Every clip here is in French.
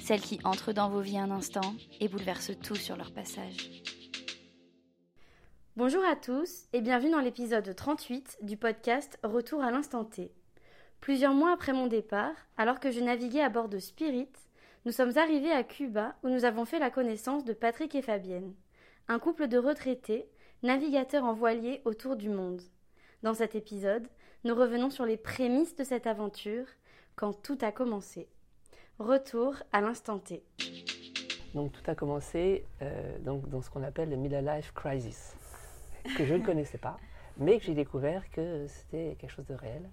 celles qui entrent dans vos vies un instant et bouleversent tout sur leur passage. Bonjour à tous et bienvenue dans l'épisode 38 du podcast Retour à l'instant T. Plusieurs mois après mon départ, alors que je naviguais à bord de Spirit, nous sommes arrivés à Cuba où nous avons fait la connaissance de Patrick et Fabienne, un couple de retraités, navigateurs en voilier autour du monde. Dans cet épisode, nous revenons sur les prémices de cette aventure, quand tout a commencé. Retour à l'instant T. Donc tout a commencé euh, donc, dans ce qu'on appelle le middle life crisis, que je ne connaissais pas, mais que j'ai découvert que c'était quelque chose de réel.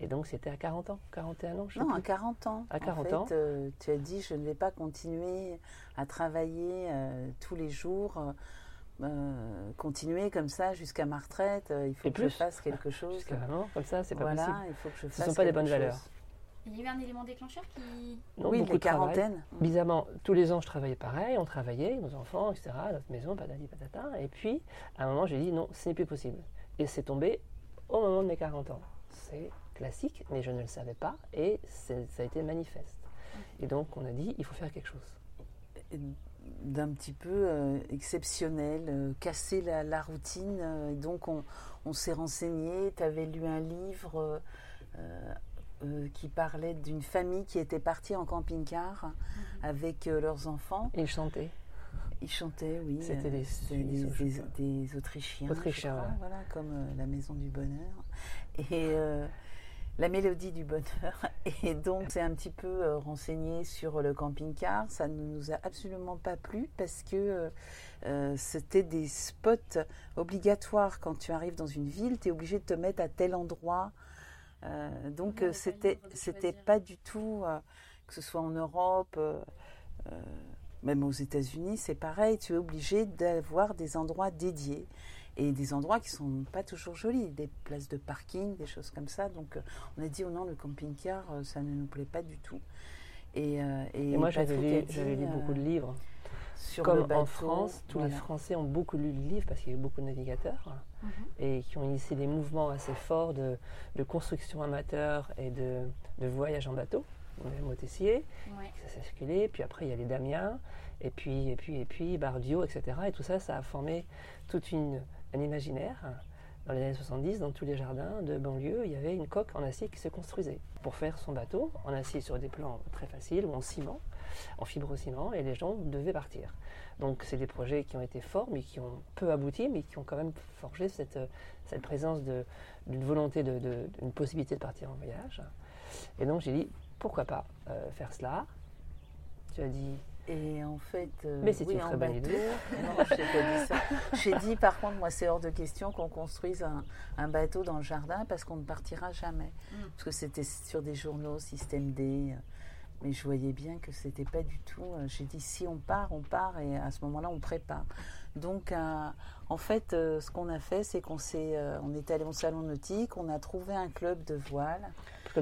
Et donc c'était à 40 ans, 41 ans, je Non, à plus. 40 ans. À 40 en fait, ans. euh, tu as dit je ne vais pas continuer à travailler euh, tous les jours, euh, continuer comme ça jusqu'à ma retraite. euh, il faut Et que plus. je fasse quelque chose. Jusqu'à vraiment, comme ça, c'est pas voilà, possible. il faut que je Ce fasse. sont pas des bonnes chose. valeurs. Il y a eu un élément déclencheur qui... Non, oui, beaucoup les de travail. quarantaines. Bizarrement, tous les ans, je travaillais pareil, on travaillait, nos enfants, etc., notre maison, patati patata. Et puis, à un moment, j'ai dit non, ce n'est plus possible. Et c'est tombé au moment de mes 40 ans. C'est classique, mais je ne le savais pas et ça a été manifeste. Et donc, on a dit, il faut faire quelque chose. d'un petit peu euh, exceptionnel, euh, casser la, la routine. euh, et donc on, on s'est renseigné, tu avais lu un livre euh, euh, qui parlait d'une famille qui était partie en camping-car avec euh, leurs enfants. Et il chantait. Ils chantaient, oui. C'était euh, des Autrichiens. Autrichiens, crois, voilà. voilà, comme euh, la Maison du Bonheur. Et la mélodie du bonheur. Et donc, c'est un petit peu renseigné sur le camping-car. Ça ne nous a absolument pas plu parce que c'était des spots obligatoires quand tu arrives dans une ville. Tu es obligé de te mettre à tel endroit. Euh, donc, euh, c'était c'était pas du tout, euh, que ce soit en Europe. euh, euh, même aux États-Unis, c'est pareil, tu es obligé d'avoir des endroits dédiés et des endroits qui sont pas toujours jolis, des places de parking, des choses comme ça. Donc euh, on a dit oh non, le camping-car, euh, ça ne nous plaît pas du tout. Et, euh, Et, moi, j'avais lu, lu beaucoup de euh, livres. Sur Comme le bateau, en France, tous les. Français ont beaucoup lu de livres parce qu'il y a eu beaucoup de navigateurs et qui ont initié des mouvements assez forts de, de construction amateur et de, de voyage en bateau. On avait Motessier, Ouais. ça s'est circulé, puis après il y a les Damiens, et puis, et puis, et puis Bardio, etc. Et tout ça, ça a formé toute une, un imaginaire. Dans les années 70, dans tous les jardins de banlieue, il y avait une coque en acier qui se construisait pour faire son bateau en acier sur des plans très faciles ou en ciment, en fibre-ciment, et les gens devaient partir. Donc c'est des projets qui ont été forts, mais qui ont peu abouti, mais qui ont quand même forgé cette, euh, cette présence de- d'une volonté, de- de- d'une possibilité de partir en voyage. Et donc j'ai dit, pourquoi pas euh, faire cela? Tu as dit, Et en fait, euh, Mais c'est oui, une en très bonne bateau. idée. Non, je pas dit ça. J'ai dit, par contre, moi, c'est hors de question qu'on construise un, un bateau dans le jardin parce qu'on ne partira jamais. Parce que c'était sur des journaux, système D. Mais je voyais bien que c'était pas du tout. euh, J'ai dit, si on part, on part et à ce moment-là, on prépare. Donc, euh, en fait, euh, ce qu'on a fait, c'est qu'on s'est, est allé au salon nautique, on a trouvé un club de voile.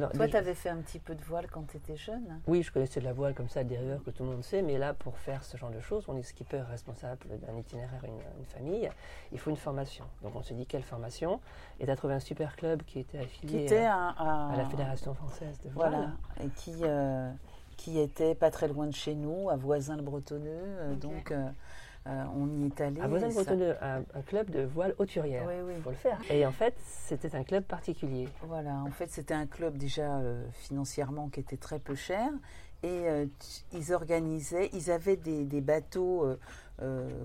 Parce que dans- Toi, tu avais fait un petit peu de voile quand tu étais jeune. Oui, je connaissais de la voile comme ça, des riveurs que tout le monde sait, mais là, pour faire ce genre de choses, on est skipper responsable d'un itinéraire, une, une famille, il faut une formation. Donc on s'est dit, quelle formation? Et tu as trouvé un super club qui était Qui affilié était à, un, à la Fédération française de voile. Voilà, et qui, euh, qui était pas très loin de chez nous, à Voisin-le-Bretonneux. euh. Donc, euh, euh, on y est allé. À ça- bretonneux un, un club de voile hauturière. Oui, oui. Il faut le faire. Et en fait, c'était un club particulier. Voilà, en fait, c'était un club déjà euh, financièrement qui était très peu cher. Et euh, ils organisaient, ils avaient des, des bateaux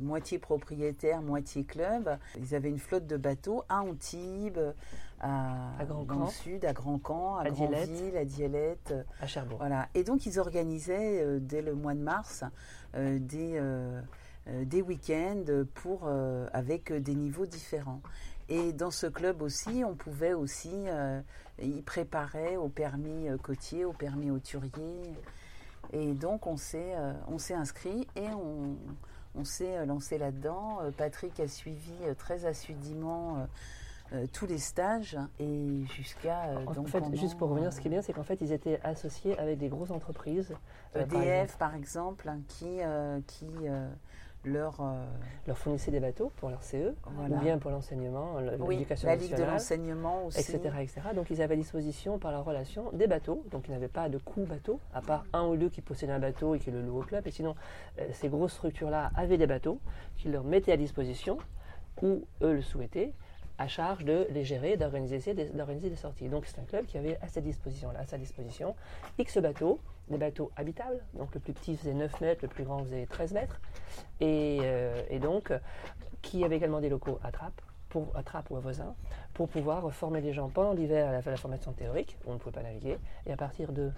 moitié propriétaires, moitié club. Ils avaient une flotte de bateaux à Antibes, à, À Grand Camp. sud, à Grand Camp, à, À. Grandville, à Dielette. À Cherbourg. Voilà. Et donc, ils organisaient dès le mois de mars des, des week-ends pour, euh, avec euh, des niveaux différents. Et dans ce club aussi, on pouvait aussi euh, y préparer au permis euh, côtier, au permis hauturier. Et donc on s'est euh, on s'est inscrit et on, on s'est euh, lancé là-dedans. Euh, Patrick a suivi euh, très assidûment euh, euh, tous les stages et jusqu'à euh, En donc fait, pendant, juste pour revenir, ce qui est bien, c'est qu'en fait, ils étaient associés avec des grosses entreprises. euh, euh, par EDF exemple, par exemple hein, qui euh, qui euh, leur euh, leur des bateaux pour leur CE, Voilà. ou bien pour l'enseignement, oui, l'éducation la Ligue de l'enseignement aussi. etc., etc. Donc, ils avaient à disposition, par leur relation, des bateaux. Donc, ils n'avaient pas de coût bateau, à part un ou deux qui possédaient un bateau et qui le louaient au club. Et sinon, euh, ces grosses structures-là avaient des bateaux qu'ils leur mettaient à disposition, où eux le souhaitaient, à charge de les gérer, d'organiser des, sorties. Donc c'est un club qui avait à sa disposition, à sa disposition X bateaux, des bateaux habitables. Donc le plus petit faisait 9 mètres, le plus grand faisait 13 mètres. Et, euh, et donc, qui avait également des locaux à Trappes, pour, à Trappes ou à Voisin, pour pouvoir former les gens pendant l'hiver à la, la formation théorique, où on ne pouvait pas naviguer. Et à partir de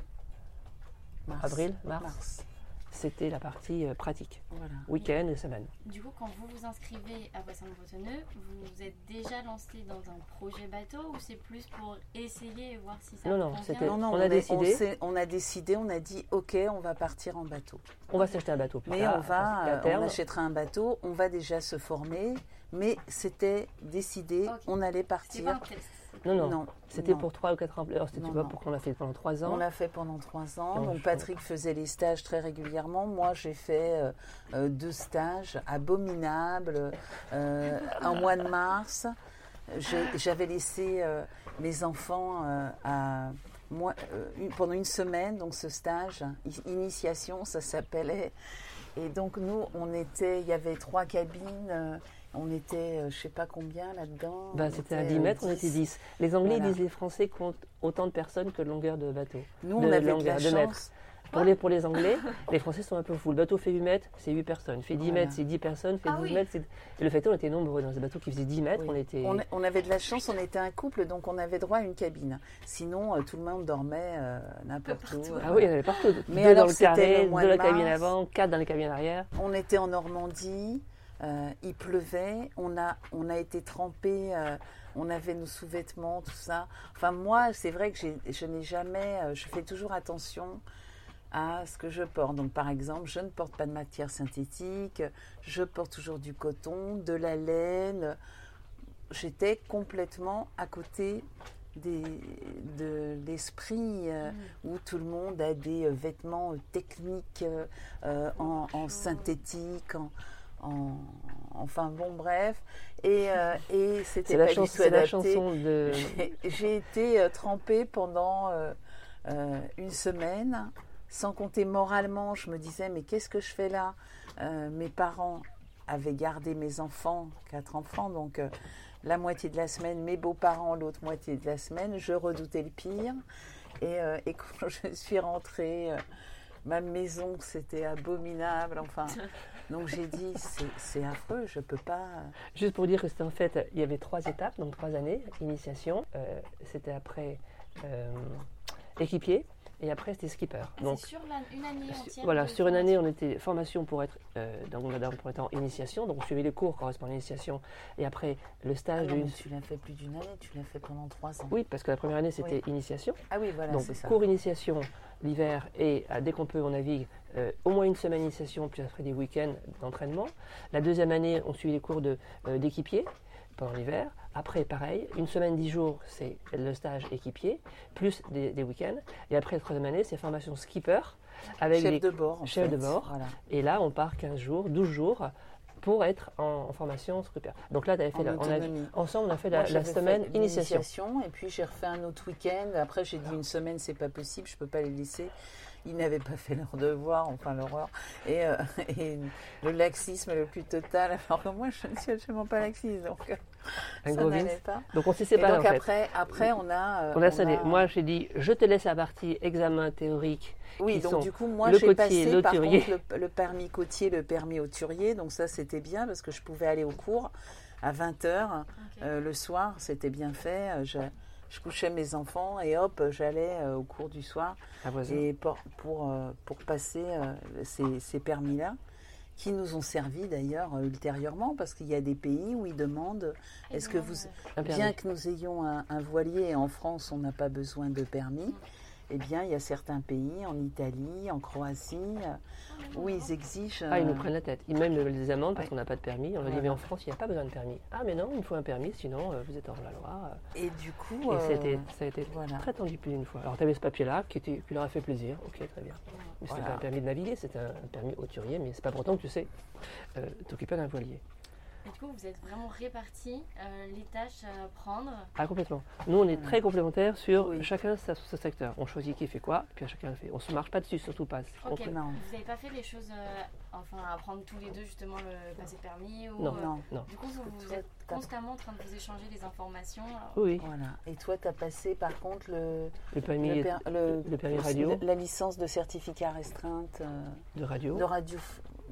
Mars. avril, mars, Mars. C'était la partie euh, pratique, Voilà. week-end et semaine. Du coup, quand vous vous inscrivez à Voisin-le-Bretonneux, vous vous êtes déjà lancé dans un projet bateau ou c'est plus pour essayer et voir si ça Non, non, c'était- Non, non, On on, a décidé. on a décidé, on a dit, ok, on va partir en bateau. On va s'acheter un bateau plus Mais tard, on va, euh, on achètera un bateau, on va déjà se former, mais c'était décidé, on allait C'est pas un partir. test. Non, non, Non, c'était pour 3 ou 4 ans. Alors, c'était Non, tu vois, non. pour qu'on a fait pendant 3 ans. On l'a fait pendant trois ans. Non, Donc Patrick faisait les stages très régulièrement. Moi, j'ai fait euh, euh, deux stages abominables. Euh, un mois de mars, j'avais laissé euh, mes enfants à moi, une- pendant une semaine. Donc ce stage, initiation, ça s'appelait. Et donc nous, on était, il y avait trois cabines. On était, euh, je sais pas combien là-dedans. Bah, On c'était à était, 10 euh, mètres, on était 10. Les Anglais Voilà. disent les Français comptent autant de personnes que de longueur de bateau. Nous, de on avait de longueur, la de mètres. chance. Pour les, pour les Anglais, les Français sont un peu fous. Le bateau fait 8 mètres, c'est 8 personnes. Fait 10 Voilà. mètres, c'est 10 personnes. Fait Ah 12 oui. mètres, c'est. Et le fait est, on était nombreux dans ce bateau qui faisait 10 mètres. Oui. On était. On, on avait de la chance, on était un couple, donc on avait droit à une cabine. Sinon, euh, tout le monde dormait euh, n'importe où. Euh. Ah oui, il y en avait partout. Mais deux alors, dans le c'était carré, le deux de dans la cabine avant, quatre dans la cabine arrière. On était en Normandie, euh, il pleuvait, on a, on a été trempés, euh, on avait nos sous-vêtements, tout ça. Enfin, moi, c'est vrai que je n'ai jamais, euh, je fais toujours attention à ce que je porte. Donc, par exemple, je ne porte pas de matière synthétique, je porte toujours du coton, de la laine. J'étais complètement à côté des, de l'esprit euh, où tout le monde a des euh, vêtements euh, techniques en, en synthétique, en, en- enfin bon bref, et, euh, et c'était la, du tout chanson de. J'ai- été euh, trempée pendant euh, une semaine, sans compter moralement. Je me disais, mais qu'est-ce que je fais là? Mes parents avaient gardé mes enfants, quatre enfants, donc la moitié de la semaine, mes beaux-parents l'autre moitié de la semaine. Je redoutais le pire. Et, et quand je suis rentrée, ma maison, c'était abominable. Enfin, donc j'ai dit, c'est- affreux, je peux pas. Juste pour dire que c'était en fait, il y avait trois étapes, donc trois années, initiation. euh, c'était après euh, équipier et après c'était skipper. Donc C'est sur la- une année entière. Voilà, sur une année, on était formation pour être, euh, donc dans premier temps, initiation. Donc on suivait les cours correspondant à l'initiation. Et après, le Ah stage non, d'une. mais tu l'as fait plus d'une année, tu l'as fait pendant trois ans. Oui, parce que la première année, c'était initiation. Ah oui, voilà, donc ça. cours initiation l'hiver et euh, dès qu'on peut, on navigue euh, au moins une semaine initiation, puis après des week-ends d'entraînement. La deuxième année, on suit les cours de, euh, d'équipier pendant l'hiver. Après, pareil, une semaine, dix jours, c'est le stage équipier, plus des, des week-ends. Et après, la troisième année, c'est formation skipper. Avec Chef les- de bord. en chef de bord. Voilà. Et là, on part 15 jours, 12 jours pour être en, en formation skipper. Donc là, avais fait En la- on a- autonomie. ensemble, on a fait la, Moi, la fait semaine initiation. Et puis j'ai refait un autre week-end. Après, j'ai dit une semaine, c'est pas possible, je peux pas les laisser. Ils n'avaient pas fait leur devoir, enfin l'horreur. Et, euh, et le laxisme le plus total. Alors que moi, je ne suis absolument pas laxiste, donc euh, Un gros Vince. Donc on s'est Et séparés donc en fait. après, on a. euh, On a on scellé. a- Moi, j'ai dit, je te laisse la partie examen théorique. Oui, donc du coup, moi, j'ai passé le par contre le, le permis côtier, le permis auturier. Donc ça, c'était bien parce que je pouvais aller au cours à 20h le soir. C'était bien fait. Euh, Je, je couchais mes enfants et hop, j'allais euh, au cours du soir et pour, pour, euh, pour passer euh, ces, ces permis-là qui nous ont servi d'ailleurs euh, ultérieurement parce qu'il y a des pays où ils demandent est-ce que vous. Bien que nous ayons un, un voilier, en France, on n'a pas besoin de permis. Eh bien, il y a certains pays, en Italie, en Croatie, euh, où ils exigent. Ah, ils nous euh, prennent la tête. Ils même des amendes parce Ouais. qu'on n'a pas de permis. On leur dit, mais en France, il n'y a pas besoin de permis. Ah, mais non, il me faut un permis, sinon euh, vous êtes hors la loi. Et du coup. Et euh, c'était- ça a été voilà. très tendu plus d'une fois. Alors, tu avais ce papier-là qui, était- qui leur a fait plaisir. Ok, très bien. Mais c'était Voilà. pas un permis de naviguer, c'était un, un permis hauturier, mais c'est pas pourtant que tu sais euh, t'occuper d'un voilier. Et du coup, vous êtes vraiment répartis euh, les tâches à prendre. Ah, complètement. Nous, on est très complémentaires sur Oui. chacun sa, ce secteur. On choisit qui fait quoi, puis chacun le fait. On se marche pas dessus, surtout pas. Ok. On- Non. Vous n'avez pas fait les choses, euh, enfin, à prendre tous les deux justement le passé de permis ou, Non. euh, Non. Non. Du coup, vous, êtes constamment en train de vous échanger les informations. alors- Oui. Voilà. Et toi, tu as passé par contre le, Le permis le, per- le- le permis radio. la licence de certificat restreinte euh, de radio. de radio.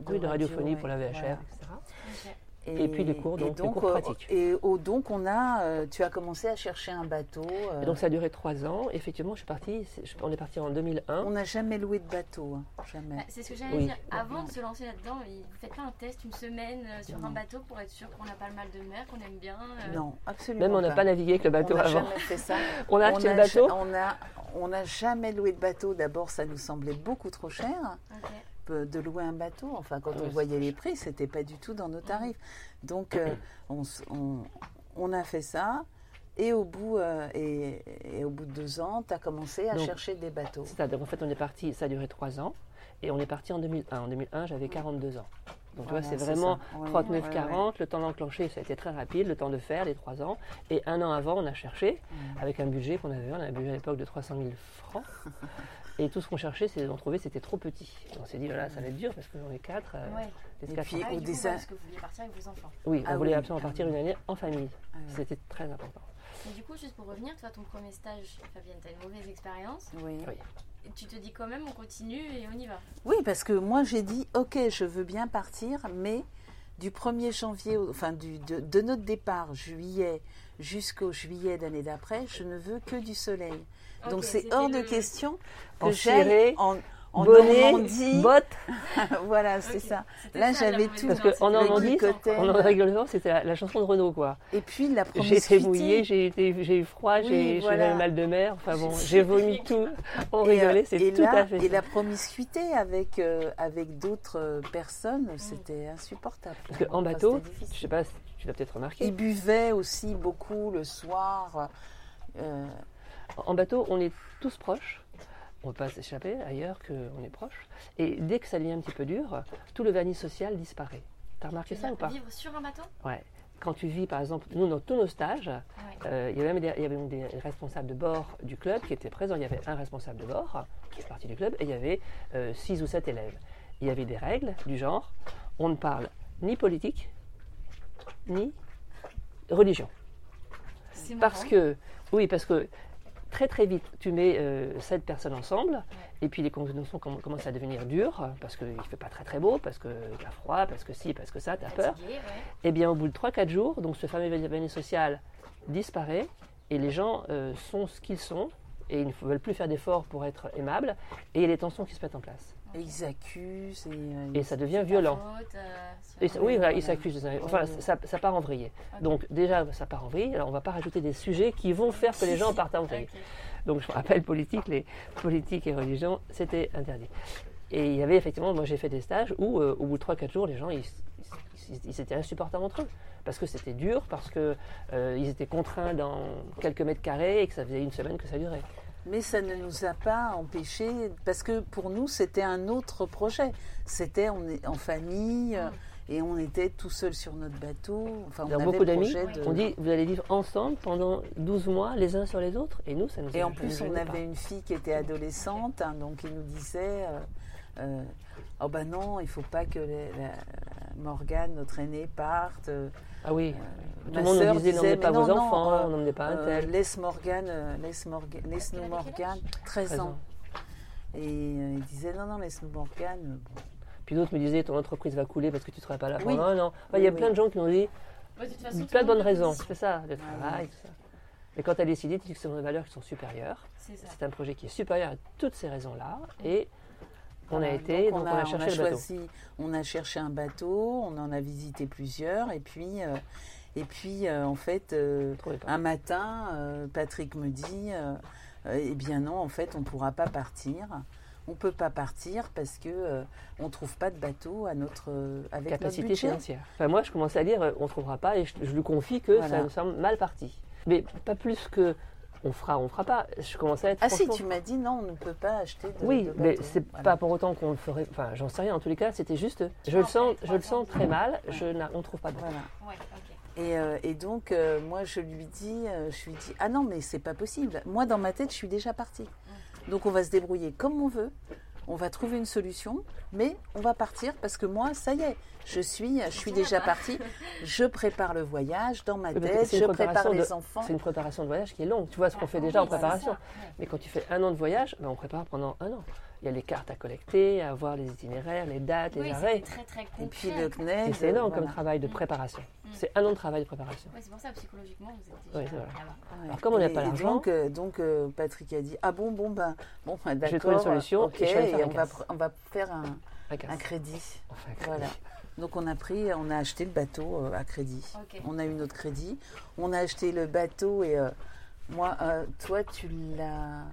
oui, de radiophonie pour la VHR, etc. Ok. Et puis les cours, donc, les cours euh, pratiques. Et au, donc, on a, euh, tu as commencé à chercher un bateau. euh, Et donc ça a duré trois ans. Effectivement, je suis parti. c'est- je- On est parti en 2001. on n'a jamais loué de bateau, hein, jamais. Bah, c'est ce que j'allais Oui. dire. Avant de se lancer là-dedans, il- vous faites pas un test une semaine sur un bateau pour être sûr qu'on n'a pas le mal de mer, qu'on aime bien euh, Non, absolument Même on n'a pas navigué avec le bateau on avant. jamais fait ça. On a acheté a le bateau. On a, on n'a jamais loué de bateau. D'abord, ça nous semblait beaucoup trop cher ok. Euh, de louer un bateau. Enfin, quand Ouais, on voyait les prix, c'était pas du tout dans nos tarifs. Donc, euh, on, s- on- on a fait ça. Et au bout, euh, et, et au bout de deux ans, tu as commencé à Donc, chercher des bateaux. C'est ça. Donc en fait, on est parti. Ça a duré trois ans. Et on est parti en 2001. En 2001, j'avais 42 ans. Donc tu vois, Voilà, c'est vraiment ça. Ouais, 39-40. Le temps d'enclencher, ça a été très rapide. Le temps de faire, les trois ans. Et un an avant, on a cherché avec un budget qu'on avait. On avait un budget à l'époque de 300 000 francs. Et tout ce qu'on cherchait, c'est on trouvait c'était trop petit. Et on s'est dit, voilà, ça va être dur parce qu'on est quatre. euh, Ouais. Et quatre puis, Ah au coup, parce que vous vouliez partir avec vos enfants. Oui, on Ah voulait absolument ah partir une année en famille. Ah oui. C'était très important. Mais du coup, juste pour revenir, toi, ton premier stage, Fabienne, t'as une mauvaise expérience. Oui. Oui. Et tu te dis quand même, on continue et on y va. Oui, parce que moi j'ai dit, ok, je veux bien partir, mais du 1er janvier, enfin du, de, de notre départ, juillet, jusqu'au juillet d'année d'après, je ne veux que du soleil. Donc c'est hors de question En que j'aille en, en Bonnet, Normandie. bottes. voilà, c'est ça. Là, j'avais tout. Parce qu'en Normandie, en rigole c'était la, la chanson de Renaud, quoi. Et puis la J'ai promiscuité. j'ai été- j'ai eu froid, Oui, j'ai voilà. eu mal de mer, enfin bon, j'ai vomi tout. On Et, euh, rigolait, c'est et tout là- à fait Et ça. la promiscuité avec, euh, avec d'autres euh, personnes, c'était insupportable. Parce qu'en bateau, je sais pas, tu l'as peut-être remarqué, Ils buvaient aussi beaucoup le soir. euh, en bateau, on est tous proches. On ne peut pas s'échapper ailleurs qu'on est proches. Et dès que ça devient un petit peu dur, tout le vernis social disparaît. T'as remarqué Tu ça ou pas Vivre sur un bateau? Ouais. Quand tu vis, par exemple, nous, dans tous nos stages, Ouais. euh, il y avait même des, il y avait même des responsables de bord du club qui étaient présents. Il y avait un responsable de bord qui fait partie du club et il y avait euh, six ou sept élèves. Il y avait des règles du genre on ne parle ni politique, ni religion. Parce marrant. que, oui, parce que très très vite, tu mets euh, sept personnes ensemble, et puis les conventions comm- commencent à devenir dures, parce qu'il ne fait pas très très beau, parce qu'il y a froid, parce que si, parce que ça, tu as peur. Ouais. Et bien au bout de 3-4 jours, donc ce fameux vernis social disparaît, et les gens euh, sont ce qu'ils sont, et ils ne veulent plus faire d'efforts pour être aimables, et il y a les tensions qui se mettent en place. Et ils accusent. Et, euh, Et ça devient violent. faute, euh, sur- Et ça- oui, voilà, ils s'accusent. Enfin, ça, ça part en vrille. Donc déjà, ça part en vrille. Alors on ne va pas rajouter des sujets qui vont faire que les gens partent en vrille. Donc je me rappelle politique, les politiques et religion, c'était interdit. Et il y avait effectivement, moi j'ai fait des stages où euh, au bout de 3-4 jours, les gens, ils, ils, ils- ils étaient insupportables entre eux. Parce que c'était dur, parce qu'ils étaient contraints dans quelques mètres carrés et que ça faisait une semaine que ça durait. Mais ça ne nous a pas empêchés, parce que pour nous, c'était un autre projet. C'était on est en famille euh, et on était tout seul sur notre bateau. Enfin, on avait beaucoup d'amis, de- on dit vous allez vivre ensemble pendant 12 mois les uns sur les autres. Et nous, ça nous Et en plus, on avait pas. une fille qui était adolescente, hein, donc il nous disait euh, euh, Oh ben non, il faut pas que la, Morgane, notre aînée, parte. Euh, Ah oui, tout ma le monde nous disait n'emmenez pas Mais vos non, non, enfants, euh, n'emmenez pas un euh, tel. laisse Morgane, euh, laisse Elle avait quel âge Morgane, 13 13 ans. Et euh, il disait non, non, laisse-nous Morgane. Bon. Puis d'autres me disaient ton entreprise va couler parce que tu ne seras pas là Oui. pendant un an. Enfin, il y a Oui, plein oui. de gens qui m'ont dit Ouais, de toute façon, tout plein le de bonnes raisons. C'est ça, le travail, tout ça. Mais quand tu as décidé, tu dis que ce sont des valeurs qui sont supérieures. C'est ça. C'est un projet qui est supérieur à toutes ces raisons-là. Et on a été, donc, on a, cherché le bateau. choisi, on a cherché un bateau, on en a visité plusieurs, et puis, euh, et puis euh, en fait, euh, On un matin, euh, Patrick me dit, euh, eh bien non, en fait, on ne pourra pas partir. On ne peut pas partir parce que euh, on trouve pas de bateau à notre avec capacité notre financière. Enfin, moi, je commençais à dire, on ne trouvera pas, et je, je lui confie que Voilà. ça me semble mal parti. Mais pas plus que on fera, on fera pas. Je commençais à être Ah si, tu m'as dit non, on ne peut pas acheter de Oui, de mais c'est Voilà. pas pour autant qu'on le ferait. Enfin, j'en sais rien. En tous les cas, c'était juste. Je le sens, je le sens très mal. Je on trouve pas de. Voilà. Ouais, ok. Et, euh, et donc, euh, moi, je lui dis, euh, je lui dis, ah non, mais c'est pas possible. Moi, dans ma tête, je suis déjà partie. Donc, on va se débrouiller comme on veut. On va trouver une solution, mais on va partir parce que moi, ça y est, je suis, je suis déjà partie. Je prépare le voyage dans ma tête, c'est je une prépare préparation les de- enfants. C'est une préparation de voyage qui est longue. Tu vois ce qu'on fait déjà en préparation. Mais quand tu fais un an de voyage, ben, on prépare pendant un an. Il y a les cartes à collecter, à voir les itinéraires, les dates, les Oui, arrêts. c'est très très. Et puis le c'est énorme voilà. comme travail de préparation. C'est un an de travail de préparation. C'est pour ça, psychologiquement, vous êtes déjà Oui. Ouais. Alors, comme on n'a pas l'argent- donc, euh, donc euh, Patrick a dit ah bon bon ben bon ben, J'ai d'accord. trouvé une solution ok, et on va on va faire un, Un crédit. Voilà. Donc on a pris, on a acheté le bateau euh, à crédit. On a eu notre crédit. On a acheté le bateau et euh, moi, toi, tu l'as,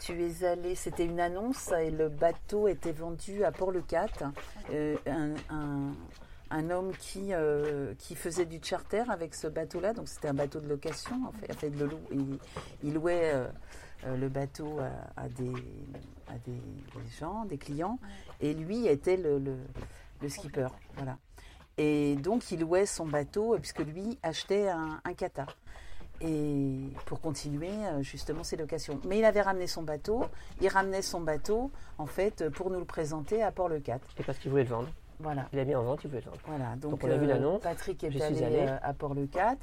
tu es allé. C'était une annonce et le bateau était vendu à Port-le-Cat. Euh, un, un- un homme qui euh, qui faisait du charter avec ce bateau-là. Donc c'était un bateau de location. En fait, lou- il, il louait euh, le bateau à, à des à des, des gens, des clients. Et lui était le, le, le skipper. Voilà. Et donc, il louait son bateau, puisque lui achetait un, un kata. Et pour continuer, euh, justement, ses locations. Mais il avait ramené son bateau. Il ramenait son bateau, en fait, euh, pour nous le présenter à Port-le-Cat. Et parce qu'il voulait le vendre. Voilà. Il a mis en vente, il voulait le vendre. Voilà. Donc, Donc, on a vu euh, l'annonce, Patrick est allé à Port-le-Cat.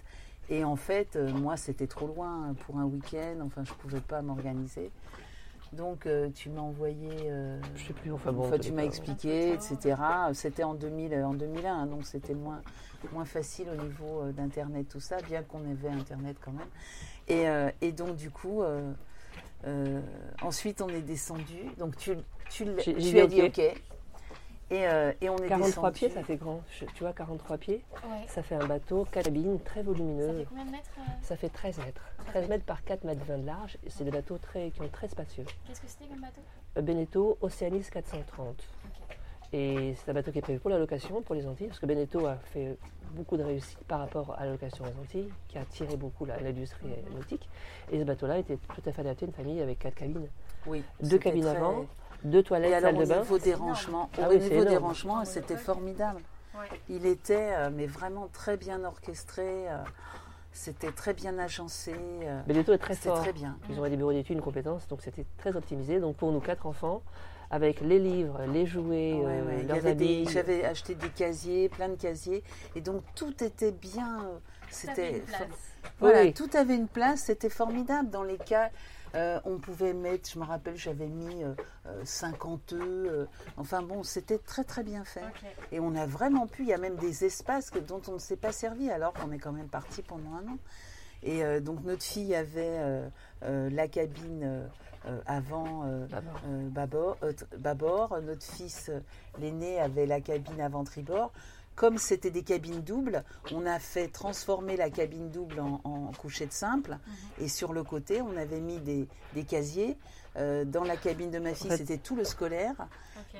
Et en fait, euh, moi, c'était trop loin pour un week-end. Enfin, je ne pouvais pas m'organiser. Donc, euh, tu m'as envoyé. euh, Je sais plus, enfin bon. Tous tu m'as expliqué, etc. C'était en, 2000, en 2001, hein, donc c'était moins, moins facile au niveau euh, d'Internet, tout ça, bien qu'on avait Internet quand même. Et, euh, et donc, du coup, euh, euh, ensuite, on est descendu. Donc, tu, tu, tu as dit OK. Et, euh, et on est 43 descendu. pieds, ça fait grand. Je- Tu vois, 43 pieds, Ouais. ça fait un bateau, cabine, très Ça volumineux. fait combien de mètres euh, Ça fait 13 mètres. 13 mètres par 4 mètres 20 de large. C'est des bateaux très, qui sont très spacieux. Qu'est-ce que c'était comme bateau Euh, Beneteau Oceanis 430. Et c'est un bateau qui est prévu pour la location, pour les Antilles, parce que Beneteau a fait beaucoup de réussite par rapport à la location aux Antilles, qui a attiré beaucoup l'industrie nautique. Et ce bateau-là était tout à fait adapté à une famille avec quatre cabines. Oui, Deux cabines très- avant, deux toilettes, Et alors, salle de bain. niveau des rangements, Ah au oui, niveau des rangements, c'était formidable. Ouais. Il était, euh, mais vraiment très bien orchestré. euh, c'était très bien agencé. euh, Beneteau est très C'était fort. très bien. Ils ont des bureaux d'études, une compétence, donc c'était très optimisé. Donc pour nous, quatre enfants, avec les livres, les jouets, Ouais, euh, ouais. Leurs habits. J'avais acheté des casiers, plein de casiers, et donc tout était bien. C'était une place. voilà, Oui. tout avait une place, c'était formidable. Dans les cas, euh, on pouvait mettre, je me rappelle, j'avais mis euh, euh, 50 œufs. euh, enfin bon, c'était très très bien fait. Et on a vraiment pu, il y a même des espaces que- dont on ne s'est pas servi alors qu'on est quand même parti pendant un an. Et euh, donc notre fille avait euh, euh, la cabine euh, euh, avant euh, euh, bâbord, euh. Notre fils, euh, l'aîné, avait la cabine avant tribord. Comme c'était des cabines doubles, on a fait transformer la cabine double en, en couchette simple. Et sur le côté, on avait mis des, des casiers. Euh, dans la cabine de ma fille, fait- c'était tout le scolaire.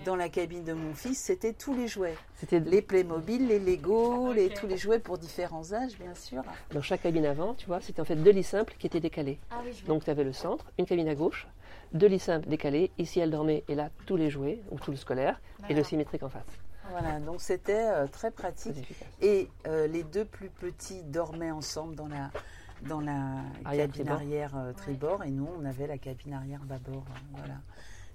Dans la cabine de mon fils, c'était tous les jouets. C'était Les Playmobil, les Lego, les, tous les jouets pour différents âges, bien sûr. dans chaque cabine avant, tu vois, c'était en fait deux lits simples qui étaient décalés. Ah oui, je vois. Donc tu avais le centre, une cabine à gauche, deux lits simples décalés. Ici, elle dormait et là, tous les jouets, ou tout le scolaire, et le symétrique en face. Voilà, donc c'était euh, très pratique. Et euh, les deux plus petits dormaient ensemble dans la, dans la Arrière cabine tribord. arrière euh, tribord et nous, on avait la cabine arrière bâbord. euh, voilà.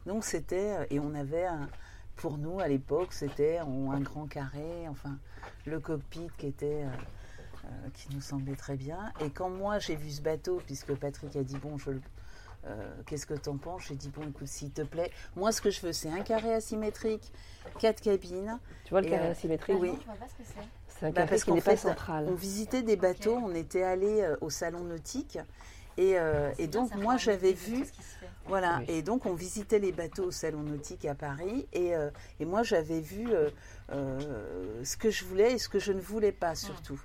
Donc c'était, et on avait, un- pour nous à l'époque, c'était un grand carré, enfin, le cockpit qui était. euh, euh, qui nous semblait très bien. Et quand moi j'ai vu ce bateau, puisque Patrick a dit bon, je le- euh, qu'est-ce que t'en penses J'ai dit bon, écoute, s'il te plaît, moi ce que je veux, c'est un carré asymétrique, quatre cabines. Tu vois le carré euh, asymétrique oui. Non, je vois pas ce que c'est. C'est un Bah, carré parce qui n'est pas central. On visitait des bateaux, on était allé euh, au salon nautique. Et, euh, et donc, moi, j'avais vu, tout ce qui se fait. voilà, Oui. et donc on visitait les bateaux au salon nautique à Paris. Et, euh, et moi, j'avais vu euh, euh, ce que je voulais et ce que je ne voulais pas, surtout.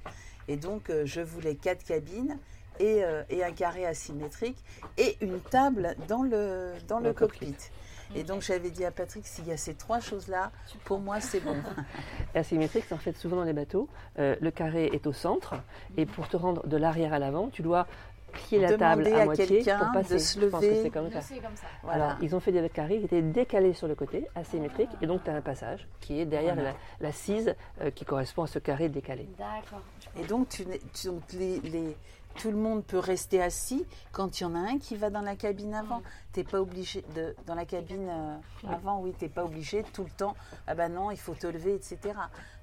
Et donc, euh, je voulais quatre cabines et, euh, et un carré asymétrique et une table dans le, dans le, Le cockpit. cockpit. Et donc j'avais dit à Patrick, s'il y a ces trois choses-là, pour moi c'est bon. Asymétrique, c'est en fait souvent dans les bateaux. euh, le carré est au centre et pour te rendre de l'arrière à l'avant, tu dois plier la table à, à moitié pour passer. de se Je pense que lever. c'est comme ça. Comme ça. Voilà. Alors, ils ont fait des carrés qui étaient décalés sur le côté, asymétriques, et donc tu as un passage qui est derrière Voilà. la, la cise euh, qui correspond à ce carré décalé. D'accord. Et donc, tu, tu- donc, les, les- tout le monde peut rester assis quand il y en a un qui va dans la cabine avant. T'es pas obligé de dans la cabine euh, avant, oui, t'es pas obligé tout le temps. Ah ben non, il faut te lever, etc.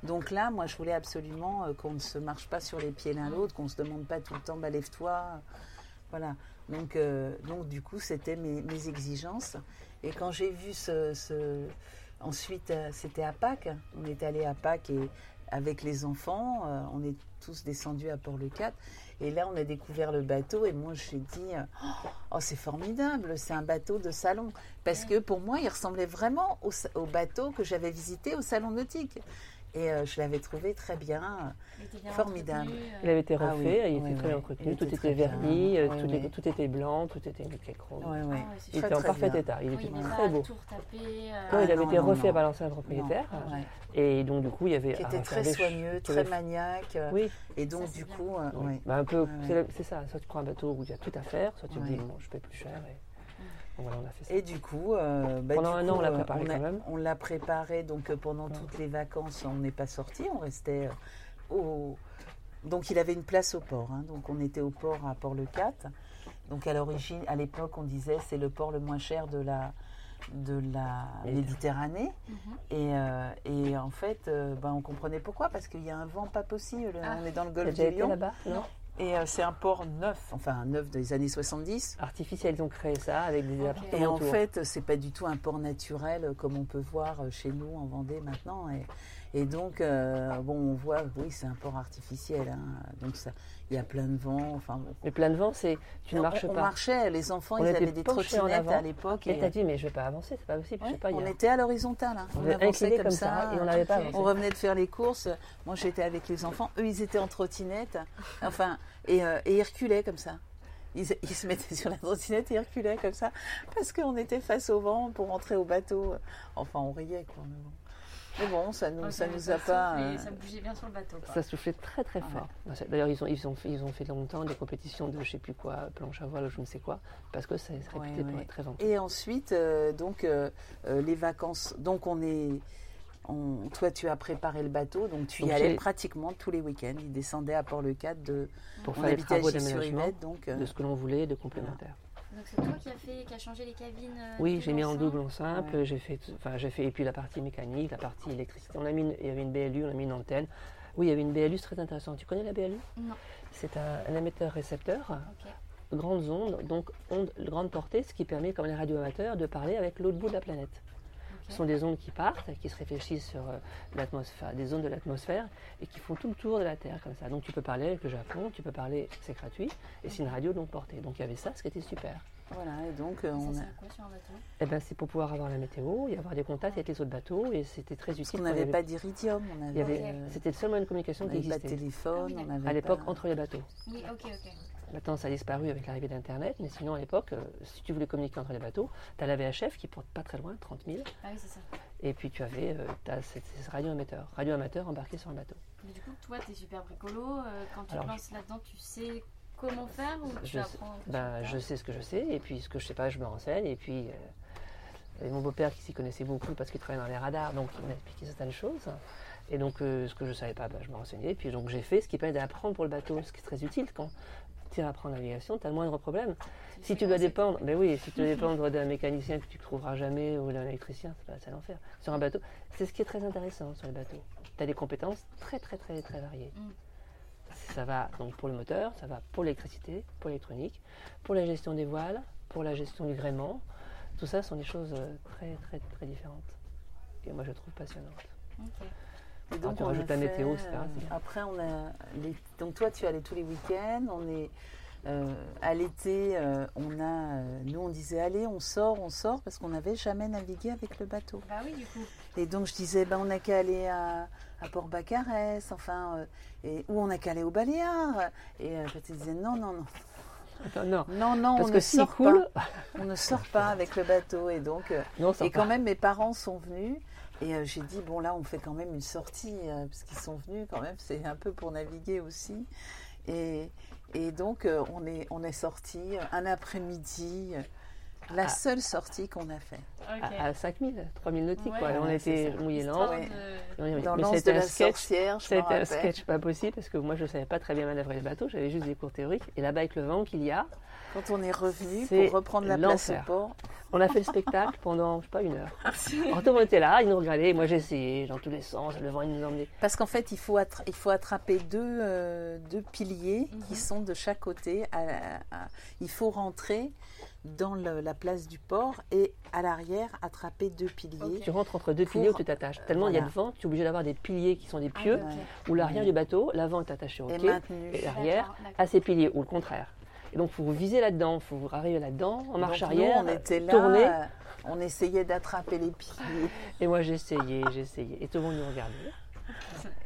Donc là, moi, je voulais absolument euh, qu'on ne se marche pas sur les pieds l'un l'autre, qu'on se demande pas tout le temps, bah lève-toi. Voilà. Donc, euh, donc du coup, c'était mes, mes exigences. Et quand j'ai vu ce, ce- ensuite, c'était à Pâques. On est allé à Pâques et avec les enfants, on est tous descendus à Port-le-Cat. Et là, on a découvert le bateau et moi, j'ai dit, euh, oh, c'est formidable, c'est un bateau de salon. Parce que pour moi, il ressemblait vraiment au bateau que j'avais visité au salon nautique. Et euh, je l'avais trouvé très bien, formidable. Il avait été Ah refait, oui, il était oui, très oui. entretenu, Il tout était très verni, euh, Oui, tout, oui. était- tout était blanc, tout était nickel chrome. Ah Il était en parfait bien. état, il était il très beau. tout retapé. euh, Ouais, il avait non, été non, refait non. par l'ancien propriétaire. Non, ouais. Et donc, du coup, il y avait. Qui à était très soigneux, très maniaque. euh, Oui, Et donc, c'est du coup, euh, un peu, c'est ça. Soit tu prends un bateau où il y a tout à faire, soit tu te dis, bon, je paie plus cher. Et... Donc voilà, on a fait ça. Et du coup, euh, bah, Pendant du un coup, an, on l'a euh, préparé on a- quand même. On l'a préparé, donc euh, pendant Ouais. toutes les vacances, on n'est pas sorti, on restait au. Donc il avait une place au port, hein, donc on était au port à Port-le-Cat. Donc à l'origine, à l'époque, on disait c'est le port le moins cher de la de la Méditerranée. Et, euh, et en fait, euh, ben, on comprenait pourquoi, parce qu'il y a un vent pas possible. Ah. On est dans le golfe été Lion. là-bas? Non Et euh, c'est un port neuf, enfin neuf des années 70. Artificiel, ils ont créé ça avec des Ok. appartements Et en autour. fait, c'est pas du tout un port naturel euh, comme on peut voir euh, chez nous en Vendée maintenant. Et, et donc, euh, bon, on voit, oui, c'est un port artificiel. hein. Donc, il y a plein de vent. Enfin, bon. Mais plein de vent, c'est tu ne on, marches on pas. marchait, les enfants, On ils avaient des trottinettes à l'époque. Et t'as dit, mais je vais pas avancer, c'est pas possible. ouais, je sais pas, il y on a- était à l'horizontale. hein. on On avançait comme comme ça. ça et on n'avait pas avancé. On revenait de faire les courses. Moi, j'étais avec les enfants. Eux, ils étaient en trottinette. Enfin, et, euh, et ils reculaient comme ça. Ils, ils se mettaient sur la trottinette et ils reculaient comme ça. Parce qu'on était face au vent pour rentrer au bateau. Enfin, on riait, quoi. Mais bon, Mais bon, ça nous, ça nous a pas. euh, Ça bougeait bien sur le bateau. quoi. Ça soufflait très très fort. D'ailleurs, ils ont, ils, ont, ils ont fait longtemps des compétitions de je sais plus quoi, planche à voile ou je ne sais quoi, parce que ça se pour ouais. être très venté. Et ensuite, euh, donc, euh, les vacances. Donc, on est. on- toi, tu as préparé le bateau, donc tu y allais pratiquement tous les week-ends. Il descendait à Port-le-Cat de. Pour on faire les travaux d'aménagement, donc. euh, de ce que l'on voulait, de complémentaires. Donc c'est toi qui as fait, qui a changé les cabines. euh, Oui, j'ai mis en double en simple, Ouais. j'ai fait, enfin j'ai fait, et puis la partie mécanique, la partie électricité. On a mis, une- il y avait une BLU, on a mis une antenne. Oui, il y avait une BLU c'est très intéressante. Tu connais la BLU Non. C'est un, un émetteur-récepteur, grandes ondes, donc ondes grande portée, ce qui permet, comme les radioamateurs, de parler avec l'autre bout de la planète. Ce sont des ondes qui partent, qui se réfléchissent sur euh, l'atmosphère, des ondes de l'atmosphère et qui font tout le tour de la Terre comme ça. Donc tu peux parler avec le Japon, tu peux parler, c'est gratuit, et c'est une radio longue portée. Donc il y avait ça, ce qui était super. Voilà, et donc, euh, Ça on a. à quoi sur un bateau? Eh ben, c'est pour pouvoir avoir la météo et avoir des contacts avec les autres bateaux et c'était très utile. Parce y n'avait avait- pas d'iridium, on il y avait. avait- euh, C'était le seul moyen de communication on qui n'avait pas de existait. téléphone, Ah oui, on avait. À l'époque, pas- entre les bateaux. Oui, ok, ok. Maintenant, ça a disparu avec l'arrivée d'Internet, mais sinon, à l'époque, euh, si tu voulais communiquer entre les bateaux, tu as la VHF qui porte pas très loin, 30 000, Ah oui, c'est ça. et puis tu avais euh, ces, ces radio-émetteurs, radio-amateurs embarqués sur un bateau. Mais du coup, toi, t'es super bricolo. euh, quand tu Alors, te lances là-dedans, tu sais comment faire ou tu Je sais, apprends sur ben, je sais ce que je sais, et puis ce que je sais pas, je me renseigne, et puis euh, et mon beau-père qui s'y connaissait beaucoup parce qu'il travaillait dans les radars, donc il m'a expliqué certaines choses. Et donc, euh, ce que je savais pas, ben, je me renseignais, et puis donc j'ai fait ce qui permet d'apprendre pour le bateau, ce qui est très utile quand tu apprends la navigation, tu as le moindre problème. Si tu dois dépendre, ben oui, si tu dois dépendre d'un mécanicien que tu ne trouveras jamais ou d'un électricien, c'est l'enfer. Sur un bateau, c'est ce qui est très intéressant sur les bateaux. Tu as des compétences très très très très variées. Mm. Ça va donc pour le moteur, ça va pour l'électricité, pour l'électronique, pour la gestion des voiles, pour la gestion du gréement. Tout ça sont des choses euh, très très très différentes. Et moi je trouve passionnantes. Et Alors, tu on a rajoutes la météo, etc.. Après, on a les- donc toi, tu allais tous les week-ends. On est euh, à l'été, euh, on a, euh, nous on disait allez, on sort, on sort, parce qu'on n'avait jamais navigué avec le bateau. Bah oui, du coup. Et donc je disais, ben, on n'a qu'à aller à, à Port-Bacarès, enfin, euh, et, ou on n'a qu'à aller au Baléares. Et euh, Patrick disait non, non, non. Non, non. Non, non, Parce on que ne s'il sort coule, pas. On ne sort pas avec le bateau. Et donc, euh, non, et quand même, mes parents sont venus. Et euh, j'ai dit, bon, là, on fait quand même une sortie, euh, parce qu'ils sont venus quand même, c'est un peu pour naviguer aussi. Et, donc, euh, on est, on est sorti un après-midi, la Ah. seule sortie qu'on a fait. à, à 5000, 3000 nautiques. Ouais, quoi. Et on était c'est ça. mouillé Histoire lent. Ouais. de- Oui, oui. Dans Mais l'anse de la un sketch. sorcière, je m'en C'était un rappelle. sketch pas possible parce que moi je savais pas très bien manœuvrer le bateau, j'avais juste des cours théoriques. Et là-bas avec le vent qu'il y a, Quand on est revenu C'est pour reprendre la place au port, on a fait le spectacle pendant je sais pas une heure. Alors le monde était là, ils nous regardaient, moi j'ai essayé dans tous les sens, le vent il nous emmenait. Parce qu'en fait, il faut, attra- il faut attraper deux, euh, deux piliers qui sont de chaque côté. à la- à- il faut rentrer dans le- la place du port et à l'arrière attraper deux piliers. Tu rentres entre deux Pour- piliers où tu t'attaches. Tellement il y a de vent, tu es obligé d'avoir des piliers qui sont des pieux, Ah, où l'arrière du bateau, l'avant est attaché au Et quai, et l'arrière à ses piliers, ou le contraire. Et donc il faut viser là-dedans, il faut arriver là-dedans, en marche Donc, arrière, nous, on était là, tourner. euh, on essayait d'attraper les piliers. Et moi j'ai essayé. Et tout le monde nous regardait.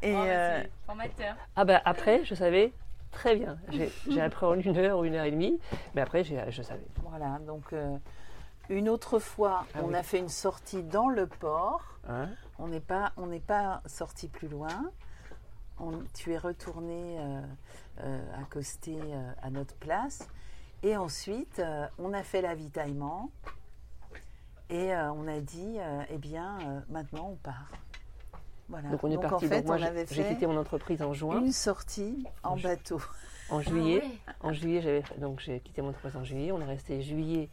Et, Oh, euh, formateur. Ah bah après, je savais très bien. J'ai appris en une heure ou une heure et demie, mais après je savais. voilà, donc euh, une autre fois, Ah on oui. a fait une sortie dans le port. Hein? On n'est pas, on n'est pas sorti plus loin. On- tu es retourné euh, euh, accosté à notre place. Et ensuite, on a fait l'avitaillement. Et on a dit, eh bien, maintenant on part. Voilà. Donc on est en parti. fait, Donc moi j'ai quitté mon entreprise en juin. une sortie en bateau. En juillet, Ah ouais. en juillet j'avais fait- donc j'ai quitté mon entreprise en juillet. On est resté juillet,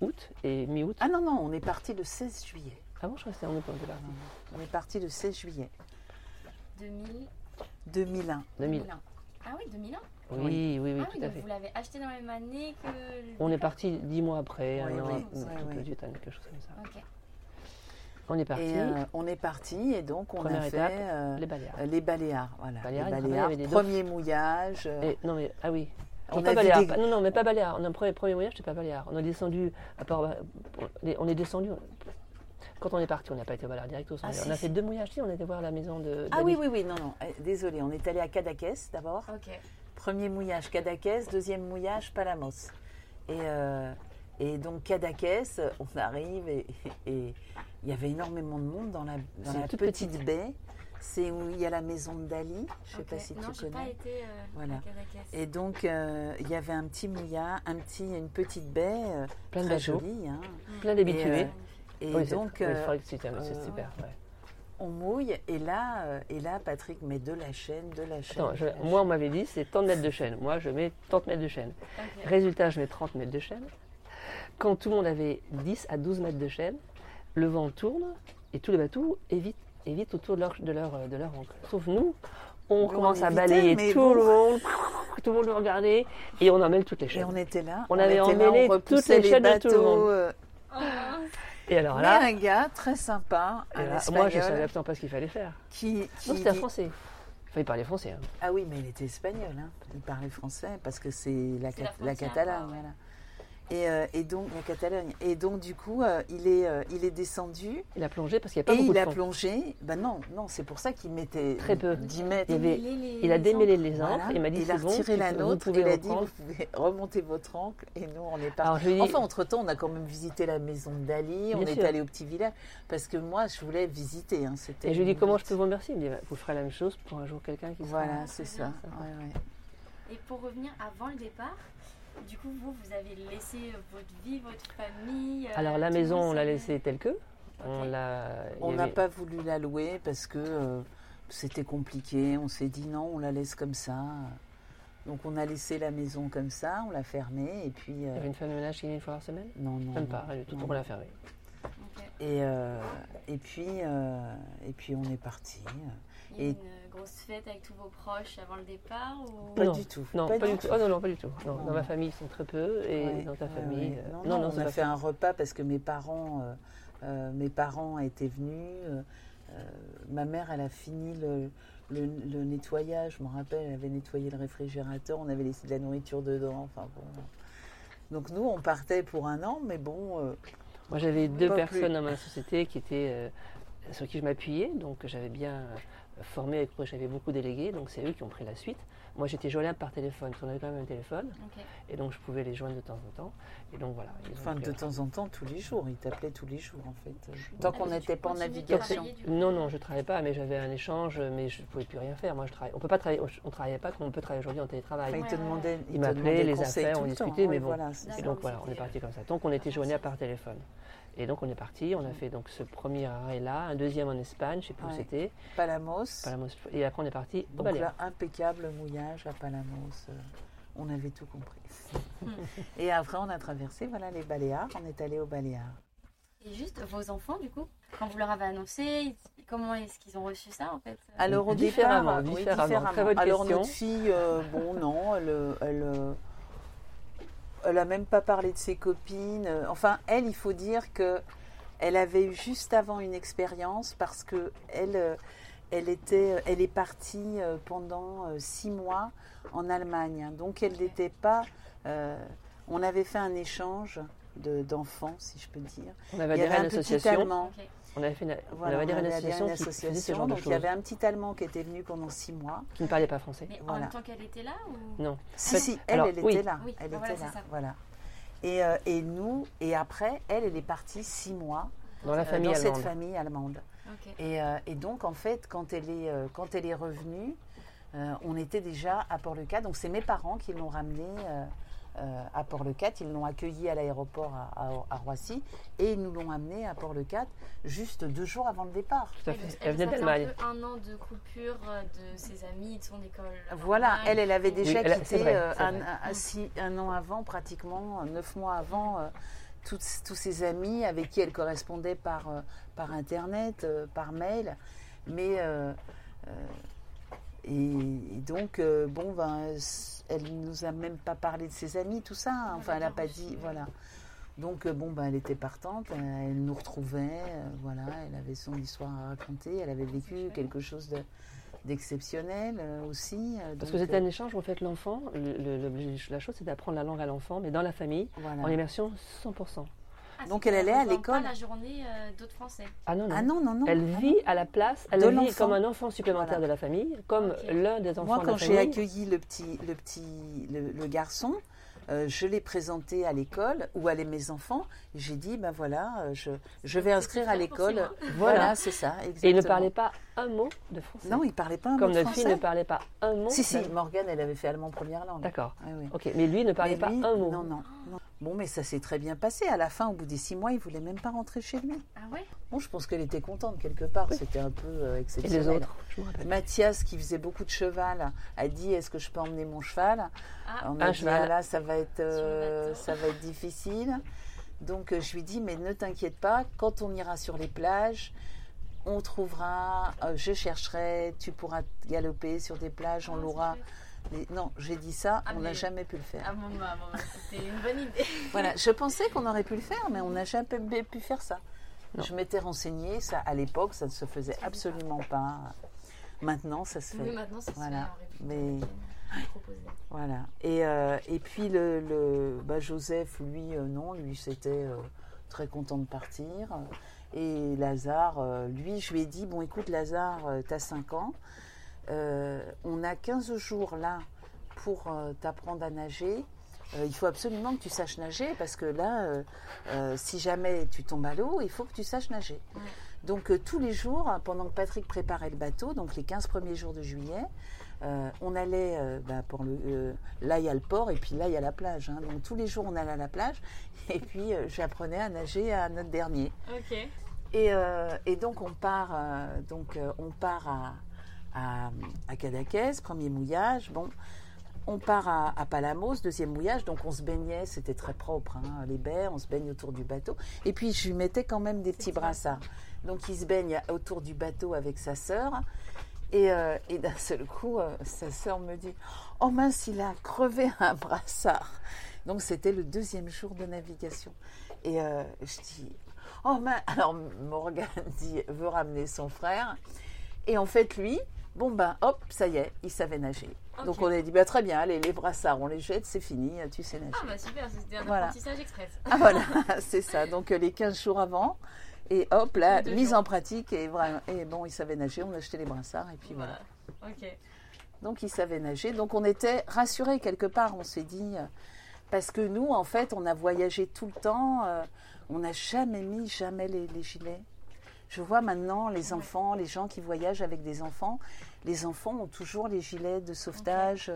août et mi-août. Ah non, non, on est parti le 16 juillet. Avant je restais en août. on était parti. On est parti le 16 juillet 2000, 2001. 2000. 2001. Ah oui, 2001 Oui, oui, oui, Ah tout oui, à donc fait. vous l'avez acheté dans la même année que. On est parti dix mois après, Oui, un an, oui, oui. du temps, quelque chose comme ça. Ok. On est parti. Et euh, on est parti et donc on Première a fait étape, euh, les Baléares. euh, les Baléares. Voilà. Baléares, les Baléares, premier mouillage. euh, Et- non mais ah oui. On pas Baléares. des- pas- Non non mais pas Baléares. On a un premier, premier voyage, c'était pas Baléares. On est descendu à Port- on est- descendu. Quand on est parti, on n'a pas été au Baléares direct au Ah, si, on a si. fait deux mouillages. Si, on était voir la maison de. Ah oui, d'Ali. oui, oui, non, non, désolé, on est allé à Cadaqués d'abord. Ok. Premier mouillage Cadaqués, deuxième mouillage Palamos. Et, euh, et donc Cadaqués, on arrive et et il y avait énormément de monde dans la, dans la petite, petite. baie. C'est où il y a la maison de Dali, je sais Ok. pas si non, tu j'ai pas connais. été euh, Voilà. à. Et donc euh, il y avait un petit un petit, une petite baie euh, Plein de très bateaux. jolie. hein. Plein d'habitués. Et, euh, et Oui, c'est- donc oui, euh, c'est super. ouais. on mouille et là, euh, et là Patrick met de la chaîne, de la chaîne. Attends, je- de la moi on m'avait dit c'est tant de mètres de chaîne. Moi je mets tant de mètres de chaîne. Résultat, je mets 30 mètres de chaîne. Quand tout le monde avait 10 à 12 mètres de chaîne, le vent tourne et tous les bateaux évitent, évitent autour de leur, de, leur, de leur ancre. Sauf nous, on Nous, commence on à balayer tout bon. le monde, tout le monde nous regardait et on emmêle toutes les Et chaînes. on était là. On avait là, emmêlé on toutes repoussait les chaînes de tout le monde. euh. Et alors mais là, un gars très sympa, et un là, espagnol, moi je savais absolument pas ce qu'il fallait faire. qui, qui Non, c'était un dit- français. Il fallait parler français. hein. Ah oui, mais il était espagnol, hein. il parlait français parce que c'est la, la voilà. Et, euh, et donc la Catalogne. Et donc du coup, euh, il est, euh, il est descendu Il a plongé parce qu'il n'y a et pas beaucoup il de a fond. plongé. Ben non, non, c'est pour ça qu'il mettait Très peu. 10 mètres. Il avait- Il a démêlé les ancres Voilà. et il m'a dit il a bon, retiré tu la nôtre. pouvez Il a dit vous pouvez remonter votre ancre et nous on est parti. Enfin, entre temps, on a quand même visité la maison d'Ali. On est allé au petit village parce que moi, je voulais visiter. hein, Et je lui ai dit une comment je peux vous remercier? Il me dit bah, vous ferez la même chose pour un jour quelqu'un qui sera. Voilà, c'est ça. bien, Ouais, ouais. Et pour revenir avant le départ, du coup, vous, vous avez laissé votre vie, votre famille. euh, Alors la maison, on l'a laissée telle que. On n'a avait- pas voulu la louer parce que euh, c'était compliqué. On s'est dit non, on la laisse comme ça. Donc on a laissé la maison comme ça, on l'a fermée et puis Il y euh, avait une femme de ménage qui venait une fois par semaine? Non non. Même non, pas, du tout. on l'a fermée. Et euh, et puis euh, et puis on est parti. Et- une grosse fête avec tous vos proches avant le départ ou... Pas Non, du tout. Non, pas, du tout. Oh non, non, pas du tout. Non, Non, Dans ma famille, ils sont très peu. Et Ouais, dans ta ouais, famille. ouais. euh, Non, on a fait ça. un repas parce que mes parents, euh, euh, mes parents étaient venus. euh, ma mère, elle a fini le, le, le nettoyage. Je me rappelle, elle avait nettoyé le réfrigérateur, on avait laissé de la nourriture dedans. Enfin bon. Donc nous, on partait pour un an, mais bon. euh, Moi, j'avais deux personnes plus. dans ma société qui étaient euh, sur qui je m'appuyais, donc j'avais bien euh, formé, avec- j'avais beaucoup délégué, donc c'est eux qui ont pris la suite. Moi, j'étais joignable par téléphone, parce qu'on avait quand même un téléphone, et donc je pouvais les joindre de temps en temps. Et donc voilà. Enfin, de temps en temps, tous les jours. Ils t'appelaient tous les jours, en fait. Tant qu'on n'était pas en navigation. Non, non, je travaillais pas, mais j'avais un échange, mais je ne pouvais plus rien faire. Moi, je travaille. On peut pas travailler, on travaillait pas comme on peut travailler aujourd'hui en télétravail. Enfin, ils te demandaient, Ils m'appelaient, les affaires, on discutait, mais bon. voilà, Et donc voilà, on est parti comme ça. Donc on était joignable par téléphone. Et donc on est parti, on a fait donc ce premier arrêt là, un deuxième en Espagne, je sais plus où c'était, Palamos. Palamos, et après on est parti au Donc là, impeccable mouillage à Palamos. euh, on avait tout compris. Et après, on a traversé voilà, les Baléares. On est allé aux Baléares. Et juste vos enfants, du coup, quand vous leur avez annoncé, comment est-ce qu'ils ont reçu ça en fait Alors au Différemment, départ, oui, différemment. Très bonne Alors question. notre fille, euh, bon non, elle, elle, euh, elle a même pas parlé de ses copines. Euh, Enfin, elle, il faut dire que elle avait eu juste avant une expérience parce que elle, euh, elle était, elle est partie euh, pendant euh, six mois en Allemagne. Donc elle n'était pas. euh, on avait fait un échange de- d'enfants, si je peux dire. On avait Il y adhéré à avait petit association. Allemand. On avait fait une, Voilà, on avait une association qui une ce de donc il y avait un petit Allemand qui était venu pendant six mois. qui ne parlait pas français. Mais en même temps qu'elle était là ou? Non. Si, fait, si, elle, alors, elle oui. était là. Oui, elle était voilà, là. Voilà. Et, euh, et nous, et après, elle, elle est partie six mois Dans la euh, famille dans cette famille allemande. Et, euh, et donc, en fait, quand elle est, euh, quand elle est revenue, euh, on était déjà à Port-le-Cat. Donc, c'est mes parents qui l'ont ramenée euh, à Port-le-Cat. Ils l'ont accueillie à l'aéroport à, à- à Roissy et ils nous l'ont amenée à Port-le-Cat juste deux jours avant le départ. Tout à fait. Elle venait d'Allemagne. un peu un an de coupure euh, de ses amis, de son école. Voilà, elle, elle avait déjà Oui, quitté vrai, euh, un, vrai. un- un- six- un an avant, pratiquement, neuf mois avant, euh, tous, tous ses amis avec qui elle correspondait par, par Internet, par mail. Mais, euh, euh, et, et donc, euh, bon, ben, elle nous a même pas parlé de ses amis, tout ça. hein. Enfin, elle n'a pas dit, voilà. Donc, euh, bon, ben, elle était partante, euh, elle nous retrouvait, euh, voilà, elle avait son histoire à raconter, elle avait vécu quelque chose de d'exceptionnel euh, aussi. euh, Parce que c'était un échange, en fait, l'enfant, le- le- le- la chose, c'est d'apprendre la langue à l'enfant, mais dans la famille, voilà. en immersion 100%. Ah, Donc, elle allait à l'école. pas la journée euh, d'autres Français. Ah non, non. Ah non, non, non. Elle Ah vit à la place, elle De vit comme un enfant supplémentaire Voilà. de la famille, comme l'un des enfants Moi, de quand j'ai accueilli le petit, le petit, le, le garçon, euh, je l'ai présenté à l'école où allaient mes enfants. J'ai dit, ben voilà, euh, je, je vais inscrire à l'école. Voilà, c'est ça, exactement. Et il ne parlait pas un mot de français. Non, il parlait pas un comme mot de notre fille français. ne parlait pas un mot. Si, si. Morgane, elle avait fait allemand première langue. D'accord. Ah oui. Ok, mais lui ne parlait Mais pas lui, un mot. Non, non, non. Bon, mais ça s'est très bien passé. À la fin, au bout des six mois, il voulait même pas rentrer chez lui. Ah ouais? Bon, je pense qu'elle était contente quelque part. C'était un peu euh, Et exceptionnel. les autres Je me rappelle. Mathias, qui faisait beaucoup de cheval, a dit Est-ce que je peux emmener mon cheval? Ah, On Un dit cheval. Ah là, ça va être, euh, ça va être difficile. Donc euh, je lui dis Mais ne t'inquiète pas, quand on ira sur les plages, on trouvera, euh, je chercherai, tu pourras galoper sur des plages, on Ah, l'aura. Mais non, j'ai dit ça, Ah, on n'a mais- jamais pu le faire. Ah bon, bah, bon, bah, c'était une bonne idée. Voilà, je pensais qu'on aurait pu le faire, mais on n'a jamais pu faire ça. Non. Je m'étais renseignée, ça à l'époque, ça ne se faisait absolument pas. Maintenant, ça se fait. Oui, maintenant, ça se Voilà. fait en Mais-. Voilà. Et, euh, et puis le, le- bah, Joseph, lui, euh, non, lui, c'était euh, très content de partir. Et Lazare, euh, lui, je lui ai dit, bon, écoute, Lazare, tu as 5 ans. Euh, on a 15 jours là pour euh, t'apprendre à nager. Euh, il faut absolument que tu saches nager parce que là, si jamais tu tombes à l'eau, il faut que tu saches nager. Ouais. Donc tous les jours, hein, pendant que Patrick préparait le bateau, donc les 15 premiers jours de juillet, on allait, bah, pour le, là il y a le port et puis là il y a la plage. hein. Donc tous les jours on allait à la plage et puis j'apprenais à nager à notre dernier. Et, et donc on part, donc on part à, à, à Cadaqués, premier mouillage. Bon, on part à, à Palamos, deuxième mouillage. Donc on se baignait, c'était très propre, hein, les baies, on se baigne autour du bateau. Et puis je lui mettais quand même des petits brassards. Donc il se baigne autour du bateau avec sa sœur. Et, euh, et d'un seul coup, euh, sa sœur me dit Oh mince, il a crevé un brassard. Donc c'était le deuxième jour de navigation. Et euh, je dis Oh, mais alors Morgane dit, veut ramener son frère. Et en fait, lui, bon ben hop, ça y est, il savait nager. Donc on a dit, bah, très bien, allez, les brassards, on les jette, c'est fini, tu sais nager. Ah bah super, c'était un Voilà. apprentissage express. Ah voilà, c'est ça. Donc euh, les 15 jours avant, et hop, là, mise jours. en pratique, et, vraiment, et bon, il savait nager, on a acheté les brassards, et puis voilà. Ok. Donc il savait nager. Donc on était rassurés quelque part, on s'est dit, euh, parce que nous, en fait, on a voyagé tout le temps, euh, on n'a jamais mis, jamais les, les gilets. Je vois maintenant les enfants, les gens qui voyagent avec des enfants, les enfants ont toujours les gilets de sauvetage,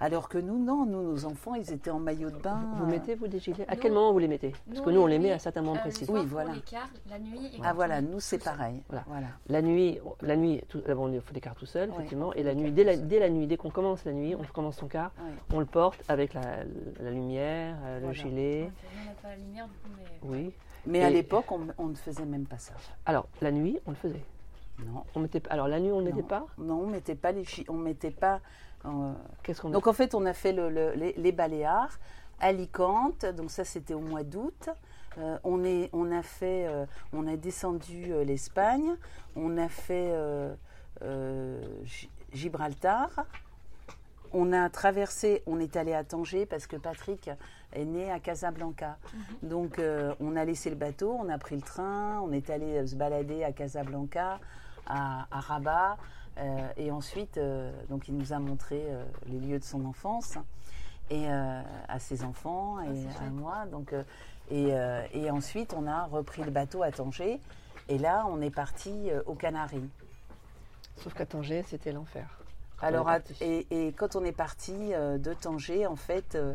alors que nous, non, nous, nos enfants, ils étaient en maillot de bain. Vous mettez, vous, des gilets? À Nous- quel moment vous les mettez? Parce que nous, on les met à certains moments Euh, précis. Oui, voilà. les quarts, la nuit. et Ah voilà, on nous c'est pareil. Voilà. voilà. La nuit, la nuit, tout, d'abord, il faut des cartes tout seul, Ouais. effectivement. Et la nuit, dès la, dès la nuit, dès qu'on commence la nuit, on commence son quart, Ouais. on le porte avec la, la lumière, euh, le Voilà. gilet. On n'a pas la lumière, du coup, mais. Oui. Mais à l'époque, on, on ne faisait même pas ça. Alors, la nuit, on le faisait. Non. On mettait, alors, la nuit, on ne mettait pas? Non, on mettait pas les chi- on mettait pas. euh, Qu'est-ce qu'on Donc en fait, on a fait le- le- les, les Baléares, Alicante, donc ça c'était au mois d'août. Euh, on, est, on a fait, euh, on a descendu l'Espagne, on a fait Gi- Gibraltar, on a traversé, on est allé à Tanger parce que Patrick est né à Casablanca. Donc euh, on a laissé le bateau, on a pris le train, on est allé euh, se balader à Casablanca, à, à Rabat, euh, et ensuite, euh, donc il nous a montré euh, les lieux de son enfance et euh, à ses enfants et à moi. Donc euh, et, euh, et ensuite on a repris le bateau à Tanger et là on est parti euh, aux Canaries. Sauf qu'à Tanger, c'était l'enfer. Alors, et, et quand on est parti euh, de Tanger, en fait, euh,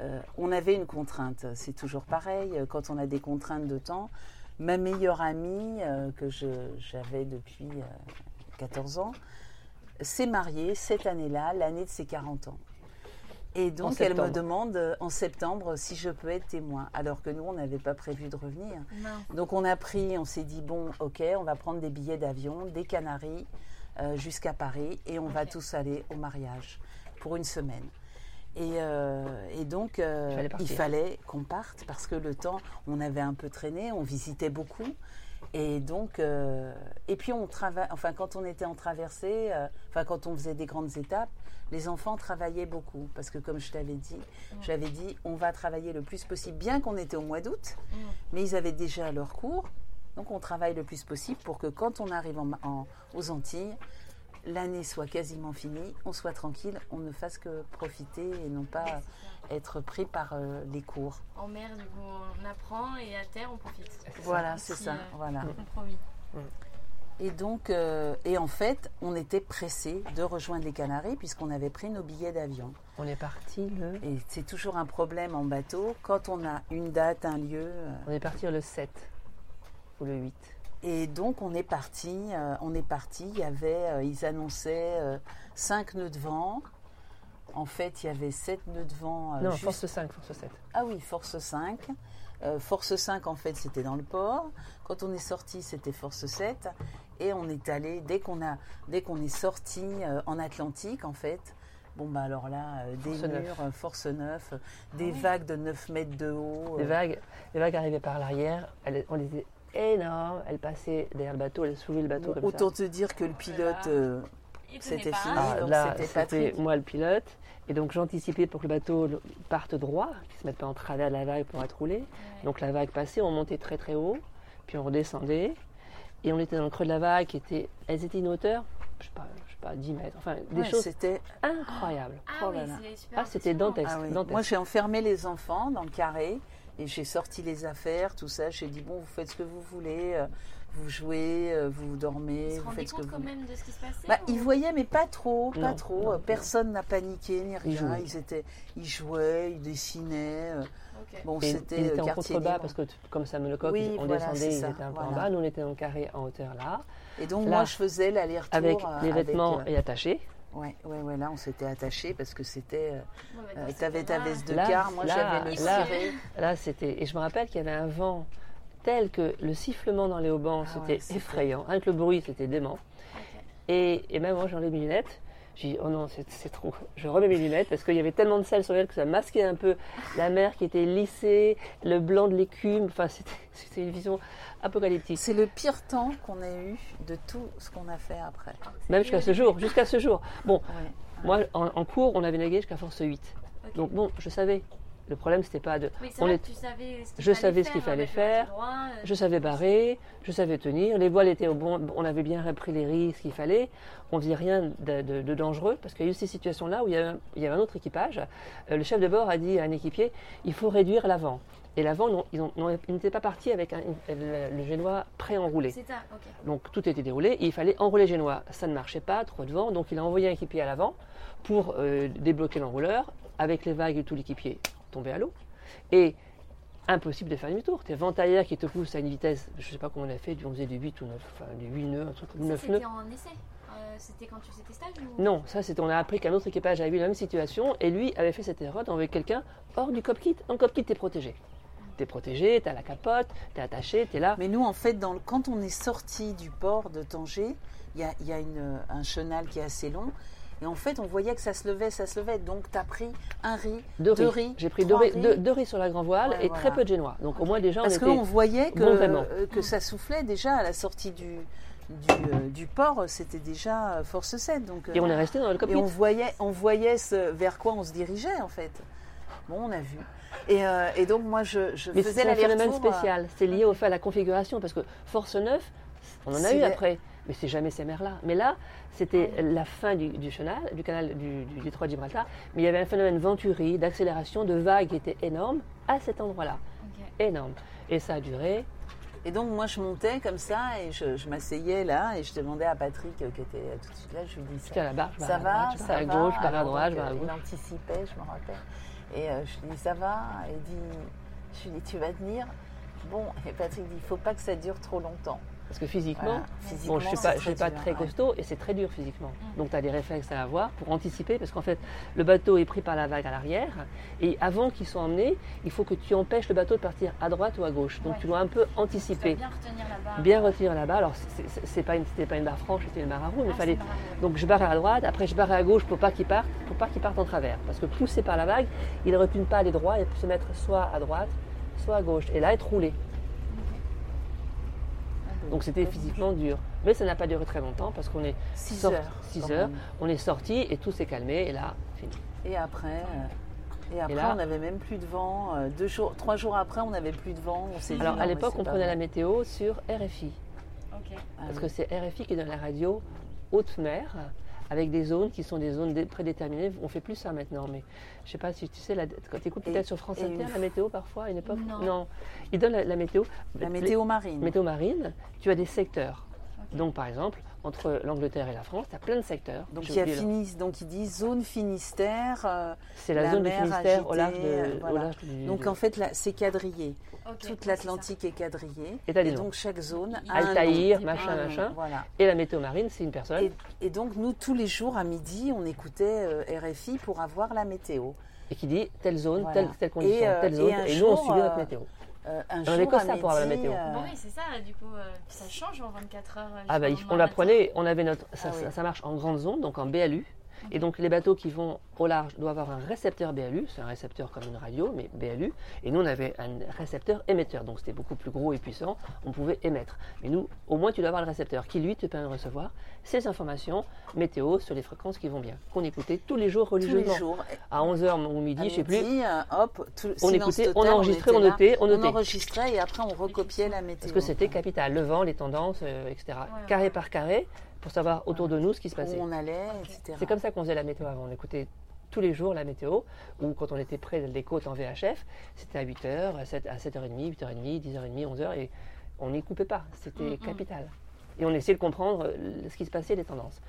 euh, on avait une contrainte. C'est toujours pareil, quand on a des contraintes de temps. Ma meilleure amie, euh, que j'avais depuis euh, 14 ans, s'est mariée cette année-là, l'année de ses 40 ans. Et donc, elle me demande en septembre si je peux être témoin, alors que nous, on n'avait pas prévu de revenir. Non. Donc on a pris, on s'est dit bon, ok, on va prendre des billets d'avion des Canaries euh, jusqu'à Paris et on va tous aller au mariage pour une semaine. Et, euh, et donc euh, Il fallait qu'on parte parce que le temps, on avait un peu traîné, on visitait beaucoup. Et donc, et puis on travaille, enfin quand on était en traversée, enfin quand on faisait des grandes étapes, les enfants travaillaient beaucoup. Parce que comme je t'avais dit, j'avais dit on va travailler le plus possible, bien qu'on était au mois d'août, mais ils avaient déjà leur cours, donc on travaille le plus possible pour que quand on arrive en- en- aux Antilles, l'année soit quasiment finie, on soit tranquille, on ne fasse que profiter et non pas être pris par euh, les cours. En mer, du coup, on apprend et à terre, on profite. Voilà, c'est ça, euh, voilà. Compromis. Et donc, euh, et en fait, on était pressés de rejoindre les Canaries puisqu'on avait pris nos billets d'avion. On est parti le. Et c'est toujours un problème en bateau quand on a une date, un lieu. euh, On est parti le 7 le 8. Et donc on est parti, euh, on est parti. Il y avait, euh, ils annonçaient 5 nœuds de vent. En fait, il y avait 7 nœuds de vent. euh, non, juste- force 5, force 7. Ah oui, force 5. Euh, force 5, en fait, c'était dans le port. Quand on est sorti, c'était force 7. Et on est allé, dès qu'on a, dès qu'on est sorti euh, en Atlantique, en fait, bon, bah alors là, euh, des Force murs, euh, force 9, des vagues de 9 mètres de haut. Les euh, vagues, les vagues arrivaient par l'arrière, on les était énormes, elles passaient derrière le bateau, elles soulevaient le bateau comme Autant ça. te dire que le pilote, euh, c'était fini. Ah, là, c'était moi le pilote. Et donc j'anticipais pour que le bateau parte droit, qu'il ne se mette pas en travers de la vague pour être roulé. Donc la vague passait, on montait très très haut, puis on redescendait. Et on était dans le creux de la vague, qui était, elles étaient une hauteur, je sais pas, je sais pas 10 mètres, enfin des Ouais, choses C'était incroyables. Ah Oh oui, Ah, c'était dantesque. Ah oui. dantesque. Moi, j'ai enfermé les enfants dans le carré et j'ai sorti les affaires, tout ça. J'ai dit bon, vous faites ce que vous voulez, euh, vous jouez, euh, vous Ils dormez, se vous rendaient faites ce que compte vous quand voulez. même de ce qui se passait Bah, ou- ils voyaient, mais pas trop, pas Non, trop. non. Personne n'a paniqué ni rien. jouaient. Ils étaient, ils jouaient, ils dessinaient. euh. Bon, c'était ils étaient en quartier contrebas parce que comme Samuel Lecoq, Oui, on voilà, descendait, ils ça, étaient un peu en bas, nous on était en carré en hauteur là, Et donc Là, moi, je faisais l'aller-retour avec les vêtements euh, et attachés. Ouais, ouais, ouais. Là, on s'était attachés parce que c'était. euh, bah, euh, T'avais ta veste de Là, quart, moi là, j'avais le là, ciré. Là, c'était. Et je me rappelle qu'il y avait un vent tel que le sifflement dans les haubans, Ah c'était ouais, effrayant. Rien que le bruit, c'était dément. Et, et même moi, j'enlève mes lunettes. J'ai dit, oh non, c'est trop. Je remets mes lunettes parce qu'il y avait tellement de sel sur elle que ça masquait un peu la mer qui était lissée, le blanc de l'écume. Enfin, c'était- une vision apocalyptique. C'est le pire temps qu'on ait eu de tout ce qu'on a fait après. Même jusqu'à ce jour. Jusqu'à ce jour. Bon, Ouais. moi, en, en cours, on avait navigué jusqu'à force 8. Ok. Donc bon, je savais. Le problème, c'était pas de. Oui, c'est on vrai est- que tu savais ce qu'il je savais ce qu'il fallait faire, droit, euh, Je savais barrer, je savais tenir, les voiles étaient au bon, on avait bien repris les risques qu'il fallait, on faisait rien de, de- de dangereux, parce qu'il y a eu ces situations-là où il y avait, il y avait un autre équipage, Euh, le chef de bord a dit à un équipier, il faut réduire l'avant. Et l'avant, ils n'étaient pas partis avec un- le, le génois pré-enroulé. Donc tout était déroulé et il fallait enrouler le génois. Ça ne marchait pas, trop de vent, donc il a envoyé un équipier à l'avant pour euh, débloquer l'enrouleur. Avec les vagues, tout l'équipier tombé à l'eau. Et impossible de faire demi-tour. Tes vents arrière qui te poussent à une vitesse, je ne sais pas comment on a fait, on faisait du 8 ou 9, enfin du 8 nœuds, un truc, ou Ça, 9 nœuds. c'était en essai Euh, C'était quand tu faisais tes stages ou... Non, ça c'était, on a appris qu'un autre équipage avait eu la même situation et lui avait fait cette erreur d'envoyer quelqu'un hors du cockpit. En cockpit, t'es protégé. T'es protégé, t'as la capote, t'es attaché, t'es là. Mais nous, en fait, dans le- quand on est sorti du port de Tanger, il y a, il y a une- un chenal qui est assez long. Et en fait, on voyait que ça se levait, ça se levait. Donc, tu as pris un riz, Deux deux riz. riz, J'ai pris deux riz, deux- deux riz sur la grand voile Ouais, et très peu de génois. Donc au moins déjà on Parce était. qu'on voyait que, bon vraiment. euh, que ça soufflait déjà à la sortie du, du, euh, du port. C'était déjà euh, force 7. Donc, euh, Et on est resté dans le et cockpit. on voyait, on voyait ce, vers quoi on se dirigeait, en fait. Bon, on a vu. Et, euh, et donc, moi, je, je Mais faisais c'est un phénomène l'aller-retour. spécial. C'est lié au fait à la configuration parce que Force 9, on en a eu après, mais c'est jamais ces mers-là. Mais là, c'était la fin du, du chenal, du canal du, du détroit de Gibraltar. Mais il y avait un phénomène venturi, d'accélération, de vagues qui était énorme à cet endroit-là. Énorme. Et ça a duré. Et donc moi je montais comme ça et je, je m'asseyais là et je demandais à Patrick euh, qui était tout de suite là, je lui dis J'étais à la barre, je ça, va, je ça barre à va. gauche, je barre à droite, je barre à euh, gauche. Il anticipait, je me rappelle. Et euh, je lui dis ça va? Et il dit, je lui dis tu vas tenir? Bon et Patrick dit il faut pas que ça dure trop longtemps. Parce que physiquement, Voilà. bon, je ne suis pas, je suis pas dur, très ouais. costaud et c'est très dur physiquement. Donc tu as des réflexes à avoir pour anticiper parce qu'en fait, le bateau est pris par la vague à l'arrière et avant qu'il soit emmené, il faut que tu empêches le bateau de partir à droite ou à gauche. Donc Ouais. tu dois un peu anticiper. bien retenir la barre. Bien retenir la barre. Alors, c'est pas pas une barre franche, c'était une barre à mais Ah, fallait. ouais. Donc je barrais à droite, après je barrais à gauche pour pas qu'il parte, pour pas qu'il parte en travers. Parce que poussé par la vague, il ne pas aller droit et se mettre soit à droite, soit à gauche. Et là, être roulé. Donc c'était physiquement dur. Mais ça n'a pas duré très longtemps parce qu'on est 6 sorti- heures. six quand heures, même. on est sorti et tout s'est calmé et là, fini. Et après, euh, et après là- on n'avait même plus de vent. euh, Deux jours, trois jours après on n'avait plus de vent. On s'est dit, Alors à l'époque, on prenait la météo sur RFI. Ok. Ah Parce oui. que c'est RFI qui donne la radio haute mer, avec des zones qui sont des zones dé- prédéterminées. On fait plus ça maintenant, mais je sais pas si tu sais, la, quand tu écoutes peut-être sur France Inter, une la météo parfois, à une époque Non. Ils donnent la, la météo. La météo marine. météo marine, tu as des secteurs. Donc par exemple, entre l'Angleterre et la France, tu as plein de secteurs. Donc il, y a oublié le- Finis, donc il dit zone Finistère. euh, C'est la, la zone du Finistère au agitée, large, de, au voilà. large du- donc du- en fait là, c'est quadrillé. Toute l'Atlantique est quadrillée. Et donc chaque zone a Altaïr, un nom. machin, nom, machin. Voilà. Et la météo marine, c'est une personne. Et, et donc nous tous les jours à midi, on écoutait euh, RFI pour avoir la météo. et qui dit telle zone, Voilà. telle, telle condition, Et, euh, telle et zone, un et, nous on subit notre euh, météo. Euh, un On jour avait que ça pour avoir la météo. euh, Bon, oui, c'est ça, du coup, euh, ça change en 24 heures. euh, Ah bah, on l'apprenait, on avait notre, ça, Ah oui. ça- ça marche en grande zone, donc en BLU. Et donc les bateaux qui vont au large doivent avoir un récepteur BLU, c'est un récepteur comme une radio, mais BLU. Et nous on avait un récepteur émetteur, donc c'était beaucoup plus gros et puissant, on pouvait émettre. Mais nous, au moins tu dois avoir le récepteur qui lui te permet de recevoir ces informations météo sur les fréquences qui vont bien, qu'on écoutait tous les jours tous les religieusement. jours. À 11h ou À midi, je sais plus. hop, tout, On écoutait, on enregistrait, on là. notait, on On notait. enregistrait et après on recopiait la météo. Parce que c'était capital, le vent, les tendances, euh, etc. ouais, carré ouais. par carré, pour savoir autour de nous ce qui se Où passait. on allait, etc. C'est comme ça qu'on faisait la météo avant. On écoutait tous les jours la météo, ou quand on était près des côtes en VHF, c'était à 8h, à 7, à 7h30, 8h30, 10h30, 11h, et on n'y coupait pas. C'était Mm, mm. capital. Et on essayait de comprendre euh, ce qui se passait, les tendances.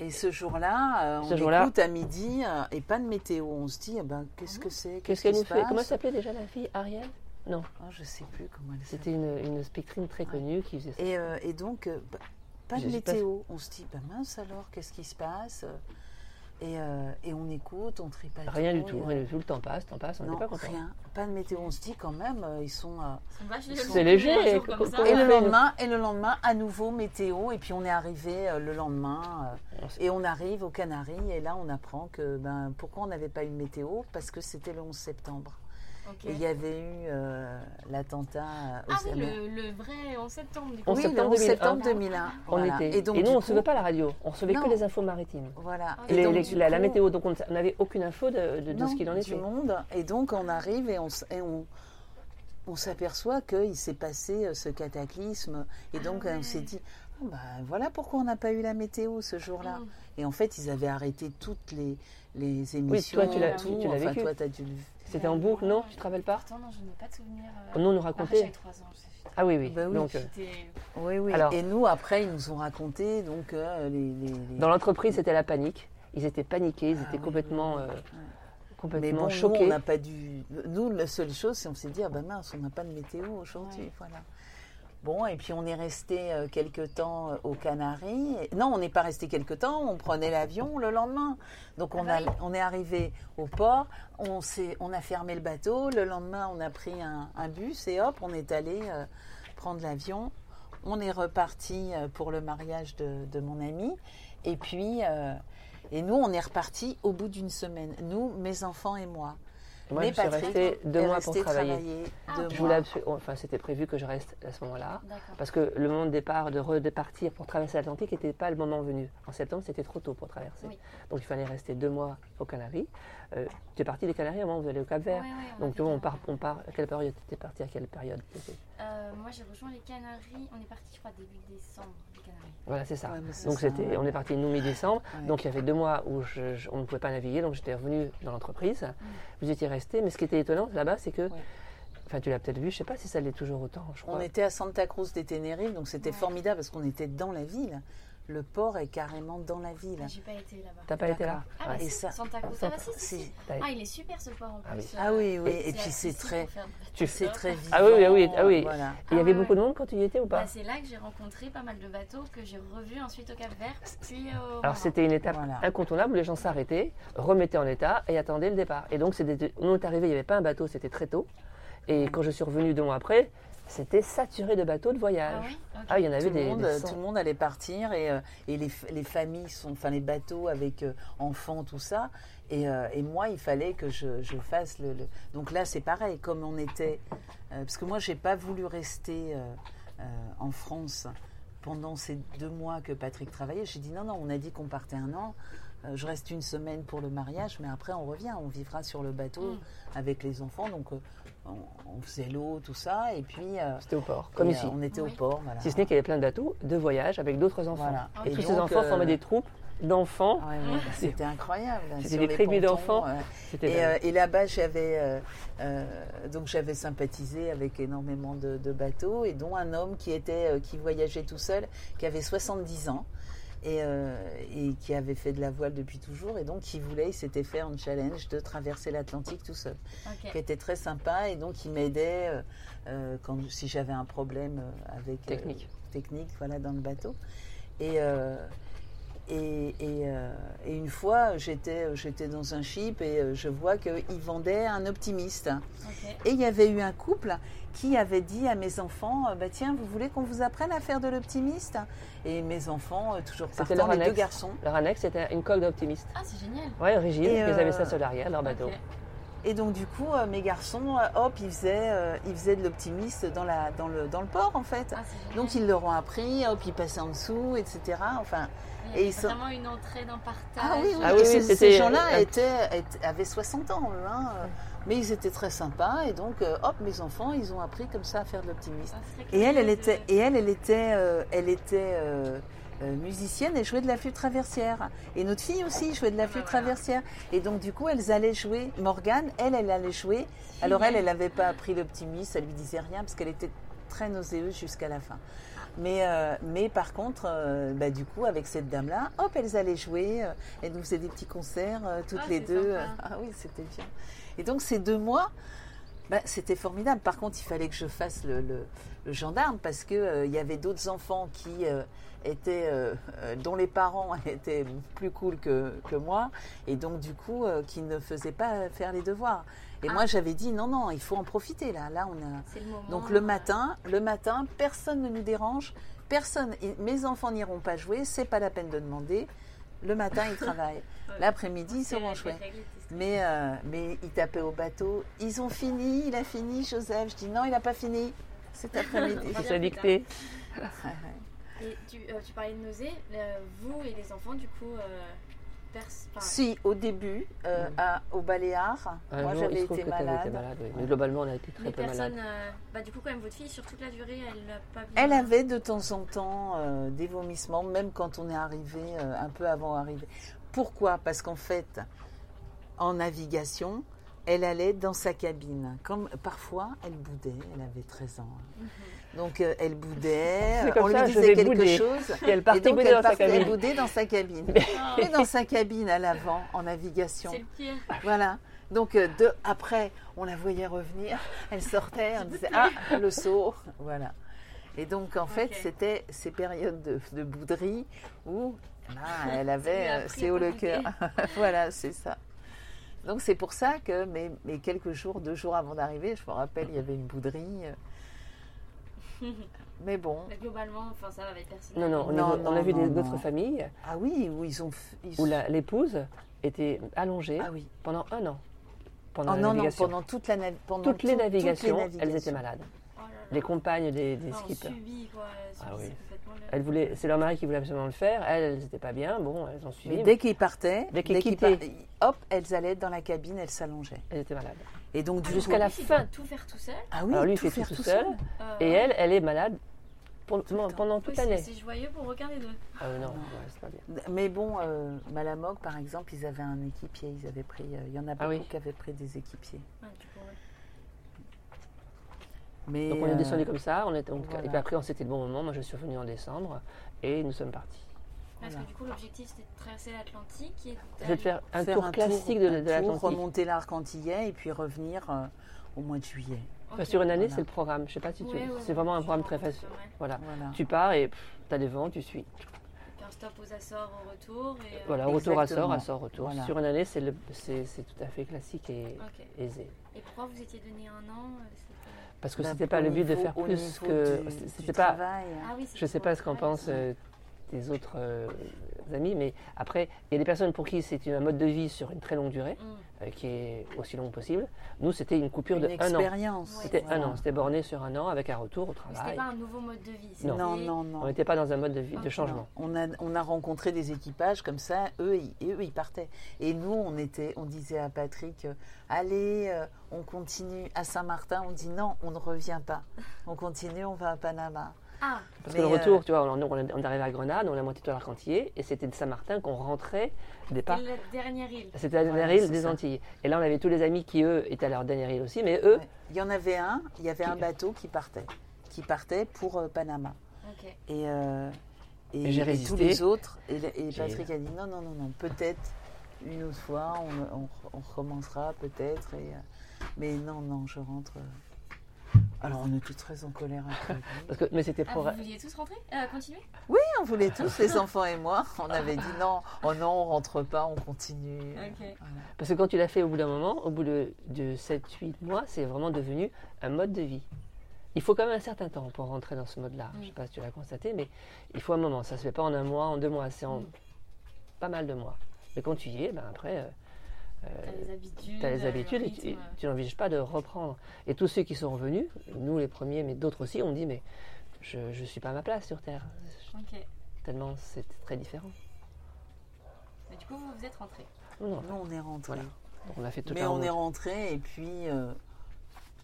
Et ce jour-là, euh, Ce on écoute à midi euh, et pas de météo. On se dit, eh ben, qu'est-ce que c'est? Qu'est-ce qu'elle nous fait? Comment s'appelait déjà la fille? Ariel? Non, Ah, Je sais plus comment elle c'était s'appelle. une, une spectrine très connue qui faisait ça. Et, euh, et donc, euh, pas- de pas météo. On se dit, ben mince alors, qu'est-ce qui se passe? Et, euh, et on écoute, on trie pas de Rien du tout, euh, rien du tout. Le temps passe, le temps passe, on n'était pas content. rien. Pas de météo. On se dit quand même, euh, ils sont. euh, C'est léger, et comme co- ça. co- Et le lendemain, et le lendemain, à nouveau météo. Et puis on est arrivé euh, le lendemain. euh, et on arrive aux Canaries. Et là, on apprend que ben pourquoi on n'avait pas eu de météo? Parce que c'était le 11 septembre. Et il y avait eu euh, l'attentat au Ah oui, le, le vrai en septembre du coup. En Oui, septembre le 11 2001. septembre 2001. On voilà. était. Et donc, nous, du on ne recevait pas la radio, on recevait que les infos maritimes. Voilà. Ah, Et Les- donc, les- du la, météo, donc on n'avait aucune info de, de- de non, ce qu'il en du était. monde. Et donc on arrive et on, s- et on, on s'aperçoit qu'il s'est passé euh, ce cataclysme. Et donc Ah on s'est dit, bah, voilà pourquoi on n'a pas eu la météo ce jour-là. Mm. Et en fait, ils avaient arrêté toutes les, les émissions. toi, tu l'as- enfin, vécu. toi, t'as dû le- C'était en boucle, non Tu te rappelles pas Pourtant, non, je n'ai pas de souvenir. euh, Nous, on nous Après, racontait. j'avais 3 ans. Ah oui, oui. Bah oui. Donc, euh, j'étais- Oui, oui. Alors- et nous, après, ils nous ont raconté donc, euh, les, les- les- dans l'entreprise, c'était la panique. Ils étaient paniqués, ils Ah étaient oui, complètement, oui, euh, oui. Mais complètement bon, nous, choqués. on n'a pas dû. Nous, la seule chose, c'est on s'est dit, ah ben mince, on n'a pas de météo aujourd'hui. Ouais. Voilà. Bon, et puis on est resté euh, quelques temps euh, aux Canaries. Non, on n'est pas resté quelques temps, on prenait l'avion le lendemain. Donc on, Ah a, on est arrivé au port, on, on a fermé le bateau. Le lendemain, on a pris un, un bus et hop, on est allé euh, prendre l'avion. On est reparti euh, pour le mariage de, de mon ami. Et puis, et nous, on est reparti au bout d'une semaine. Nous, mes enfants et moi. Moi, Mais je suis Patrick resté deux mois pour travailler. Ah, deux. Je voulais Enfin, c'était prévu que je reste à ce moment-là. D'accord. Parce que le moment de départ, de redépartir pour traverser l'Atlantique, n'était pas le moment venu. En septembre, c'était trop tôt pour traverser. Oui. Donc il fallait rester deux mois aux Canaries. Euh, tu es parti des Canaries avant, vous allez au Cap Vert. Ouais, ouais, on a Donc tu vois, on part, on part. À quelle période Tu es parti à quelle période Euh, moi, j'ai rejoint les Canaries. On est parti, je crois, début décembre, Canaries. Voilà, c'est ça. Ouais, Donc c'était, ouais. on est parti nous mi-décembre. Ouais. Donc il y avait deux mois où je- je- on ne pouvait pas naviguer, donc j'étais revenu dans l'entreprise. Vous étiez resté, mais ce qui était étonnant là-bas, c'est que, enfin tu l'as peut-être vu, je sais pas si ça l'est toujours autant. Je crois. On était à Santa Cruz de Tenerife, donc c'était Ouais. formidable parce qu'on était dans la ville. Le port est carrément dans la ville. Ah, j'ai pas été là-bas. T'as pas été là Ah, bah, Ouais. Et ça- Santa Cruz. Ah, bah, si, si, si. c'est- T'as- Ah, il est super ce port en plus. Ah oui. euh, Ah oui, oui. Et, puis accessible c'est très, Tu- c'est très vivant. Ah oui, oui, oui, ah oui. Voilà. Il y Ah avait beaucoup ouais. de monde quand tu y étais ou pas Bah, c'est là que j'ai rencontré pas mal de bateaux que j'ai revus ensuite au Cap Vert, puis au Alors c'était une étape Voilà. incontournable où les gens s'arrêtaient, remettaient en état et attendaient le départ. Et donc c'était, nous on est arrivé, il n'y avait pas un bateau, c'était très tôt. Et quand je suis revenu deux mois après, c'était saturé de bateaux de Ah voyage. oui Ok. Ah, il y en Tout avait le, des, monde, des tout le monde allait partir et, euh, et les, les familles sont, enfin les bateaux avec euh, enfants, tout ça. Et, euh, et moi, il fallait que je, je fasse le, le- Donc là, c'est pareil, comme on était. euh, parce que moi, j'ai pas voulu rester euh, euh, en France pendant ces deux mois que Patrick travaillait. J'ai dit non, non, on a dit qu'on partait un an. Euh, je reste une semaine pour le mariage, mais après on revient, on vivra sur le bateau Mm. avec les enfants. Donc euh, on, on faisait l'eau, tout ça, et puis euh, C'était au port, comme et, ici. on était Oui. au port. Voilà. Si ce n'est qu'il y avait plein de bateaux de voyage avec d'autres enfants. Voilà. Et, Et tous ces enfants euh, formaient des troupes d'enfants. Ouais, ouais, C'était incroyable. C'était des tribus d'enfants. ouais. Et, euh, et là-bas, j'avais euh, euh, donc j'avais sympathisé avec énormément de, de bateaux et dont un homme qui était euh, qui voyageait tout seul, qui avait 70 ans et, euh, et qui avait fait de la voile depuis toujours et donc qui voulait, il s'était fait un challenge de traverser l'Atlantique tout seul, qui était très sympa et donc il m'aidait euh, euh, quand si j'avais un problème avec Technique. technique, voilà, dans le bateau. Et euh, et, et, euh, et une fois, j'étais, j'étais dans un ship et euh, je vois qu'ils vendaient un optimiste. Et il y avait eu un couple qui avait dit à mes enfants, euh, bah, tiens, vous voulez qu'on vous apprenne à faire de l'optimiste? Et mes enfants, toujours C'était partant, leur les deux annexe. garçons. Leur annexe, c'était une coque d'optimiste. Ah, c'est génial. Ouais, rigide. Et, Ils euh, avaient ça sur l'arrière, leur bateau. Et donc du coup, mes garçons, hop, ils faisaient, ils faisaient de l'optimiste dans, la, dans, le, dans le port, en fait. Ah. Donc ils leur ont appris, hop, ils passaient en dessous, etc. Enfin, Il y et avait ils sont- vraiment une entrée d'un partage. Ah oui, oui. Ah oui, oui, ces, gens-là euh, étaient, étaient- avaient 60 ans, eux, hein, euh, mais ils étaient très sympas. Et donc, euh, hop, mes enfants, ils ont appris comme ça à faire de l'optimiste. Ça serait Et elle, elle était, et elle, elle était, euh, elle était euh, euh, musicienne et jouait de la flûte traversière. Et notre fille aussi jouait de la flûte traversière. Et donc, du coup, elles allaient jouer. Morgane, elle, elle allait jouer. Alors, elle, elle n'avait pas appris l'optimiste, ça lui disait rien parce qu'elle était très nauséeuse jusqu'à la fin. Mais, euh, mais par contre, euh, bah, du coup, avec cette dame-là, hop, elles allaient jouer. euh, elles nous faisaient des petits concerts, euh, toutes Ah, les deux. sympa. Ah oui, c'était bien. Et donc, ces deux mois, Bah, c'était formidable. Par contre, il fallait que je fasse le, le- le gendarme parce que il y avait d'autres enfants qui étaient, dont les parents étaient plus cool que, que moi, et donc du coup, qui ne faisaient pas faire les devoirs. Et Ah. moi, j'avais dit non, non, il faut en profiter là. Là, on a. C'est le moment. Donc le euh, matin, le matin, personne ne nous dérange, personne. Mes enfants n'iront pas jouer, c'est pas la peine de demander. Le matin, ils travaillent. L'après-midi, ils seront était Mais, euh, mais ils tapaient au bateau. Ils ont fini, il a fini, Joseph. Je dis non, il n'a pas fini cet après-midi. Dicté. Et tu, euh, tu parlais de nausées. euh, vous et les enfants, du coup, Si, au début, euh, à- au Baléares, Un moi jour, j'avais été malade. été malade. oui. Mais globalement, on a été très les peu malade. personnes, euh, bah, du coup, quand même, votre fille, sur toute la durée, elle n'a pas bien. Elle avait de temps en temps euh, des vomissements, même quand on est arrivé, euh, un peu avant arrivé. Pourquoi? Parce qu'en fait, en navigation, elle allait dans sa cabine. Comme parfois, elle boudait. Elle avait 13 ans. hein. Donc euh, elle boudait. On ça, lui disait quelque bouder. chose. Et elle partait et donc bouder elle dans sa partait cabine. bouder dans sa cabine. Ah, Et dans sa cabine à l'avant, en navigation. C'est le pire. Voilà. Donc euh, de, après, on la voyait revenir, elle sortait, on disait ah le saut, voilà. Et donc en fait, c'était ces périodes de, de bouderie où là, elle avait euh, c'est haut le cœur. voilà, c'est ça. Donc c'est pour ça que mes, mes quelques jours, deux jours avant d'arriver, je me rappelle, il y avait une bouderie. Mais bon, Mais globalement, enfin, ça va avec personne. Non, non, on, Non, est- on non, a vu d'autres familles ah oui, où ils ont, ils où l'épouse était allongée ah oui. pendant un an. Pendant Oh la non non, navigation. pendant toute la pendant toutes, les tout- navigations, elles étaient malades. Oh là là. Les compagnes des, des on skippers. subit, quoi. Ah subit, oui. C'est complètement le- Elles voulaient, c'est leur mari qui voulait absolument le faire. Elles, elles n'étaient pas bien. Bon, elles ont suivi. Mais dès qu'ils partaient, Dès qu'ils par- hop, elles allaient dans la cabine, elles s'allongeaient. Elles étaient malades. Et donc du Jusqu'à coup- la fin. tout faire tout seul. Ah oui, Alors lui, il tout fait faire tout tout seul. seul. Euh, Et elle, elle est malade pour- pendant, toute l'année. C'est joyeux pour aucun des deux. Ah non, ouais, c'est pas bien. Mais bon, euh, Malamog, par exemple, ils avaient un équipier. Ils avaient pris. euh, Il y en a beaucoup Ah oui. qui avaient pris des équipiers. Ouais. Mais Donc on est euh, descendu comme ça. On est, donc, voilà. Et puis après, on c'était le bon moment. Moi, je suis revenu en décembre et nous sommes partis. Parce Voilà. que du coup, l'objectif, c'était de traverser l'Atlantique et C'est de faire un faire tour classique de, un de tour, l'Atlantique. remonter l'arc antillais et puis revenir euh, au mois de juillet. Enfin, sur une année, Voilà. c'est le programme. Je sais pas si tu. Ouais, ouais, c'est vraiment un je programme très facile. Voilà. Voilà. Tu pars et tu as des vents, tu suis. Puis un stop aux Açores au retour. Et, euh, Voilà, retour à sort, retour. Voilà. Sur une année, c'est tout à fait classique et aisé. Et pourquoi vous étiez donné un an euh, Parce que Bah, c'était pas le but de faire plus que. C'était pas. travail. Ah oui, Je sais pas ce qu'en pensent euh, tes autres euh, amis, mais après, il y a des personnes pour qui c'est un mode de vie sur une très longue durée, Mm. euh, qui est aussi long possible. Nous, c'était une coupure Une de un an. expérience. Ouais, C'était voilà. un an, c'était borné sur un an avec un retour au Mais c'était travail. pas un nouveau mode de vie. c'était- Non, non, non. On n'était pas dans un mode de, vie, de changement. On a, on a rencontré des équipages comme ça, eux, ils, et eux, ils partaient. Et nous, on, était, on disait à Patrick, euh, allez, euh, on continue à Saint-Martin. On dit non, on ne revient pas. On continue, on va à Panama. Ah, Parce que le euh, retour, tu vois, on, on, on est arrivé à Grenade, on a monté tout l'Arcantier, et c'était de Saint-Martin qu'on rentrait au départ. c'était la dernière île. C'était la dernière île des ça. Antilles. Et là, on avait tous les amis qui, eux, étaient à leur dernière île aussi, mais eux, Ouais. Il y en avait un, il y avait un bateau qui partait, qui partait pour euh, Panama. Et, euh, et, Et j'ai et résisté. tous les autres, et, Patrick a dit non, non, non, non, peut-être une autre fois, on, on- on recommencera peut-être. euh, mais non, non, je rentre. Euh. Alors on était très en colère parce que, mais c'était Ah, pour. vous vouliez tous rentrer euh, Continuer? Oui, on voulait tous, les enfants et moi. On avait dit non, oh non, on rentre pas, on continue. Voilà. Parce que quand tu l'as fait au bout d'un moment, au bout de, de 7-8 mois, c'est vraiment devenu un mode de vie. Il faut quand même un certain temps pour rentrer dans ce mode-là. Je ne sais pas si tu l'as constaté, mais il faut un moment. Ça ne se fait pas en un mois, en deux mois, c'est en pas mal de mois. Mais quand tu y es, ben après, euh, T'as les habitudes. tu as les euh, habitudes le et tu, n'envisages pas de reprendre. Et tous ceux qui sont revenus, nous les premiers, mais d'autres aussi, ont dit, mais je ne suis pas à ma place sur Terre. Tellement c'est très différent. Mais du coup, vous vous êtes rentrés. Non, non, Nous, on est rentrés. Voilà. on a fait toute Mais on est rentré et puis euh,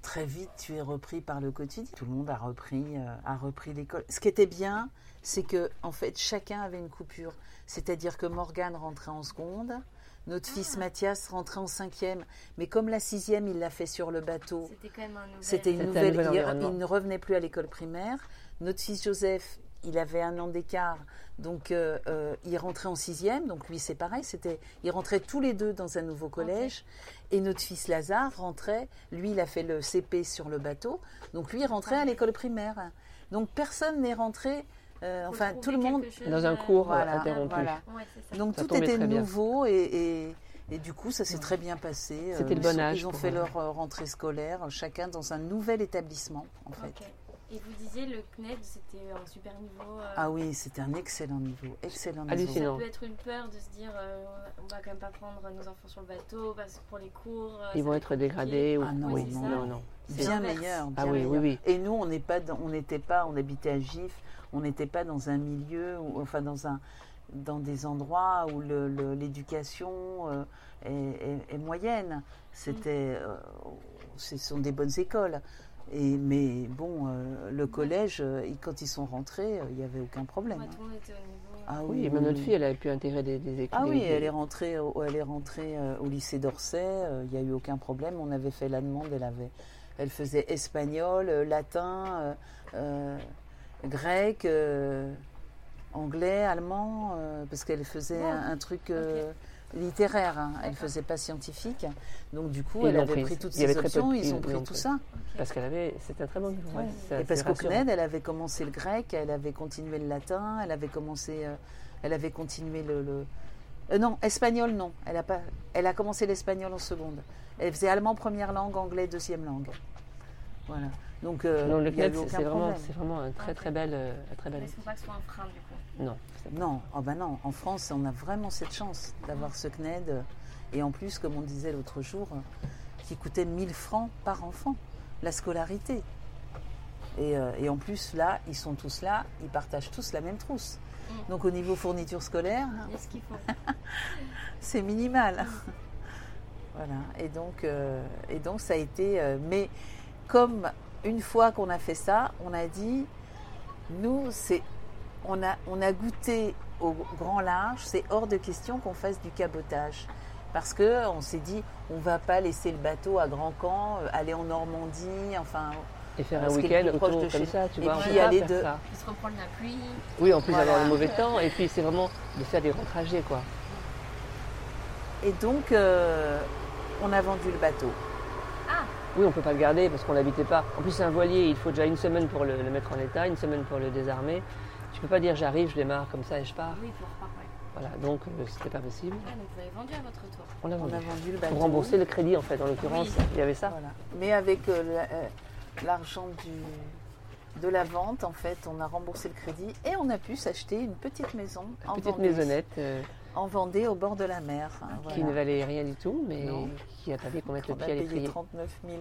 très vite tu es repris par le quotidien. Tout le monde a repris, euh, a repris l'école. Ce qui était bien, c'est que en fait chacun avait une coupure. C'est-à-dire que Morgane rentrait en seconde, notre fils Mathias rentrait en cinquième. Mais comme la sixième, il l'a fait sur le bateau. C'était quand même un nouvel. C'était une un nouvelle. nouvel il- environnement. il ne revenait plus à l'école primaire. Notre fils Joseph, il avait un an d'écart, donc euh, euh, il rentrait en sixième. Donc lui, c'est pareil, c'était, ils rentraient tous les deux dans un nouveau collège. Et notre fils Lazare rentrait, lui, il a fait le CP sur le bateau, donc lui, il rentrait à l'école primaire. Donc personne n'est rentré. Euh, enfin, tout le monde Dans un cours euh, Voilà, interrompu. voilà. Ouais, c'est ça. donc Ça tout était nouveau et, et, et du coup ça s'est très bien passé. Euh, C'était le ils bon âge Ils ont fait eux. leur euh, rentrée scolaire, chacun dans un nouvel établissement en fait. Et vous disiez le CNED, c'était un super niveau. euh, Ah oui, c'était un excellent niveau, excellent niveau. Ça peut être une peur de se dire euh, on va quand même pas prendre nos enfants sur le bateau parce que pour les cours. euh, Ils vont être compliqué. dégradés. Ou... Ah non, oui, non, non, non. Bien meilleur. Ah bien oui, oui, meilleur. oui. Et nous, on n'est pas, dans- on n'était pas, on habitait à Gif, on n'était pas dans un milieu, où- enfin dans un, dans des endroits où l'éducation euh, est, est- est moyenne. C'était, euh, ce sont des bonnes écoles. Et, mais bon, euh, le collège, euh, quand ils sont rentrés, euh, il n'y avait aucun problème. Ouais, tout le monde était au niveau. Ah Oui, même notre fille, elle a pu intégrer des, des écoles. Ah oui, elle est rentrée, au, elle est rentrée euh, au lycée d'Orsay. euh, Il n'y a eu aucun problème. On avait fait la demande. Elle avait, elle faisait espagnol, euh, latin, euh, euh, grec, euh, anglais, allemand, euh, parce qu'elle faisait un, un truc euh, littéraire. hein. Elle faisait pas scientifique. Donc du coup, Ils elle avait pris toutes peu de- options. Ils ils ont pris tout pris. ça. Parce qu'elle avait, c'était un très bon niveau. ouais, c'est- Et parce qu'au. CNED, elle avait commencé le grec, elle avait continué le latin, elle avait commencé, euh, elle avait continué le, le- euh, non, espagnol non, elle a pas, elle a commencé l'espagnol en seconde. Elle faisait allemand première langue, anglais deuxième langue. Voilà. Donc euh, Non, le il y a eu CNED, c'est- aucun c'est vraiment, c'est vraiment un très très belle, euh, un très Mais belle. il faut pas que ce soit un frein du coup? Non. Non, oh ben non. En France, on a vraiment cette chance d'avoir ce CNED. Et en plus, comme on disait l'autre jour, euh, qui coûtait 1000 francs par enfant, la scolarité. Et, euh, et en plus, là, ils sont tous là, ils partagent tous la même trousse. Mm. Donc au niveau fourniture scolaire, a ce qu'il faut. c'est minimal. voilà. Et donc, euh, et donc ça a été. euh, mais comme une fois qu'on a fait ça, on a dit, nous, c'est, on a, on a goûté au grand large. C'est hors de question qu'on fasse du cabotage. Parce que on s'est dit, on va pas laisser le bateau à Grand Camp, euh, aller en Normandie, enfin. Et faire un week-end autour de comme chez- ça, tu Et vois. on puis aller de- ça. Se reprendre la pluie. Oui, en plus Voilà. d'avoir le mauvais temps, et puis c'est vraiment de faire des grands trajets, quoi. Et donc, euh, on a vendu le bateau. Oui, on peut pas le garder parce qu'on l'habitait pas. En plus, c'est un voilier, il faut déjà une semaine pour le, le mettre en état, une semaine pour le désarmer. Tu peux pas dire j'arrive, je démarre comme ça et je pars. Oui, il faut repartir. ouais. Voilà, donc euh, c'était pas possible. Ah, donc vous avez vendu à votre tour. On l'a On vendu. a vendu le bateau. Pour rembourser le crédit, en fait, en l'occurrence, Oui. il y avait ça. Voilà. Mais avec euh, euh, l'argent du, de la vente, en fait, on a remboursé le crédit et on a pu s'acheter une petite maison en Petite Vendée, maisonnette euh, en Vendée, au bord de la mer. hein, qui ne valait rien du tout, mais Non. qui a fallu qu'on mette le On a pied à payé l'étrier. 39 000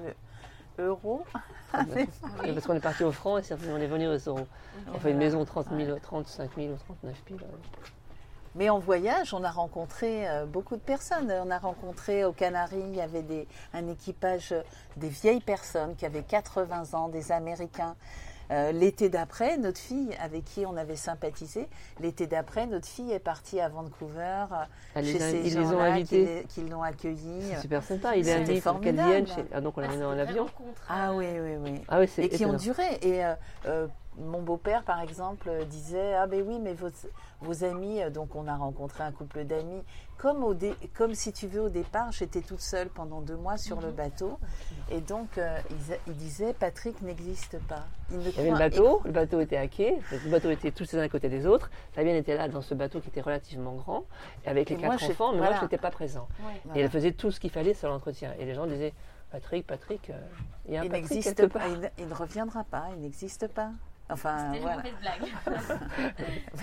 euros. Oui, Parce qu'on est parti au franc et c'est- on est venu aux euros. On fait une maison 30 000, 35 000 ou 39 000. euh. Mais en voyage, on a rencontré euh, beaucoup de personnes. On a rencontré aux Canaries, il y avait des, un équipage, euh, des vieilles personnes qui avaient 80 ans, des Américains. Euh, l'été d'après, notre fille, avec qui on avait sympathisé, l'été d'après, notre fille est partie à Vancouver, euh, Elle chez les ces ils les ont gens-là qui, l'ont accueillie. C'est super sympa. Il est C'était invité qu'elle formidable. vienne. Chez... Ah, donc on l'a mené en avion. Ah oui, oui, oui. Ah oui, et qui ont duré. Et euh, euh, mon beau-père, par exemple, euh, disait Ah, ben oui, mais vos, vos amis, euh, donc on a rencontré un couple d'amis, comme, au dé- comme si tu veux, au départ, j'étais toute seule pendant deux mois sur Mhm. le bateau. Et donc, euh, ils, ils disaient Patrick n'existe pas. Il, ne Il y avait le bateau, le bateau était hacké, le bateau était tous les uns à côté des autres. Fabienne était là dans ce bateau qui était relativement grand, avec les quatre enfants, mais moi je n'étais pas présent. Et Voilà. elle faisait tout ce qu'il fallait sur l'entretien. Et les gens disaient Patrick, Patrick, euh, il y a un Il Patrick n'existe quelque pas, part. il, il ne reviendra pas, il n'existe pas. Enfin, C'était une voilà. blague.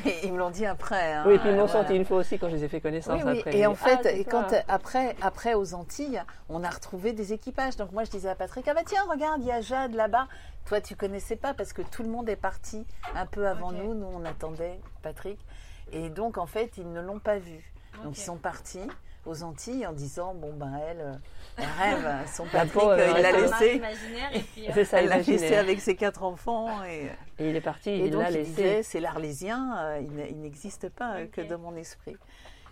Mais ils me l'ont dit après. hein, Oui, et puis ils m'ont voilà. senti une fois aussi quand je les ai fait connaissance Oui, oui. après. Et en fait, Ah, et quand, après, après aux Antilles, on a retrouvé des équipages. Donc moi, je disais à Patrick, ah bah tiens, regarde, il y a Jade là-bas. Toi, tu connaissais pas parce que tout le monde est parti un peu avant nous. Nous, on attendait Patrick. Et donc, en fait, ils ne l'ont pas vu. Donc, ils sont partis aux Antilles en disant, bon, ben elle, euh, elle rêve. Son La Patrick, euh, il l'a reste Un mari laissé. imaginaire et puis. euh, C'est ça, Elle l'a laissé avec ses quatre enfants. Et, Et il est parti, et il donc, l'a il laissé. c'est l'Arlésien, euh, il il n'existe pas que dans mon esprit.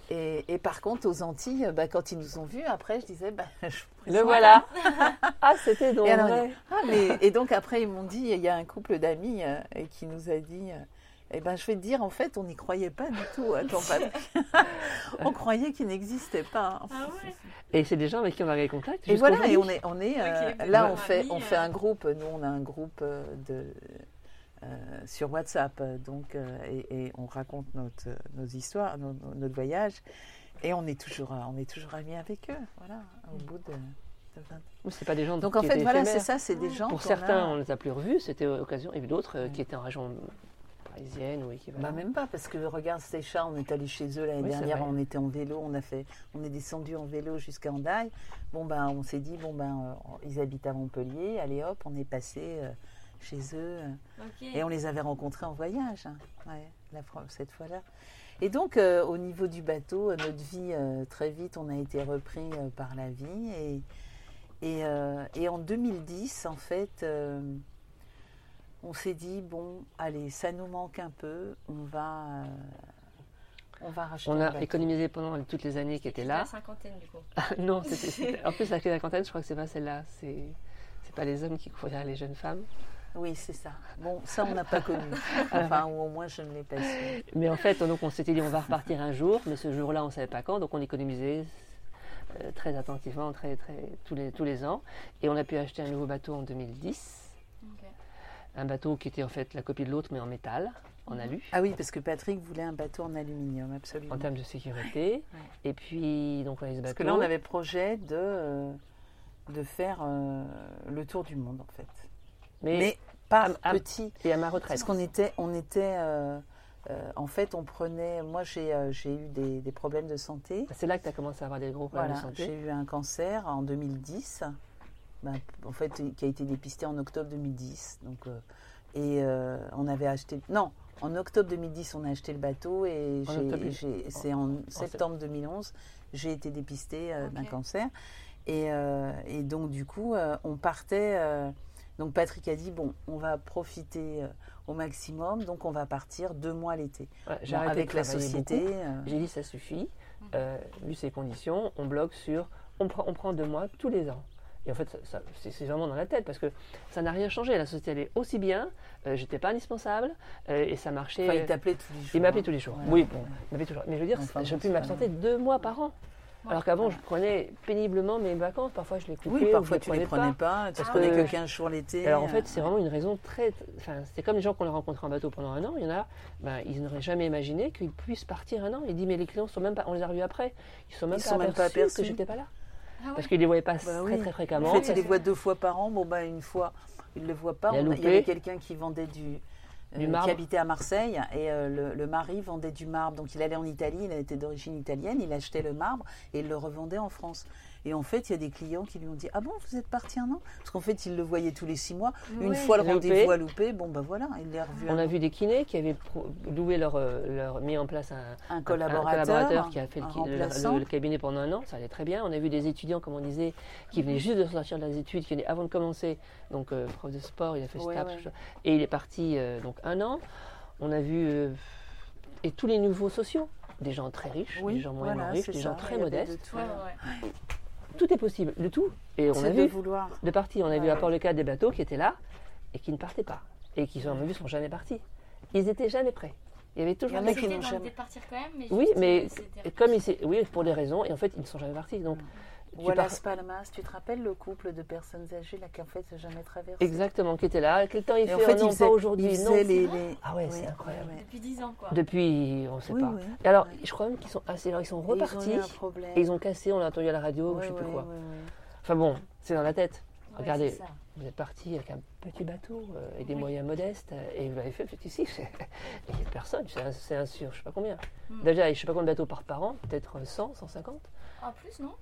Et, et par contre, aux Antilles, bah, quand ils nous ont vus, après, je disais, bah, je Le voilà Ah, c'était donc Et, alors, ah, mais- et donc après, ils m'ont dit, il y a un couple d'amis euh, qui nous a dit, euh, Eh ben, je vais te dire, en fait, on n'y croyait pas du tout à ton Patrick. on croyait qu'il n'existait pas. Ah ouais Et c'est des gens avec qui on a gagné contact. Et voilà, et on est, on est euh, là, on fait, on fait euh. un groupe. Nous, on a un groupe euh, de euh, sur WhatsApp, donc, euh, et, et on raconte notre, nos histoires, nos- nos- notre voyage, et on est toujours, on est toujours amis avec eux. Voilà, au bout de, de 20 Oui, c'est pas des gens Donc en qui fait, étaient voilà, c'est ça, c'est des gens. Pour certains, a- on ne les a plus revus, c'était occasion, et d'autres euh, qui étaient en région parisienne ou équivalent. Bah même pas, parce que regarde Stécha, on est allé chez eux l'année Oui, dernière, on était en vélo, on a fait, on est descendu en vélo jusqu'à Andaille. Bon ben, on s'est dit bon ben, euh, ils habitent à Montpellier, allez hop, on est passé euh, chez eux euh, et on les avait rencontrés en voyage, hein, ouais, la fois- cette fois-là. Et donc euh, au niveau du bateau, notre vie euh, très vite, on a été repris euh, par la vie et et, euh, et en 2010 en fait. On s'est dit bon, allez, ça nous manque un peu, on va, euh, on va racheter. On a économisé pendant toutes les années qui étaient La là. cinquantaine du coup. non, c'était- c'était- en plus, la cinquantaine, je crois que c'est pas celle-là. C'est c'est pas les hommes qui courent les jeunes femmes. Oui, c'est ça. Bon, ça on n'a pas connu. Enfin, ou au moins je ne l'ai pas su. Mais en fait, donc, on s'était dit on va repartir un jour, mais ce jour-là, on ne savait pas quand, donc on économisait euh, très attentivement très, très, tous, les, tous les ans. Et on a pu acheter un nouveau bateau en 2010. Un bateau qui était en fait la copie de l'autre, mais en métal, en alu. Ah oui, parce que Patrick voulait un bateau en aluminium, absolument. En termes de sécurité. Et puis, donc, on a eu ce Parce bateau. que là, on avait projet de, euh, de faire euh, le tour du monde, en fait. Mais, Mais pas à- petit. et à ma retraite. Parce qu'on était, on était euh, euh, en fait, on prenait. Moi, j'ai euh, j'ai eu des, des problèmes de santé. C'est là que tu as commencé à avoir des gros problèmes Voilà, de santé. j'ai eu un cancer en 2010, ben, en fait, qui a été dépisté en octobre 2010. Donc, euh, et euh, on avait acheté. Non, en octobre 2010, on a acheté le bateau et c'est en septembre 2011, j'ai été dépistée euh, d'un cancer. Et, euh, et donc, du coup, euh, on partait. euh, donc, Patrick a dit bon, on va profiter euh, au maximum, donc on va partir deux mois l'été. Ouais, j'ai Bon, arrêté de avec la travailler société. beaucoup. euh, J'ai dit ça suffit. Euh, vu ces conditions, on bloque sur. On prend deux mois tous les ans. Et en fait, ça- ça- c'est vraiment dans la tête parce que ça n'a rien changé. La société allait aussi bien. Euh, J'étais pas indispensable euh, et ça marchait. Enfin, il t'appelait tous les jours. Il m'appelait hein. tous les jours. Voilà. Oui, bon, il m'appelait toujours. Mais je veux dire, Enfin, je pas m'absenter deux mois par an. Alors qu'avant, je prenais péniblement mes vacances. Parfois, je les coupais. Oui, ou parfois je tu les prenais pas, tu Parce prenais que- que 15 jours l'été. Alors en fait, euh, c'est vraiment une raison très. Enfin, c'est comme les gens qu'on a rencontrés en bateau pendant un an. Il y en a, ben, ils n'auraient jamais imaginé qu'ils puissent partir un an. Il dit, mais les clients sont même pas. On les a revus après. Ils sont même Ils pas sont même pas aperçus aperçus. que j'étais pas là. Ah ouais. Parce qu'ils les voyaient pas Bah très oui. très fréquemment. En fait, il les voit deux fois par an. Bon, ben, une fois, il ne le voit pas. Il a y avait quelqu'un qui vendait du. Du euh, marbre. qui habitait à Marseille et euh, le, le mari vendait du marbre. Donc il allait en Italie, il était d'origine italienne, il achetait le marbre et il le revendait en France. Et en fait, il y a des clients qui lui ont dit Ah bon, vous êtes parti un an? Parce qu'en fait, il le voyait tous les six mois. Une fois le rendez-vous a loupé, bon ben voilà, il l'a revu. On a an. vu des kinés qui avaient loué leur, euh, leur mis en place un, un un collaborateur, collaborateur qui a fait le, cabinet pendant un an, ça allait très bien. On a vu des étudiants, comme on disait, qui Mhm. venaient juste de sortir de leurs études, qui venaient avant de commencer, donc euh, prof de sport, il a fait Ouais, STAPS, ouais. et il est parti euh, donc un an. On a vu euh, et tous les nouveaux sociaux, des gens très riches, Oui, des gens moins voilà, riches, des ça, gens très avait de modestes. tout. Ouais, ouais, ouais. Tout est possible, de tout. Et on a de vu vouloir. de partir. On a vu à part le cas des bateaux qui étaient là et qui ne partaient pas et qui, à mon avis, sont jamais partis. Ils étaient jamais prêts. Il y avait toujours des- qui n'ont dans jamais- l'idée de partir quand même, mais Oui, mais euh, comme il s'est- oui, pour des raisons, et en fait, ils ne sont jamais partis. Donc, tu Voilà, pars- Palmas, tu te rappelles le couple de personnes âgées là qui en fait jamais traversé exactement, qui était là. Quel temps il Et en fait, fait, Oh non, il faisait, pas aujourd'hui, non. faisait les, les- Ah ouais, Oui, c'est incroyable. ouais, ouais. Depuis 10 ans, quoi. Depuis, on ne sait Oui, pas. oui. Et alors, Ouais. je crois même qu'ils sont assez, alors ils sont Et ils ont eu repartis un problème. et ils ont cassé. On a entendu à la radio, je sais plus quoi. ouais, ouais. Enfin bon, c'est dans la tête. Ouais, Regardez, vous êtes parti avec un petit bateau euh, avec des moyens modestes euh, et vous l'avez fait fait ici. Il n'y a personne, c'est un, un sur je sais pas combien. Mm. Déjà, je sais pas combien de bateaux partent par an, peut-être 100, 150 En plus, non?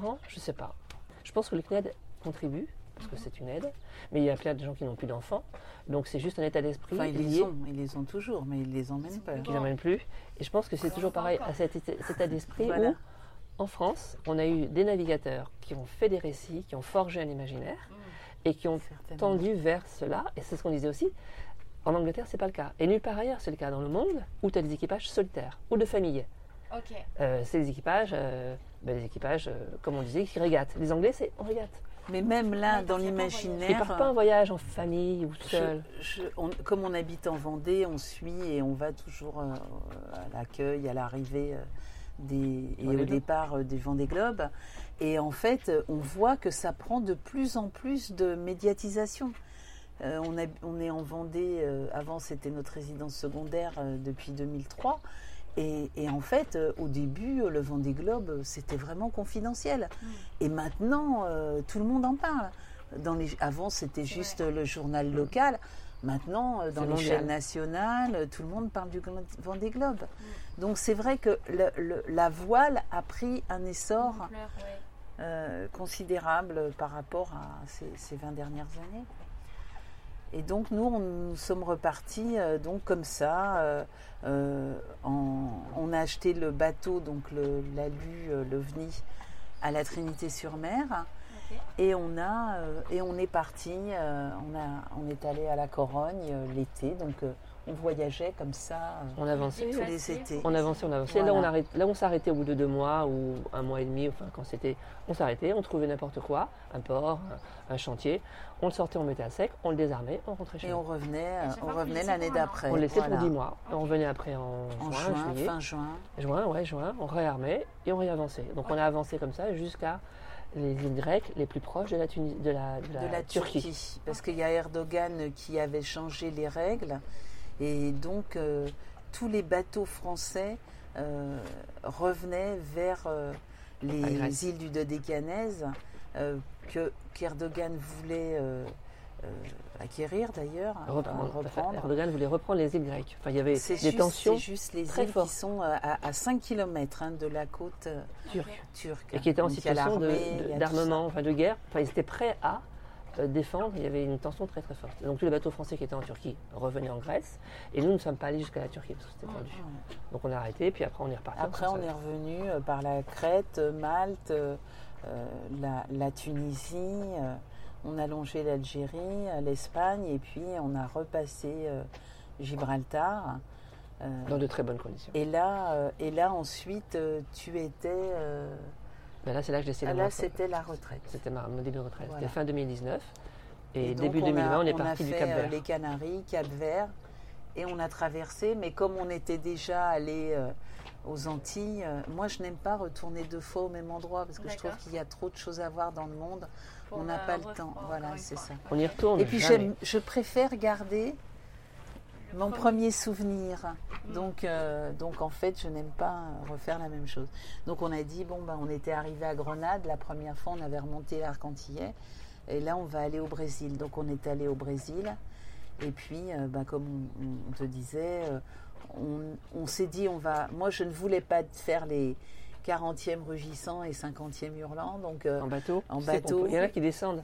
Par an, je sais pas. Je pense que le CNED contribue, parce que c'est une aide, mais il y a plein de gens qui n'ont plus d'enfants, donc c'est juste un état d'esprit Enfin, ils les ont, ils les ont toujours, mais ils les emmènent pas. qui n'emmène plus. Et je pense que c'est toujours pareil à cet état, cet état d'esprit Voilà. où, en France, on a eu des navigateurs qui ont fait des récits, qui ont forgé un imaginaire et qui ont tendu vers cela. Et c'est ce qu'on disait aussi. En Angleterre, c'est pas le cas. Et nulle part ailleurs, c'est le cas dans le monde où tu as des équipages solitaires ou de famille. Ok. Euh, c'est des équipages, euh, ben, des équipages, euh, comme on disait, qui régatent. Les Anglais, c'est on régate. Mais même là, Ouais, dans l'imaginaire. Ils partent pas en voyage en famille ou seul. je- on- comme on habite en Vendée, on suit et on va toujours euh, à l'accueil, à l'arrivée euh, des, et Vendée au Globe. départ euh, des Vendée Globes. Et en fait, on voit que ça prend de plus en plus de médiatisation. Euh, on, a- on est en Vendée, euh, avant c'était notre résidence secondaire euh, depuis 2003. Et, et en fait, euh, au début, euh, le Vendée Globe, euh, c'était vraiment confidentiel. Et maintenant, euh, tout le monde en parle. Dans les, avant, c'était juste le journal local. Maintenant, euh, dans les mondial. chaînes nationales, tout le monde parle du Vendée Globe. Donc c'est vrai que le- le- la voile a pris un essor euh, considérable par rapport à ces, ces 20 dernières années. Et donc nous, on, nous sommes repartis euh, donc comme ça. euh, euh, en- on a acheté le bateau, donc le- l'alu, l'OVNI, à la Trinité-sur-Mer. Et on a et on est parti. on a on est allé à la Corogne l'été, donc on voyageait comme ça euh, On avançait. tous les étés. On avançait, on avançait. Là, on arrête, là, on s'arrêtait au bout de deux mois ou un mois et demi, enfin, quand c'était. On s'arrêtait, on trouvait n'importe quoi, un port, un, un chantier. On le sortait, on mettait à sec, on le désarmait, on rentrait chez Et nous. on revenait, euh, chaque on revenait laissez l'année d'après. on le laissait voilà. pour 10 mois. Et on revenait après en, En juin, juin, juillet. fin juin. Juin, ouais, juin, on réarmait et on réavançait. Donc on a avancé comme ça jusqu'à les îles grecques les plus proches de la, Tunis- de la, de la de la Turquie. Turquie. Parce qu'il y a Erdogan qui avait changé les règles. Et donc, euh, tous les bateaux français euh, revenaient vers euh, les îles du Dodécanèse que qu'Erdogan voulait acquérir d'ailleurs, enfin, Reprendre. reprendre. Erdogan voulait reprendre les îles grecques. Enfin, il y avait des juste, tensions c'est juste les très îles fortes. qui sont à, à 5 km de la côte turque. et qui étaient en situation de- y de- d'armement, enfin de guerre. Enfin, ils étaient prêts à euh, défendre. Il y avait une tension très très forte. Donc tous les bateaux français qui étaient en Turquie revenaient en Grèce. Et nous ne sommes pas allés jusqu'à la Turquie parce que c'était tendu. Donc on a arrêté, puis après on est reparti. Après, on est revenu euh, par la Crète, euh, Malte, euh, la, la Tunisie, euh, on a longé l'Algérie, l'Espagne, et puis on a repassé Gibraltar. Dans de très bonnes conditions. et là, et là ensuite, tu étais. Mais là, c'est là que j'ai décidé de là, c'était la retraite. C'était ma- mon début de retraite. Voilà. C'était fin 2019. Et, donc, début on a- 2020, on est parti du fait, Cap euh, Vert. les Canaries, Cap Vert, et on a traversé. Mais comme on était déjà allé euh, aux Antilles, euh, moi je n'aime pas retourner deux fois au même endroit parce que je trouve qu'il y a trop de choses à voir dans le monde. Pour, on n'a pas le temps. Voilà, c'est fois. ça. On y retourne. Et puis je préfère garder mon premier souvenir. Donc, euh, donc en fait, je n'aime pas refaire la même chose. Donc on a dit, bon, ben, on était arrivé à Grenade, la première fois on avait remonté l'Arc-Antillais, et là on va aller au Brésil. Donc on est allé au Brésil, et puis euh, ben, comme on, on te disait, euh, on, on s'est dit, on va... Moi je ne voulais pas faire les 40e rugissants et 50e hurlants, donc... euh, En bateau. En bateau. Il y en a qui descendent.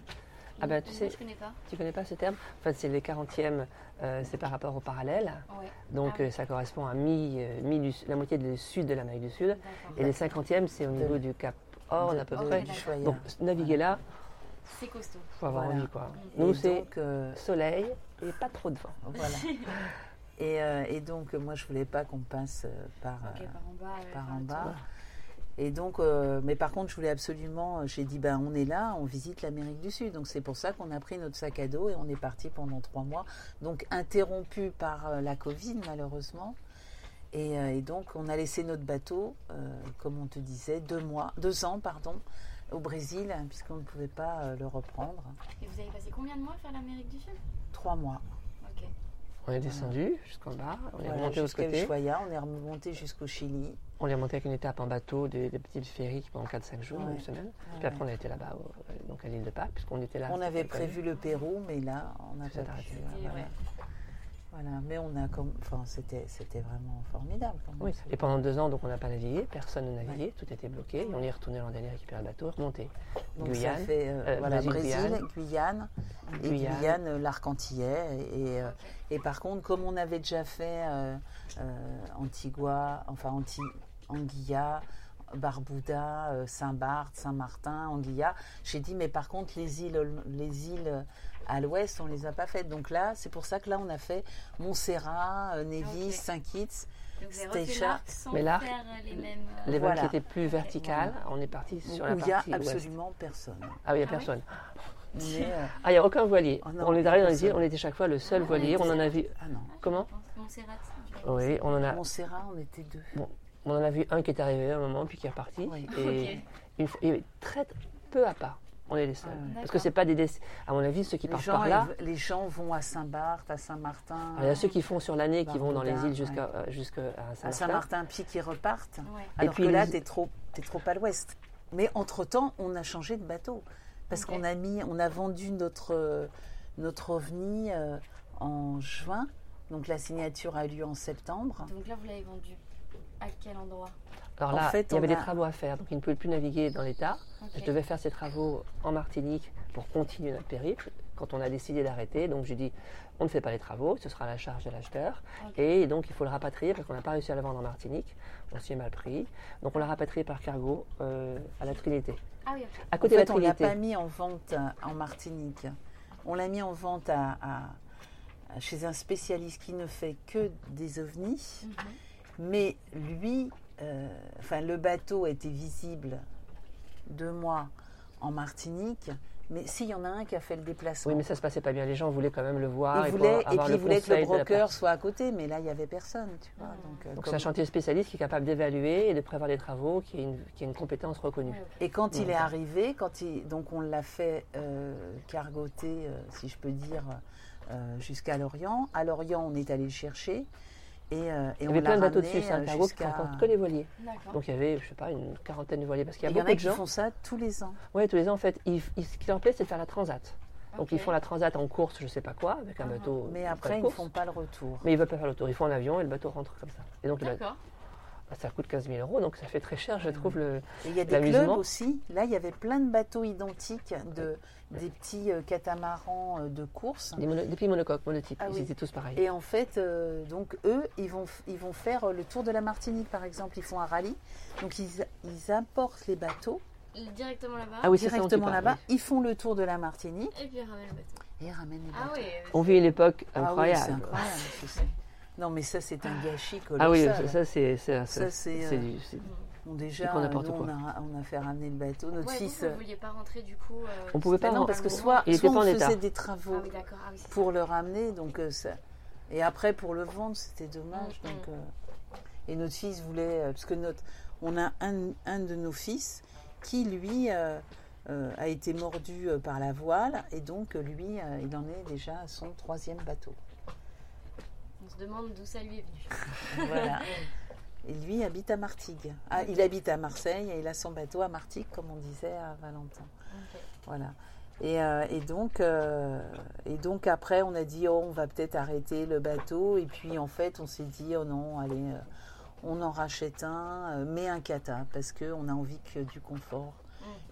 Ah ben tu sais, je connais pas. tu connais pas ce terme? Enfin, c'est les 40e, euh, c'est par rapport au parallèle. Ouais. Donc Ah oui. euh, ça correspond à mi, euh, mi du, la moitié du sud de l'Amérique du Sud. Et les 50e, c'est au niveau du Cap Horn à peu de- près. du Choya. Donc naviguer là, C'est costaud. faut avoir Voilà. envie quoi. Et Nous c'est euh, soleil et pas trop de vent. Voilà. Et, euh, et donc, moi, je voulais pas qu'on passe par, Ok, par en par bas. Et donc, euh, mais par contre, je voulais absolument, euh, j'ai dit, ben, on est là, on visite l'Amérique du Sud. Donc, c'est pour ça qu'on a pris notre sac à dos et on est parti pendant trois mois. Donc, interrompu par euh, la Covid, malheureusement. Et, et donc, on a laissé notre bateau, comme on te disait, deux mois, deux ans, pardon, au Brésil, hein, puisqu'on ne pouvait pas le reprendre. Et vous avez passé combien de mois à faire l'Amérique du Sud? Trois mois. On est descendu jusqu'en bas, on est remonté au jusqu'à côté. Ushuaia, on est remonté jusqu'au Chili. On est remonté avec une étape en bateau, des, des petits ferries pendant 4-5 jours, Ouais. une semaine. Ouais, Puis après on a été là-bas, au- euh, donc à l'île de Pâques, puisqu'on était là. On avait prévu le Pérou, mais là, on s'est pas arrêté. pu. Et Voilà. ouais. Voilà. mais on a comme, enfin, c'était, c'était vraiment formidable. quand même. Oui, et pendant deux ans, donc on n'a pas navigué, personne ne naviguait, tout était bloqué. Et on est retourné l'an dernier récupérer le bateau, remonté. Donc Guyane, ça fait euh, euh, voilà, Brésil, Brésil, Guyane, et Guyane. Guyane, euh, l'Arc-Antillais. Et, euh, et par contre, comme on avait déjà fait Antigua, enfin Anti, Anguilla, Barbuda, Saint-Barth, Saint-Martin, Anguilla, j'ai dit mais par contre les îles, les îles à l'ouest, on les a pas faites. Donc là, c'est pour ça que là on a fait Montserrat, euh, Nevis, Ok. Saint-Kitts. Sans Mais faire euh, les mêmes. euh, Les Voilà. vols qui étaient plus verticales, on est parti sur la Où il n'y a partie ouest. absolument personne. Ah oui, il n'y a Ah personne. Est, euh, Ah, il n'y a aucun voilier. Oh non, on est arrivé dans les îles, on était chaque fois le seul Ah, voilier. On en a vu. ah non. Comment Montserrat. Oui, on en a. Montserrat, on était deux. On en a vu un qui est arrivé à un moment, puis qui est reparti. Oui. Et Ok. une fois- et très peu à part. On est les seuls. Ah. Parce que c'est pas des. dess- À mon avis, ceux qui Les partent gens, par là. les gens vont à Saint-Barth, à Saint-Martin, Il y a ceux qui font sur l'année, qui vont dans les îles jusqu'à euh, jusqu'à à Saint-Martin. Saint-Martin, puis qui repartent. Ouais. Alors puis que là, les- t'es trop, t'es trop à l'ouest. Mais entre-temps, on a changé de bateau. Parce qu'on a mis, on a vendu notre, notre ovni euh, en juin. Donc la signature a eu lieu en septembre. Donc là, vous l'avez vendu à quel endroit? Alors En là, fait, il y avait on des travaux à faire, donc ils ne pouvaient plus naviguer dans l'État. Je devais faire ces travaux en Martinique pour continuer notre périple. Quand on a décidé d'arrêter, donc j'ai dit on ne fait pas les travaux, ce sera à la charge de l'acheteur. Et donc il faut le rapatrier parce qu'on n'a pas réussi à le vendre en Martinique. On s'y est mal pris. Donc on l'a rapatrié par cargo euh, à la Trinité. Ah oui. À En côté fait, de on la l'a Trinité. pas mis en vente euh, en Martinique. On l'a mis en vente à, à- à- chez un spécialiste qui ne fait que des ovnis. Mhm. Mais lui, enfin, le bateau était visible deux mois en Martinique. Mais s'il y en a un qui a fait le déplacement, Oui, mais ça se passait pas bien. Les gens voulaient quand même le voir. et pour et avoir puis il voulait que le de broker soit à côté, mais là il y avait personne, tu vois. Donc, euh, Donc comme- c'est un chantier spécialiste qui est capable d'évaluer et de prévoir des travaux, qui a une, qui a une compétence reconnue. Ok. Et quand il Ouais. est arrivé, quand il, donc on l'a fait euh, cargoter, euh, si je peux dire, euh, jusqu'à Lorient. À Lorient, on est allé le chercher. Et, euh, et Il y on avait plein de bateaux dessus, c'est un cargo qui transporte que les voiliers. Donc il y avait, je sais pas, une quarantaine de voiliers. Parce qu'il y Il a y en beaucoup a de qui gens. font ça tous les ans. Oui, tous les ans, en fait, ils- ils- ce qui leur plaît, c'est de faire la transat. Donc Ok. ils font la transat en course, je sais pas quoi, avec un Mhm. bateau. Mais après, ils ne font pas le retour. Mais ils veulent pas faire le tour. Ils font en avion et le bateau rentre comme ça. Et donc D'accord. Bah, ça coûte 15 000 euros, donc ça fait très cher, je trouve. Le... Il y a des clubs aussi. Là, il y avait plein de bateaux identiques, de, des petits euh, catamarans euh, de course. Des, mono- des petits monocoques, monotypes, Ah ils oui. étaient tous pareils. Et en fait, euh, donc eux, ils vont, ils vont faire le tour de la Martinique, par exemple. Ils font un rallye. Donc ils, ils apportent les bateaux Directement là-bas. Ah oui, directement là-bas. oui. ils font le tour de la Martinique Et puis ils ramènent le bateau. et ils ramènent les Ah bateaux. oui. On vit une époque Ah oui, incroyable. c'est incroyable. Non, mais ça, c'est un gâchis colossal. Ah oui, ça, ça, c'est Ça, c'est, euh, Bon, déjà, nous, on, a, on a fait ramener le bateau. Notre Ouais, fils. vous ne vouliez pas rentrer du coup. euh, On pouvait pas non, ren- parce que soit, Il soit était pas on en faisait état. des travaux Ah oui. Ah oui, pour le ramener, donc euh, ça. Et après, pour le vendre, c'était dommage. Mm, Donc, mm. euh, Et notre fils voulait. euh, parce que notre, on a un, un de nos fils qui, lui, euh, euh, a été mordu euh, par la voile. Et donc, euh, lui, euh, il en est déjà à son troisième bateau. On se demande d'où ça lui est venu. Voilà. Et lui habite à Martigues. Ah, il habite à Marseille et il a son bateau à Martigues, comme on disait à Valentin. Voilà. Et, euh, et donc, euh, et donc après, on a dit, oh, on va peut-être arrêter le bateau. Et puis en fait, on s'est dit, oh non, allez, euh, on en rachète un, euh, mais un kata, parce qu'on a envie que du confort.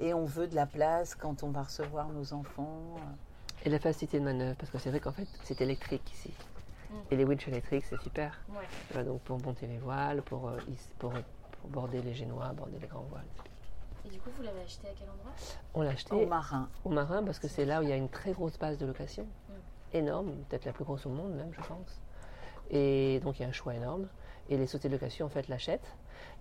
Et on veut de la place quand on va recevoir nos enfants. Et la facilité de manœuvre, parce que c'est vrai qu'en fait, c'est électrique ici. Mm. Et les winches électriques, c'est super. Ouais. Donc pour monter les voiles, pour, euh, pour, pour border les génois, border les grands voiles. Et du coup, vous l'avez acheté à quel endroit? On l'a acheté Au marin. au marin parce que c'est là où il y a une très grosse base de location. Énorme, peut-être la plus grosse au monde même, je pense. Et donc il y a un choix énorme. Et les sociétés de location, en fait, l'achètent,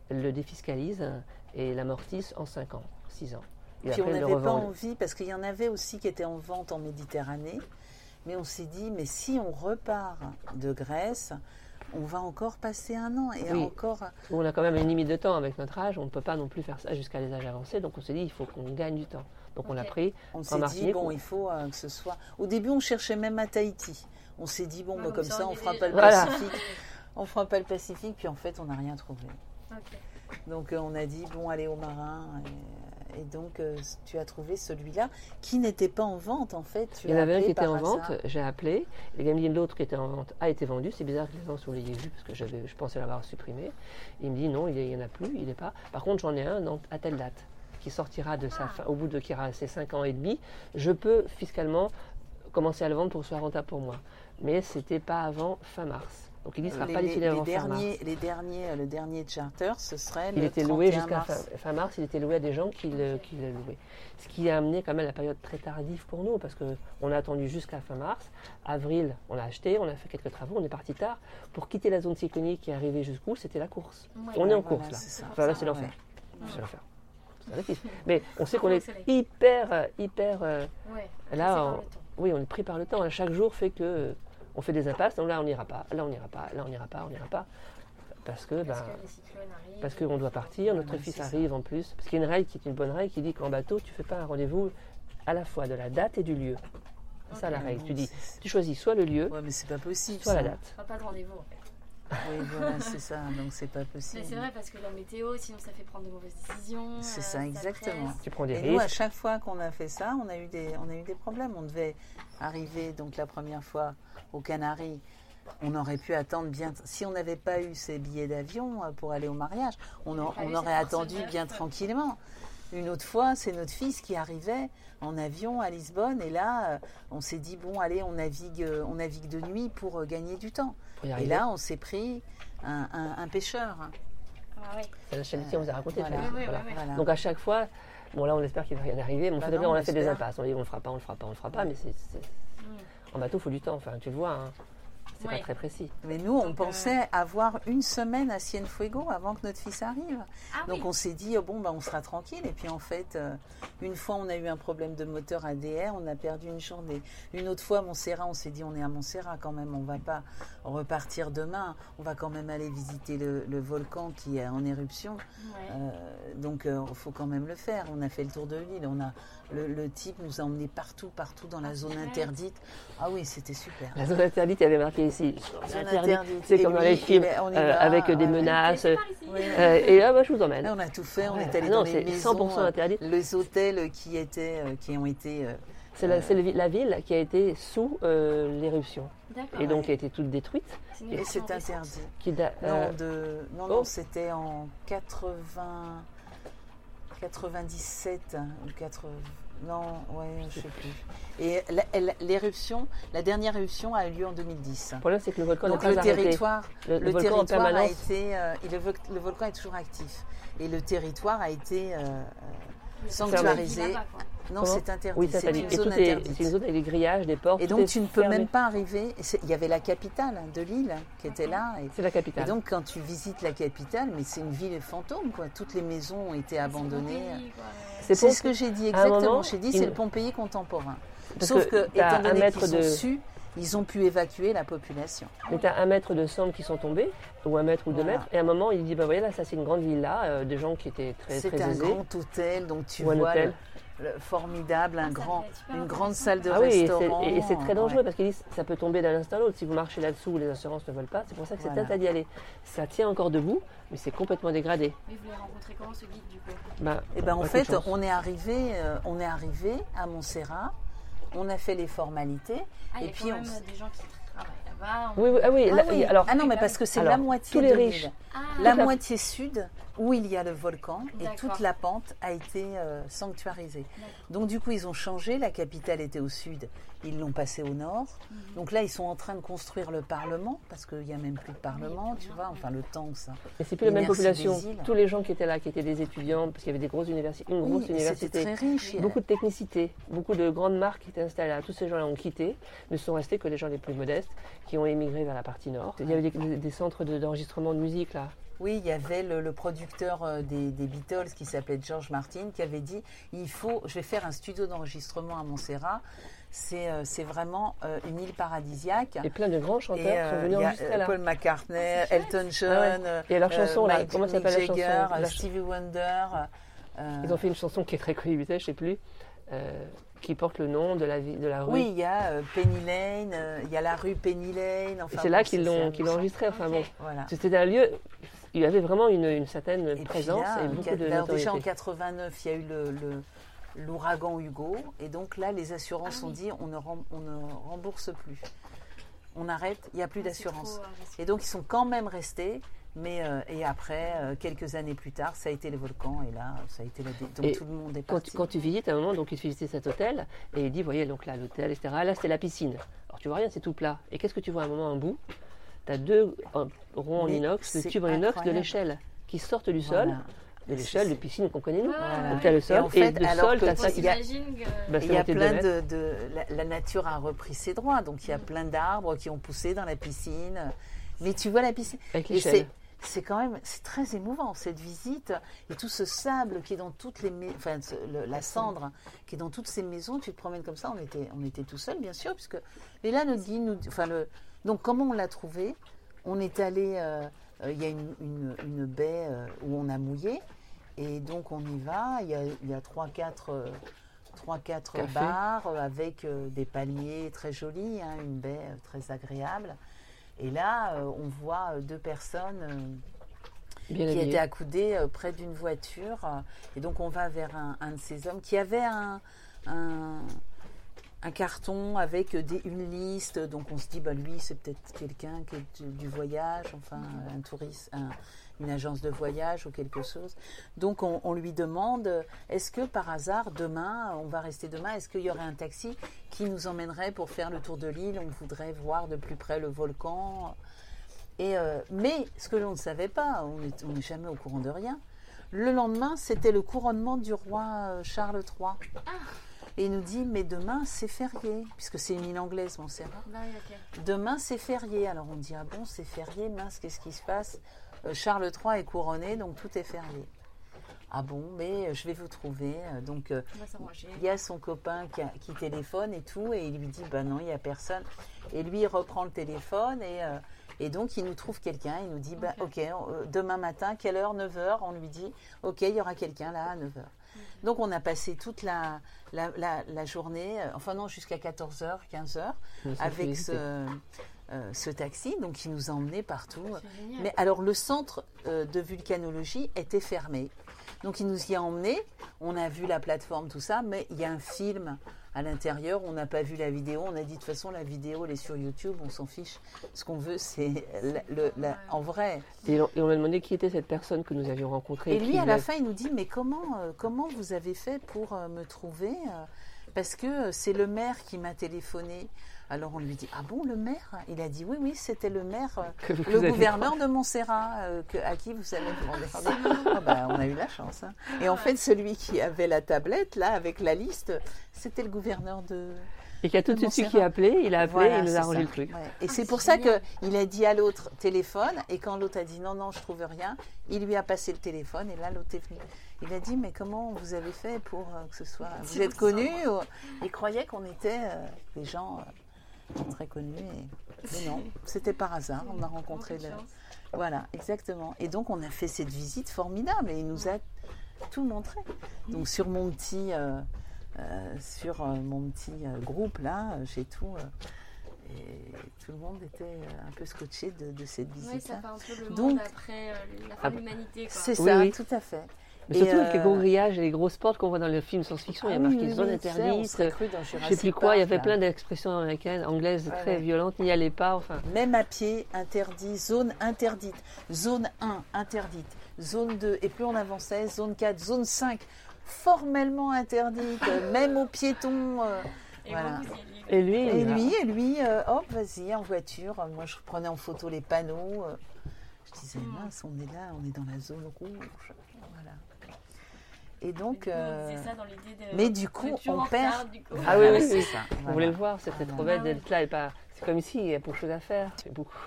le défiscalisent et l'amortissent en 5 ans, 6 ans. Et Puis on après, le n'avait pas envie, parce qu'il y en avait aussi qui étaient en vente en Méditerranée, mais on s'est dit, mais si on repart de Grèce, on va encore passer un an et Oui. encore. On a quand même une limite de temps avec notre âge, on ne peut pas non plus faire ça jusqu'à les âges avancés, donc on s'est dit il faut qu'on gagne du temps. Donc on l'a Ok. pris On s'est dit, bon, on- il faut euh, que ce soit. Au début, on cherchait même à Tahiti. On s'est dit, bon, Ouais, bah, comme ça, on fera pas le. Voilà. Pacifique. On fera pas le Pacifique, puis en fait, on n'a rien trouvé. Donc euh, on a dit, bon, allez au marin. Et, et donc, euh, tu as trouvé celui-là qui n'était pas en vente, en fait. Tu Il y en avait un qui était en hasard. vente, j'ai appelé. Le gars me dit l'autre qui était en vente a été vendu. C'est bizarre que les annonces vous l'ayez vu parce que j'avais, je pensais l'avoir supprimé. Il me dit non, il n'y en a plus, il n'est pas. Par contre, j'en ai un à telle date qui sortira de sa Ah. fin, au bout de qui aura ses 5 ans et demi. Je peux fiscalement commencer à le vendre pour que ce soit rentable pour moi. Mais c'était pas avant fin mars. Donc il ne sera les, pas liquidé les avant fin derniers, mars. les derniers, le dernier charter, ce serait Il le était loué 31 jusqu'à mars. fin, fin mars, il était loué à des gens qui le, qui le louaient. Ce qui a amené quand même la période très tardive pour nous, parce qu'on a attendu jusqu'à fin mars. Avril, on a acheté, on a fait quelques travaux, on est parti tard. Pour quitter la zone cyclonique et arriver jusqu'où, c'était la course. Ouais. on est en Voilà, course là. c'est ça. Enfin, là, c'est Ouais. l'enfer. C'est l'enfer. Mais on sait qu'on est hyper, euh, hyper. euh, Ouais. Là, on- oui, on est pris par le temps. Chaque jour fait que euh, on fait des impasses. Donc là, on n'ira pas. Là, on n'ira pas. Là, on n'ira pas. On n'ira pas. Parce que, Parce ben, que les cyclones arrivent. parce qu'on doit partir. Notre fils ça. arrive en plus. Parce qu'il y a une règle qui est une bonne règle qui dit qu'en bateau, tu fais pas un rendez-vous à la fois de la date et du lieu. C'est ça la règle. Tu dis, tu choisis soit le lieu, Ouais, mais c'est pas possible. soit ça. la date. Pas, pas de rendez-vous en fait. Oui, voilà, c'est ça. Donc c'est pas Mais possible. c'est vrai parce que la météo, sinon ça fait prendre de mauvaises décisions. C'est euh, ça, exactement. Tu prends des Et nous, à chaque fois qu'on a fait ça, on a eu des, on a eu des problèmes. On devait arriver donc la première fois aux Canaries. On aurait pu attendre bien. Si on n'avait pas eu ces billets d'avion euh, pour aller au mariage, on, on aurait attendu bien tranquillement. Une autre fois, c'est notre fils qui arrivait en avion à Lisbonne et là, euh, on s'est dit bon, allez, on navigue, on navigue de nuit pour gagner du temps. Pour y Et là, on s'est pris un, un- un pêcheur. Ah. C'est la chaîne qui on vous a raconté. Voilà. ça. Oui, oui, Voilà. oui, oui. Voilà. Donc à chaque fois, bon là on espère qu'il va rien arriver, mais Bah fait non, on a fait des impasses. On dit on le fera pas, on le fera pas, on le fera pas, on le fera pas, mais c'est, c'est- Mm. en bateau il faut du temps. Enfin tu le vois, hein. C'est Ouais. pas très précis. Mais nous, on Donc, euh, pensait avoir une semaine à Cienfuego avant que notre fils arrive. Ah Donc oui. on s'est dit, oh, bon, bah, on sera tranquille. Et puis en fait, euh, une fois, on a eu un problème de moteur ADR, on a perdu une journée. Une autre fois, Montserrat, on s'est dit, on est à Montserrat quand même, on va pas repartir demain. On va quand même aller visiter le, le volcan qui est en éruption. Ouais. Euh, donc il faut quand même le faire. On a fait le tour de l'île. On a le, le type nous a emmenés partout, partout dans la Ah, zone interdite. Ah oui, c'était super. La zone interdite, il y avait marqué ici. Zone Interdite, interdite. c'est comme dans les films, euh, avec des ouais. menaces. Euh, et là, moi, je vous emmène. Là, on a tout fait. On Ouais. est allé Ah non, dans les c'est maisons, 100% euh, interdit. les hôtels qui étaient, euh, qui ont été. euh, C'est la, la ville qui a été sous euh, l'éruption et donc qui a été toute détruite. Et c'est interdit. Qui da- Non, de, non, oh. non, c'était en 80, 97 hein, ou 80. Non, ouais, je sais plus. Et l'éruption, la dernière éruption a eu lieu en 2010. le problème, c'est que le volcan n'a Donc pas le arrêté. territoire, Le, le, le volcan en territoire a été, euh, et le, vo- le volcan est toujours actif. Et le territoire a été euh, c'est sanctuarisé. Non, c'est interdit. Oui, c'est une Et zone interdite. c'est une zone avec des grillages, des portes. Et donc tu ne peux fermé. même pas arriver. et c'est- Il y avait la capitale de l'île qui était là. Et, C'est la et capitale. donc quand tu visites la capitale, mais c'est une ville fantôme quoi. Toutes les maisons ont été abandonnées. C'est c'est C'est ce que j'ai dit un exactement. J'ai dit c'est le Pompéi contemporain. Sauf que étant un donné mètre qu'ils sont de- su, ils ont pu évacuer la population. Mais tu as un mètre de cendres qui sont tombés, ou un mètre ou deux Voilà. mètres, et à un moment, il dit bah voyez là, ça c'est une grande villa, euh, des gens qui étaient très, C'est très un aisés. grand hôtel, donc tu Ou un vois le formidable, un Ça grand, une grande salle de Ah oui, et c'est- restaurant. et, et c'est très dangereux ouais. parce qu'ils disent ça peut tomber d'un instant à l'autre. Si vous marchez là-dessous, les assurances ne veulent pas. C'est pour ça que c'est Voilà. interdit d'y aller. Ça tient encore debout, mais c'est complètement dégradé. Mais vous l'avez rencontré comment ce guide du coup? Bah, Et ben en fait, on est arrivé, euh, on est arrivé à Montserrat. On a fait les formalités. Ah, il y et a puis quand on même s- des gens qui travaillent là-bas. on- Oui, oui, ah oui, Ah, là, oui. alors Ah non, mais parce que c'est la moitié tous les de riches. Ah, La la- moitié sud, où il y a le volcan, et toute la pente a été euh, sanctuarisée. Donc du coup, ils ont changé. La capitale était au sud, ils l'ont passée au nord. Mhm. Donc là, ils sont en train de construire le Parlement, parce qu'il n'y a même plus de Parlement, tu vois. Enfin, le temps que ça. mais c'est plus la même population. Tous les gens qui étaient là, qui étaient des étudiants, parce qu'il y avait des grosses universités, une Oui, grosse université. très riche. Beaucoup de technicité, beaucoup de grandes marques qui étaient installées là. Tous ces gens-là ont quitté, ne sont restés que les gens les plus modestes qui ont émigré vers la partie nord. Il y avait des, des- centres de- d'enregistrement de, musique là. Oui, il y avait le, le producteur euh, des, des Beatles qui s'appelait George Martin qui avait dit il faut, je vais faire un studio d'enregistrement à Montserrat. C'est euh, vraiment euh, une île paradisiaque. Et plein de grands chanteurs Et, euh, sont venus il y a, enregistrer là. Paul McCartney, chouette. Elton John, Ah ouais. Et leur chanson, là, Mike- comment s'appelle la chanson La Stevie Wonder. Ils ont fait une chanson qui est très connue, je sais plus, euh, qui porte le nom de la, vie, de la rue. Oui, il y a euh, Penny Lane, euh, il y a la rue Penny Lane. Enfin, c'est là bon, qu'ils l'ont l'ont enregistré. Enfin bon, Voilà. c'était un lieu. Il y avait vraiment une, une certaine Et présence là, et beaucoup quat- de alors déjà en notoriété. 89, il y a eu le- le- l'ouragan Hugo, et donc là, les assurances Ah ont oui. dit on ne, rem- on ne rembourse plus. On arrête, il n'y a plus Ah, c'est d'assurance. trop, risqué. Et donc ils sont quand même restés, mais euh, et après, euh, quelques années plus tard, ça a été les volcans, et là, ça a été la dé- donc Et tout le monde est Quand parti. tu, quand tu visites, à un moment, donc il visiter cet hôtel et il dit, voyez, donc là, l'hôtel, etc. Là, c'était la piscine. Alors tu vois rien, c'est tout plat. Et qu'est-ce que tu vois à un moment, un bout? Tu as deux ronds en Mais inox, c'est tubes en inox de l'échelle qui sortent du sol, de l'échelle de piscine qu'on connaît nous. Voilà. Donc tu as le sol, Et en fait, de alors sol, tu as ça il qui y a- bah, Il y a monté de plein mètres. de, de- la, la nature a repris ses droits, donc il y a plein d'arbres qui ont poussé dans la piscine. Mais tu vois la piscine. Avec Et l'échelle. c'est quand même c'est très émouvant cette visite et tout ce sable qui est dans toutes les mais- enfin le- la cendre qui est dans toutes ces maisons. Tu te promènes comme ça. On était on était tout seul bien sûr puisque Léla nous dit nous enfin le donc comment on l'a trouvé? On est allé euh, euh, il y a une, une- une baie euh, où on a mouillé et donc on y va. Il y a il y a trois quatre trois quatre Café. bars avec des palmiers très jolis, hein, une baie très agréable. Et là, on voit deux personnes Bien qui habillé. étaient accoudées près d'une voiture. et donc, on va vers un, un de ces hommes qui avait un, un, un carton avec une liste. Donc, on se dit, bah, lui, c'est peut-être quelqu'un qui est du, voyage, enfin, un touriste, un- une agence de voyage ou quelque chose. Donc, on, lui demande, est-ce que par hasard, demain, on va rester demain, est-ce qu'il y aurait un taxi qui nous emmènerait pour faire le tour de l'île? On voudrait voir de plus près le volcan. Et, euh, mais ce que l'on ne savait pas, on n'est jamais au courant de rien. Le lendemain, c'était le couronnement du roi euh, Charles III. Et il nous dit, mais demain, c'est férié, puisque c'est une île anglaise, Montserrat. Bah oui, ok. Demain, c'est férié. Alors on dit, ah bon, c'est férié, mince, qu'est-ce qui se passe Euh, Charles III est couronné, donc tout est férié. Ah bon, mais euh, je vais vous trouver. Euh, Donc il y a son copain qui, a- qui téléphone et tout, et il lui dit, bah non, il n'y a personne. Et lui, il reprend le téléphone, et, euh, et donc il nous trouve quelqu'un, il nous dit, bah ok, demain matin, quelle heure? 9h On lui dit, ok, il y aura quelqu'un là à 9h. Donc on a passé toute la, la, la- la journée, euh, enfin non, jusqu'à 14h, 15h, On s'est avec félicité. ce, euh, ce taxi, donc qui nous a emmenés partout. Mais alors le centre euh, de vulcanologie était fermé. Donc il nous y a emmenés, on a vu la plateforme, tout ça, mais il y a un film à l'intérieur, on n'a pas vu la vidéo, on a dit de toute façon la vidéo elle est sur YouTube, on s'en fiche. Ce qu'on veut c'est la- le- la- en vrai. Et on, et on m'a demandé qui était cette personne que nous avions rencontrée. Et lui à la fin il nous dit mais comment, euh, comment vous avez fait pour euh, me trouver euh, Parce que c'est le maire qui m'a téléphoné. Alors on lui dit ah bon le maire? Il a dit oui oui c'était le maire. euh, que vous le gouverneur de Montserrat, euh, que- à qui vous avez demandé. Ah bah, on a eu la chance. hein. Et en fait, celui qui avait la tablette, là, avec la liste, c'était le gouverneur de. Et qui a tout de suite su qui a appelé, il a appelé Voilà, et il nous c'est a arrangé le truc. Ouais. Et Ah, c'est pour ça qu'il a dit à l'autre téléphone, et quand l'autre a dit non, non, je trouve rien, il lui a passé le téléphone, et là, l'autre est venu. Il a dit, mais comment vous avez fait pour euh, que ce soit. Vous êtes ça. connus ou- Il croyait qu'on était euh, des gens euh, très connus. et- Mais non, c'était par hasard. On a rencontré. Le- voilà, exactement. Et donc, on a fait cette visite formidable et il nous a tout montré. Donc, sur mon petit, euh, euh, sur euh, mon petit groupe, là, j'ai tout. euh, et tout le monde était un peu scotché de, de cette Oui, visite-là. ça fait un peu le Donc- monde après euh, la fin Ah de bah, l'humanité. C'est Oui, ça, oui. tout à fait. Mais surtout avec les euh, gros grillages et les grosses portes qu'on voit dans le film science-fiction, il y a ah marqué oui, zone oui, sais, interdite, serait cru dans je sais plus quoi, il y avait là. plein d'expressions américaines, anglaises Ouais, très ouais. violentes, n'y allez pas, enfin. Même à pied, interdit, zone interdite, zone 1, interdite, zone 2, et plus on avançait, zone 4, zone 5, formellement interdite, même aux piétons. euh, Et voilà. vous, vous y alliez. Et lui, Et lui, et lui, euh, hop, vas-y, en voiture. Moi, je prenais en photo les panneaux. euh, je disais, Hmm. mince, on est là, on est dans la zone rouge. Et donc, euh, ça dans l'idée de- mais du coup, on perd- retard, coup. Ah oui, oui, c'est oui. ça. On voilà. voulait le voir, c'était Voilà. trop bête Ah d'être là et pas. C'est comme ici, il y a beaucoup de choses à faire. C'est beaucoup.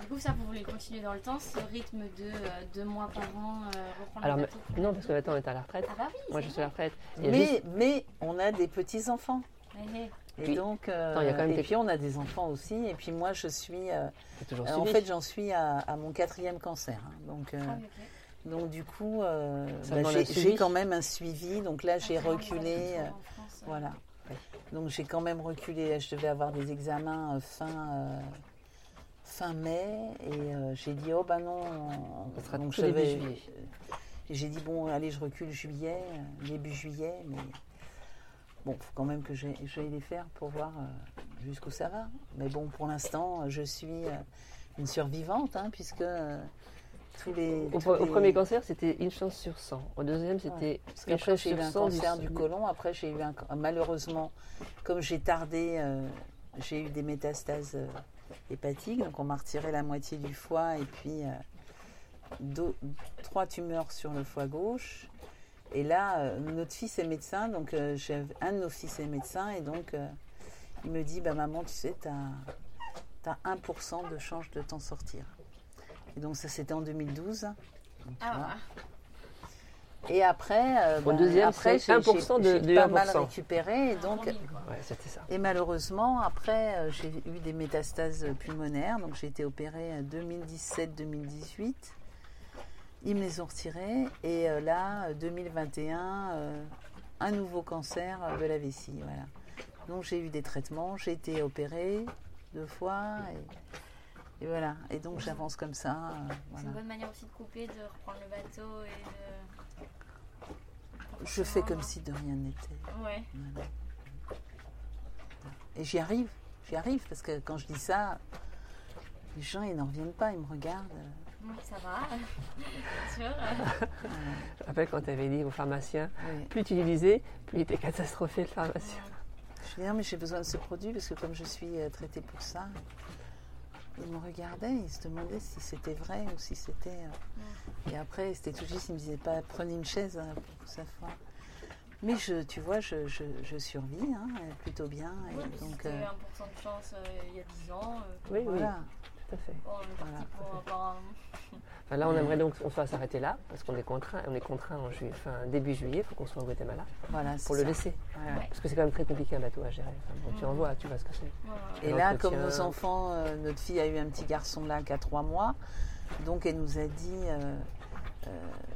Du coup, ça, vous voulez continuer dans le temps, ce rythme de euh, deux mois par an, euh, reprendre Alors, le mais- bateau non, parce que maintenant on est à la retraite. Ah bah oui, Moi, je suis à la retraite. Mais, juste- mais on a des. Eh, eh. Et donc, euh, y a quand même et des- puis on a des enfants aussi. Et puis moi, je suis. euh, c'est toujours euh, en fait, j'en suis à, à mon quatrième cancer. hein. Donc, euh, Ah oui, ok. Donc du coup, euh, bah, j'ai quand même un suivi. Donc là, j'ai on reculé. euh, France. Voilà. Donc j'ai quand même reculé. Je devais avoir des examens euh, fin, euh, fin mai. Et euh, j'ai dit, oh ben non. Ça sera Donc tout je début vais- juillet. J'ai dit, bon, allez, je recule juillet, euh, début juillet. Mais bon, faut quand même que j'ai- j'aille les faire pour voir jusqu'où ça va. Mais bon, pour l'instant, je suis une survivante, hein, puisque euh, tous les. Au, tous au les- premier cancer, c'était une chance sur 100. Au deuxième, c'était Parce une chance j'ai eu un 100 cancer du côlon. Après, j'ai eu un, malheureusement, comme j'ai tardé, euh, j'ai eu des métastases euh, hépatique. Donc on m'a retiré la moitié du foie et puis euh, deux- trois tumeurs sur le foie gauche. Et là, notre fils est médecin, donc j'ai un de nos fils est médecin et donc il me dit, bah maman, tu sais, tu as, 1% de chance de t'en sortir. Et donc ça c'était en 2012. Donc, tu Ah. Et après, euh, Au bah, deuxième, après, c'est j'ai- 1% j'ai- de- pas mal 1%. récupéré et donc. Ouais, c'était ça. et malheureusement, après, euh, j'ai eu des métastases pulmonaires. Donc, j'ai été opérée en 2017-2018. Ils me les ont retirées. Et euh, là, euh, 2021, euh, un nouveau cancer euh, de la vessie. Voilà. Donc, j'ai eu des traitements. J'ai été opérée deux fois. Et, et voilà. Et donc, j'avance comme ça. euh, C'est une bonne manière aussi de couper, de reprendre le bateau et de. Je fais comme si de rien n'était. Ouais. Voilà. Et j'y arrive, j'y arrive, parce que quand je dis ça, les gens, ils n'en reviennent pas, ils me regardent. Oui, ça va. Bien sûr. Je me rappelle quand tu avais dit au pharmacien, Oui. plus tu l'utilisais, plus il était catastrophé le pharmacien. Je dis, non, mais j'ai besoin de ce produit, parce que comme je suis euh, traitée pour ça, ils me regardaient, ils se demandaient si c'était vrai ou si c'était... euh, Et après, c'était tout juste, ils me disaient pas, prenez une chaise hein, pour ça soit... Mais je, tu vois, je, je, je survis hein, plutôt bien. Et Ouais, donc, C'était euh, 1% de chance il y a 10 ans. euh, Oui, oui, voilà. tout à fait. bon, on est parti Voilà. pour avoir un. Enfin, là, on aimerait donc qu'on soit s'arrêter là, parce qu'on est contraint, on est contraint en fin, début juillet, il faut qu'on soit au Guatemala voilà, pour le ça. laisser. Ouais, ouais. Parce que c'est quand même très compliqué un bateau à gérer. Enfin, bon, tu en vois, tu vois ce que c'est. Ouais, Et là, comme nos enfants, euh, notre fille a eu un petit garçon là qui a trois mois, donc elle nous a dit euh, euh,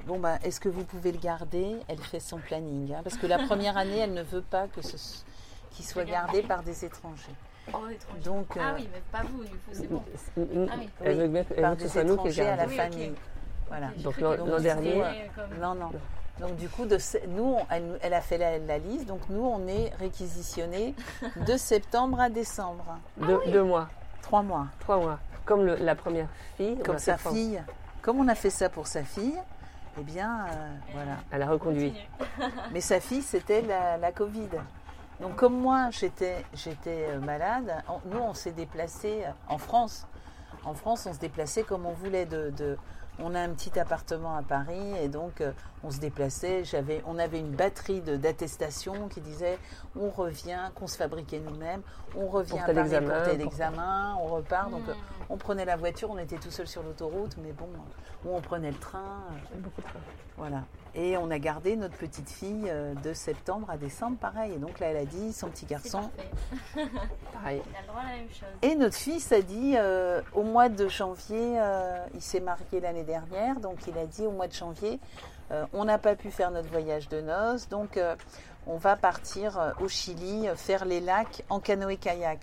bon bah est-ce que vous pouvez le garder? Elle fait son planning, hein, parce que la première année, elle ne veut pas que ce qu'il soit gardé par des étrangers. Oh, étranger. Donc, Ah euh, oui, mais pas vous, du coup, c'est bon. Ah oui. Elle veut par veut que ce des soit nous qui le étrangers à la famille. Voilà. Donc, l'an- dernier- Non, non. Donc du coup, de nous, elle, elle a fait la, la liste, donc nous, on est réquisitionnés de septembre à décembre. Deux, deux mois, Trois mois. trois mois. Comme le- la première fille. Comme sa fille, comme on a fait ça pour sa fille, eh bien, euh, voilà. Elle a reconduit. Mais sa fille, c'était la, la Covid. Donc comme moi, j'étais j'étais euh, malade, on- nous, on s'est déplacés en France. En France, on se déplaçait comme on voulait. De, de- on a un petit appartement à Paris et donc euh, on se déplaçait. J'avais, on avait une batterie d'attestations qui disait on revient, qu'on se fabriquait nous-mêmes, on revient Pour à Paris examen, pour tel pour- examen, on repart. Donc euh, Hmm. on prenait la voiture, on était tout seul sur l'autoroute, mais bon, euh, ou on prenait le train. euh, Beaucoup de temps. voilà. Et on a gardé notre petite fille euh, de septembre à décembre, pareil. Et donc là, elle a dit son petit garçon. parfait. Pareil. Il a le droit à la même chose. Et notre fils a dit euh, au mois de janvier, euh, il s'est marié l'année dernière, donc il a dit au mois de janvier, euh, on n'a pas pu faire notre voyage de noces, donc euh, on va partir euh, au Chili euh, faire les lacs en canoë-kayak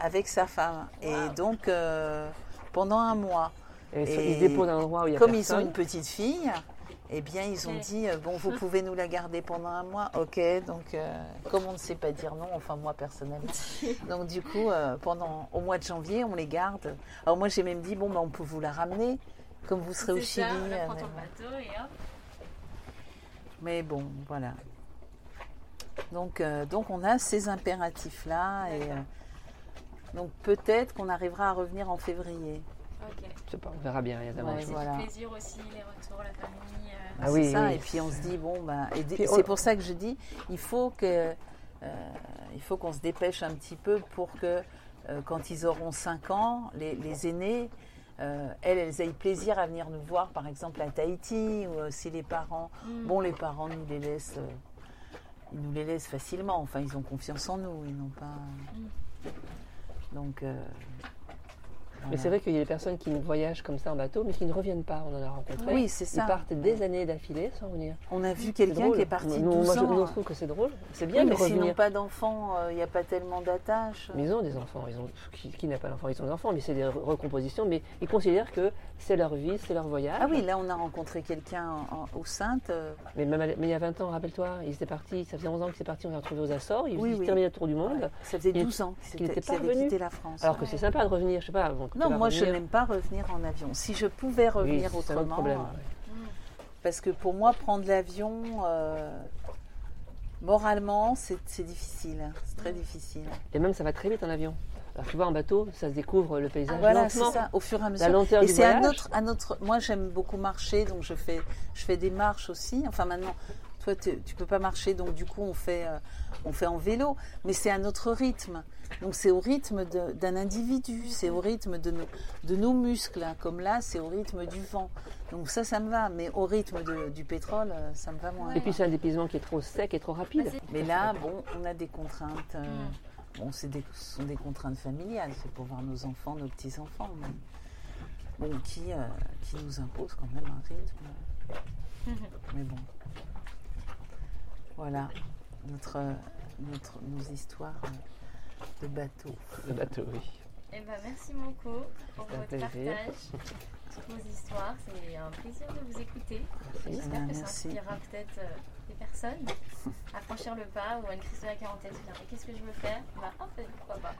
avec sa femme. Et donc euh, pendant un mois. Et, ils se- Et ils se déposent à un endroit où il y a Comme ils ont une petite fille, eh bien, ils ont dit euh, bon, vous pouvez nous la garder pendant un mois, ok. Donc, euh, comme on ne sait pas dire non, enfin moi personnellement. Donc, du coup, euh, pendant au mois de janvier, on les garde. Alors moi, j'ai même dit bon, ben, on peut vous la ramener, comme vous serez au Chili. ça, on prend mais, ton bon. bateau et hop. Mais bon, voilà. Donc, donc on a ces impératifs là et donc peut-être qu'on arrivera à revenir en février. Ok. Je sais pas, on verra bien, il y a tellement Ouais, de choses. voilà. Le plaisir aussi, les retours, la famille. euh, Ah C'est oui, ça, oui. et puis on se dit bon bah et d- Puis on- c'est pour ça que je dis il faut que euh, il faut qu'on se dépêche un petit peu pour que euh, quand ils auront 5 ans, les, les aînés euh, elles, elles aient plaisir à venir nous voir, par exemple à Tahiti, ou euh, si les parents, Mm. bon, les parents nous les laissent, euh, ils nous les laissent facilement. Enfin, ils ont confiance en nous, ils n'ont pas. Donc. Mais c'est vrai qu'il y a des personnes qui voyagent comme ça en bateau, mais qui ne reviennent pas. On en a rencontré. Oui, c'est ça. Ils partent des années d'affilée sans revenir. On a vu quelqu'un qui est parti Nous, 12 moi, je, ans. nous, hein. trouve que c'est drôle. C'est bien Oui, de mais s'ils n'ont revenir. pas d'enfants, euh, il n'y a pas tellement d'attaches. Mais ils ont des enfants. Ils ont... Qui, qui n'a pas d'enfants? Ils ont des enfants, mais c'est des re- recompositions. Mais ils considèrent que c'est leur vie, c'est leur voyage. Ah oui, là on a rencontré quelqu'un au Saintes. euh, Mais, même il y a 20 ans, rappelle-toi, ils étaient partis, ça faisait 11 ans qu'ils étaient partis, on s'est retrouvés aux Açores, ils Oui, ils oui. terminaient le tour du monde. ça faisait Il- 12 ans qu'il qu'ils n'était étaient- pas avaient revenu. la France. Alors que c'est sympa de revenir, je sais pas. bon, non, moi je n'aime pas revenir en avion. Si je pouvais revenir oui, autrement, problème. euh, mm. parce que pour moi prendre l'avion, euh, moralement, c'est difficile, c'est très difficile. Et même ça va très vite en avion. Alors, tu vois, en bateau, ça se découvre le paysage Voilà, c'est lentement. ça, au fur et à mesure. La lenteur et c'est un voyage. autre, un autre. Moi, j'aime beaucoup marcher, donc je fais, je fais des marches aussi. Enfin, maintenant, toi, tu tu peux pas marcher, donc du coup, on fait, euh, on fait en vélo. Mais c'est un autre rythme. Donc, c'est au rythme d'un individu, c'est au rythme de nos, de nos muscles. hein. Comme là, c'est au rythme du vent. Donc ça, ça me va. Mais au rythme de- du pétrole, euh, ça me va moins. Et puis, c'est un dépaysement qui est trop sec et trop rapide. Mais là, bon, on a des contraintes. euh, Bon, c'est des, ce sont des contraintes familiales. C'est pour voir nos enfants, nos petits-enfants. mais Bon, qui, euh, qui nous imposent quand même un rythme. Mais bon. Voilà notre, notre, nos histoires de bateau. Le bateau, oui. Eh ben, merci beaucoup pour votre plaisir. partage, toutes vos histoires. C'est un plaisir de vous écouter. J'espère que ça inspirera peut-être euh, personnes à franchir le pas ou à une Christelle qui a en tête se dire mais qu'est-ce que je veux faire? Bah en fait pourquoi pas.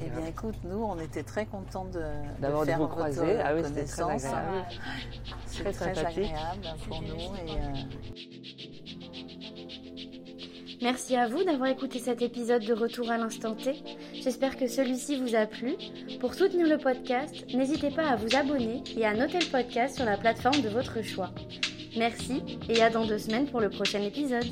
Eh bien, écoute, nous, on était très contents de, de D'avoir de faire vous votre croiser. Ah oui, c'était très connaissance. agréable. C'est Très très, agréable pour nous. Et, euh, Merci à vous d'avoir écouté cet épisode de Retour à l'instant T. J'espère que celui-ci vous a plu. Pour soutenir le podcast, n'hésitez pas à vous abonner et à noter le podcast sur la plateforme de votre choix. Merci et à dans deux semaines pour le prochain épisode.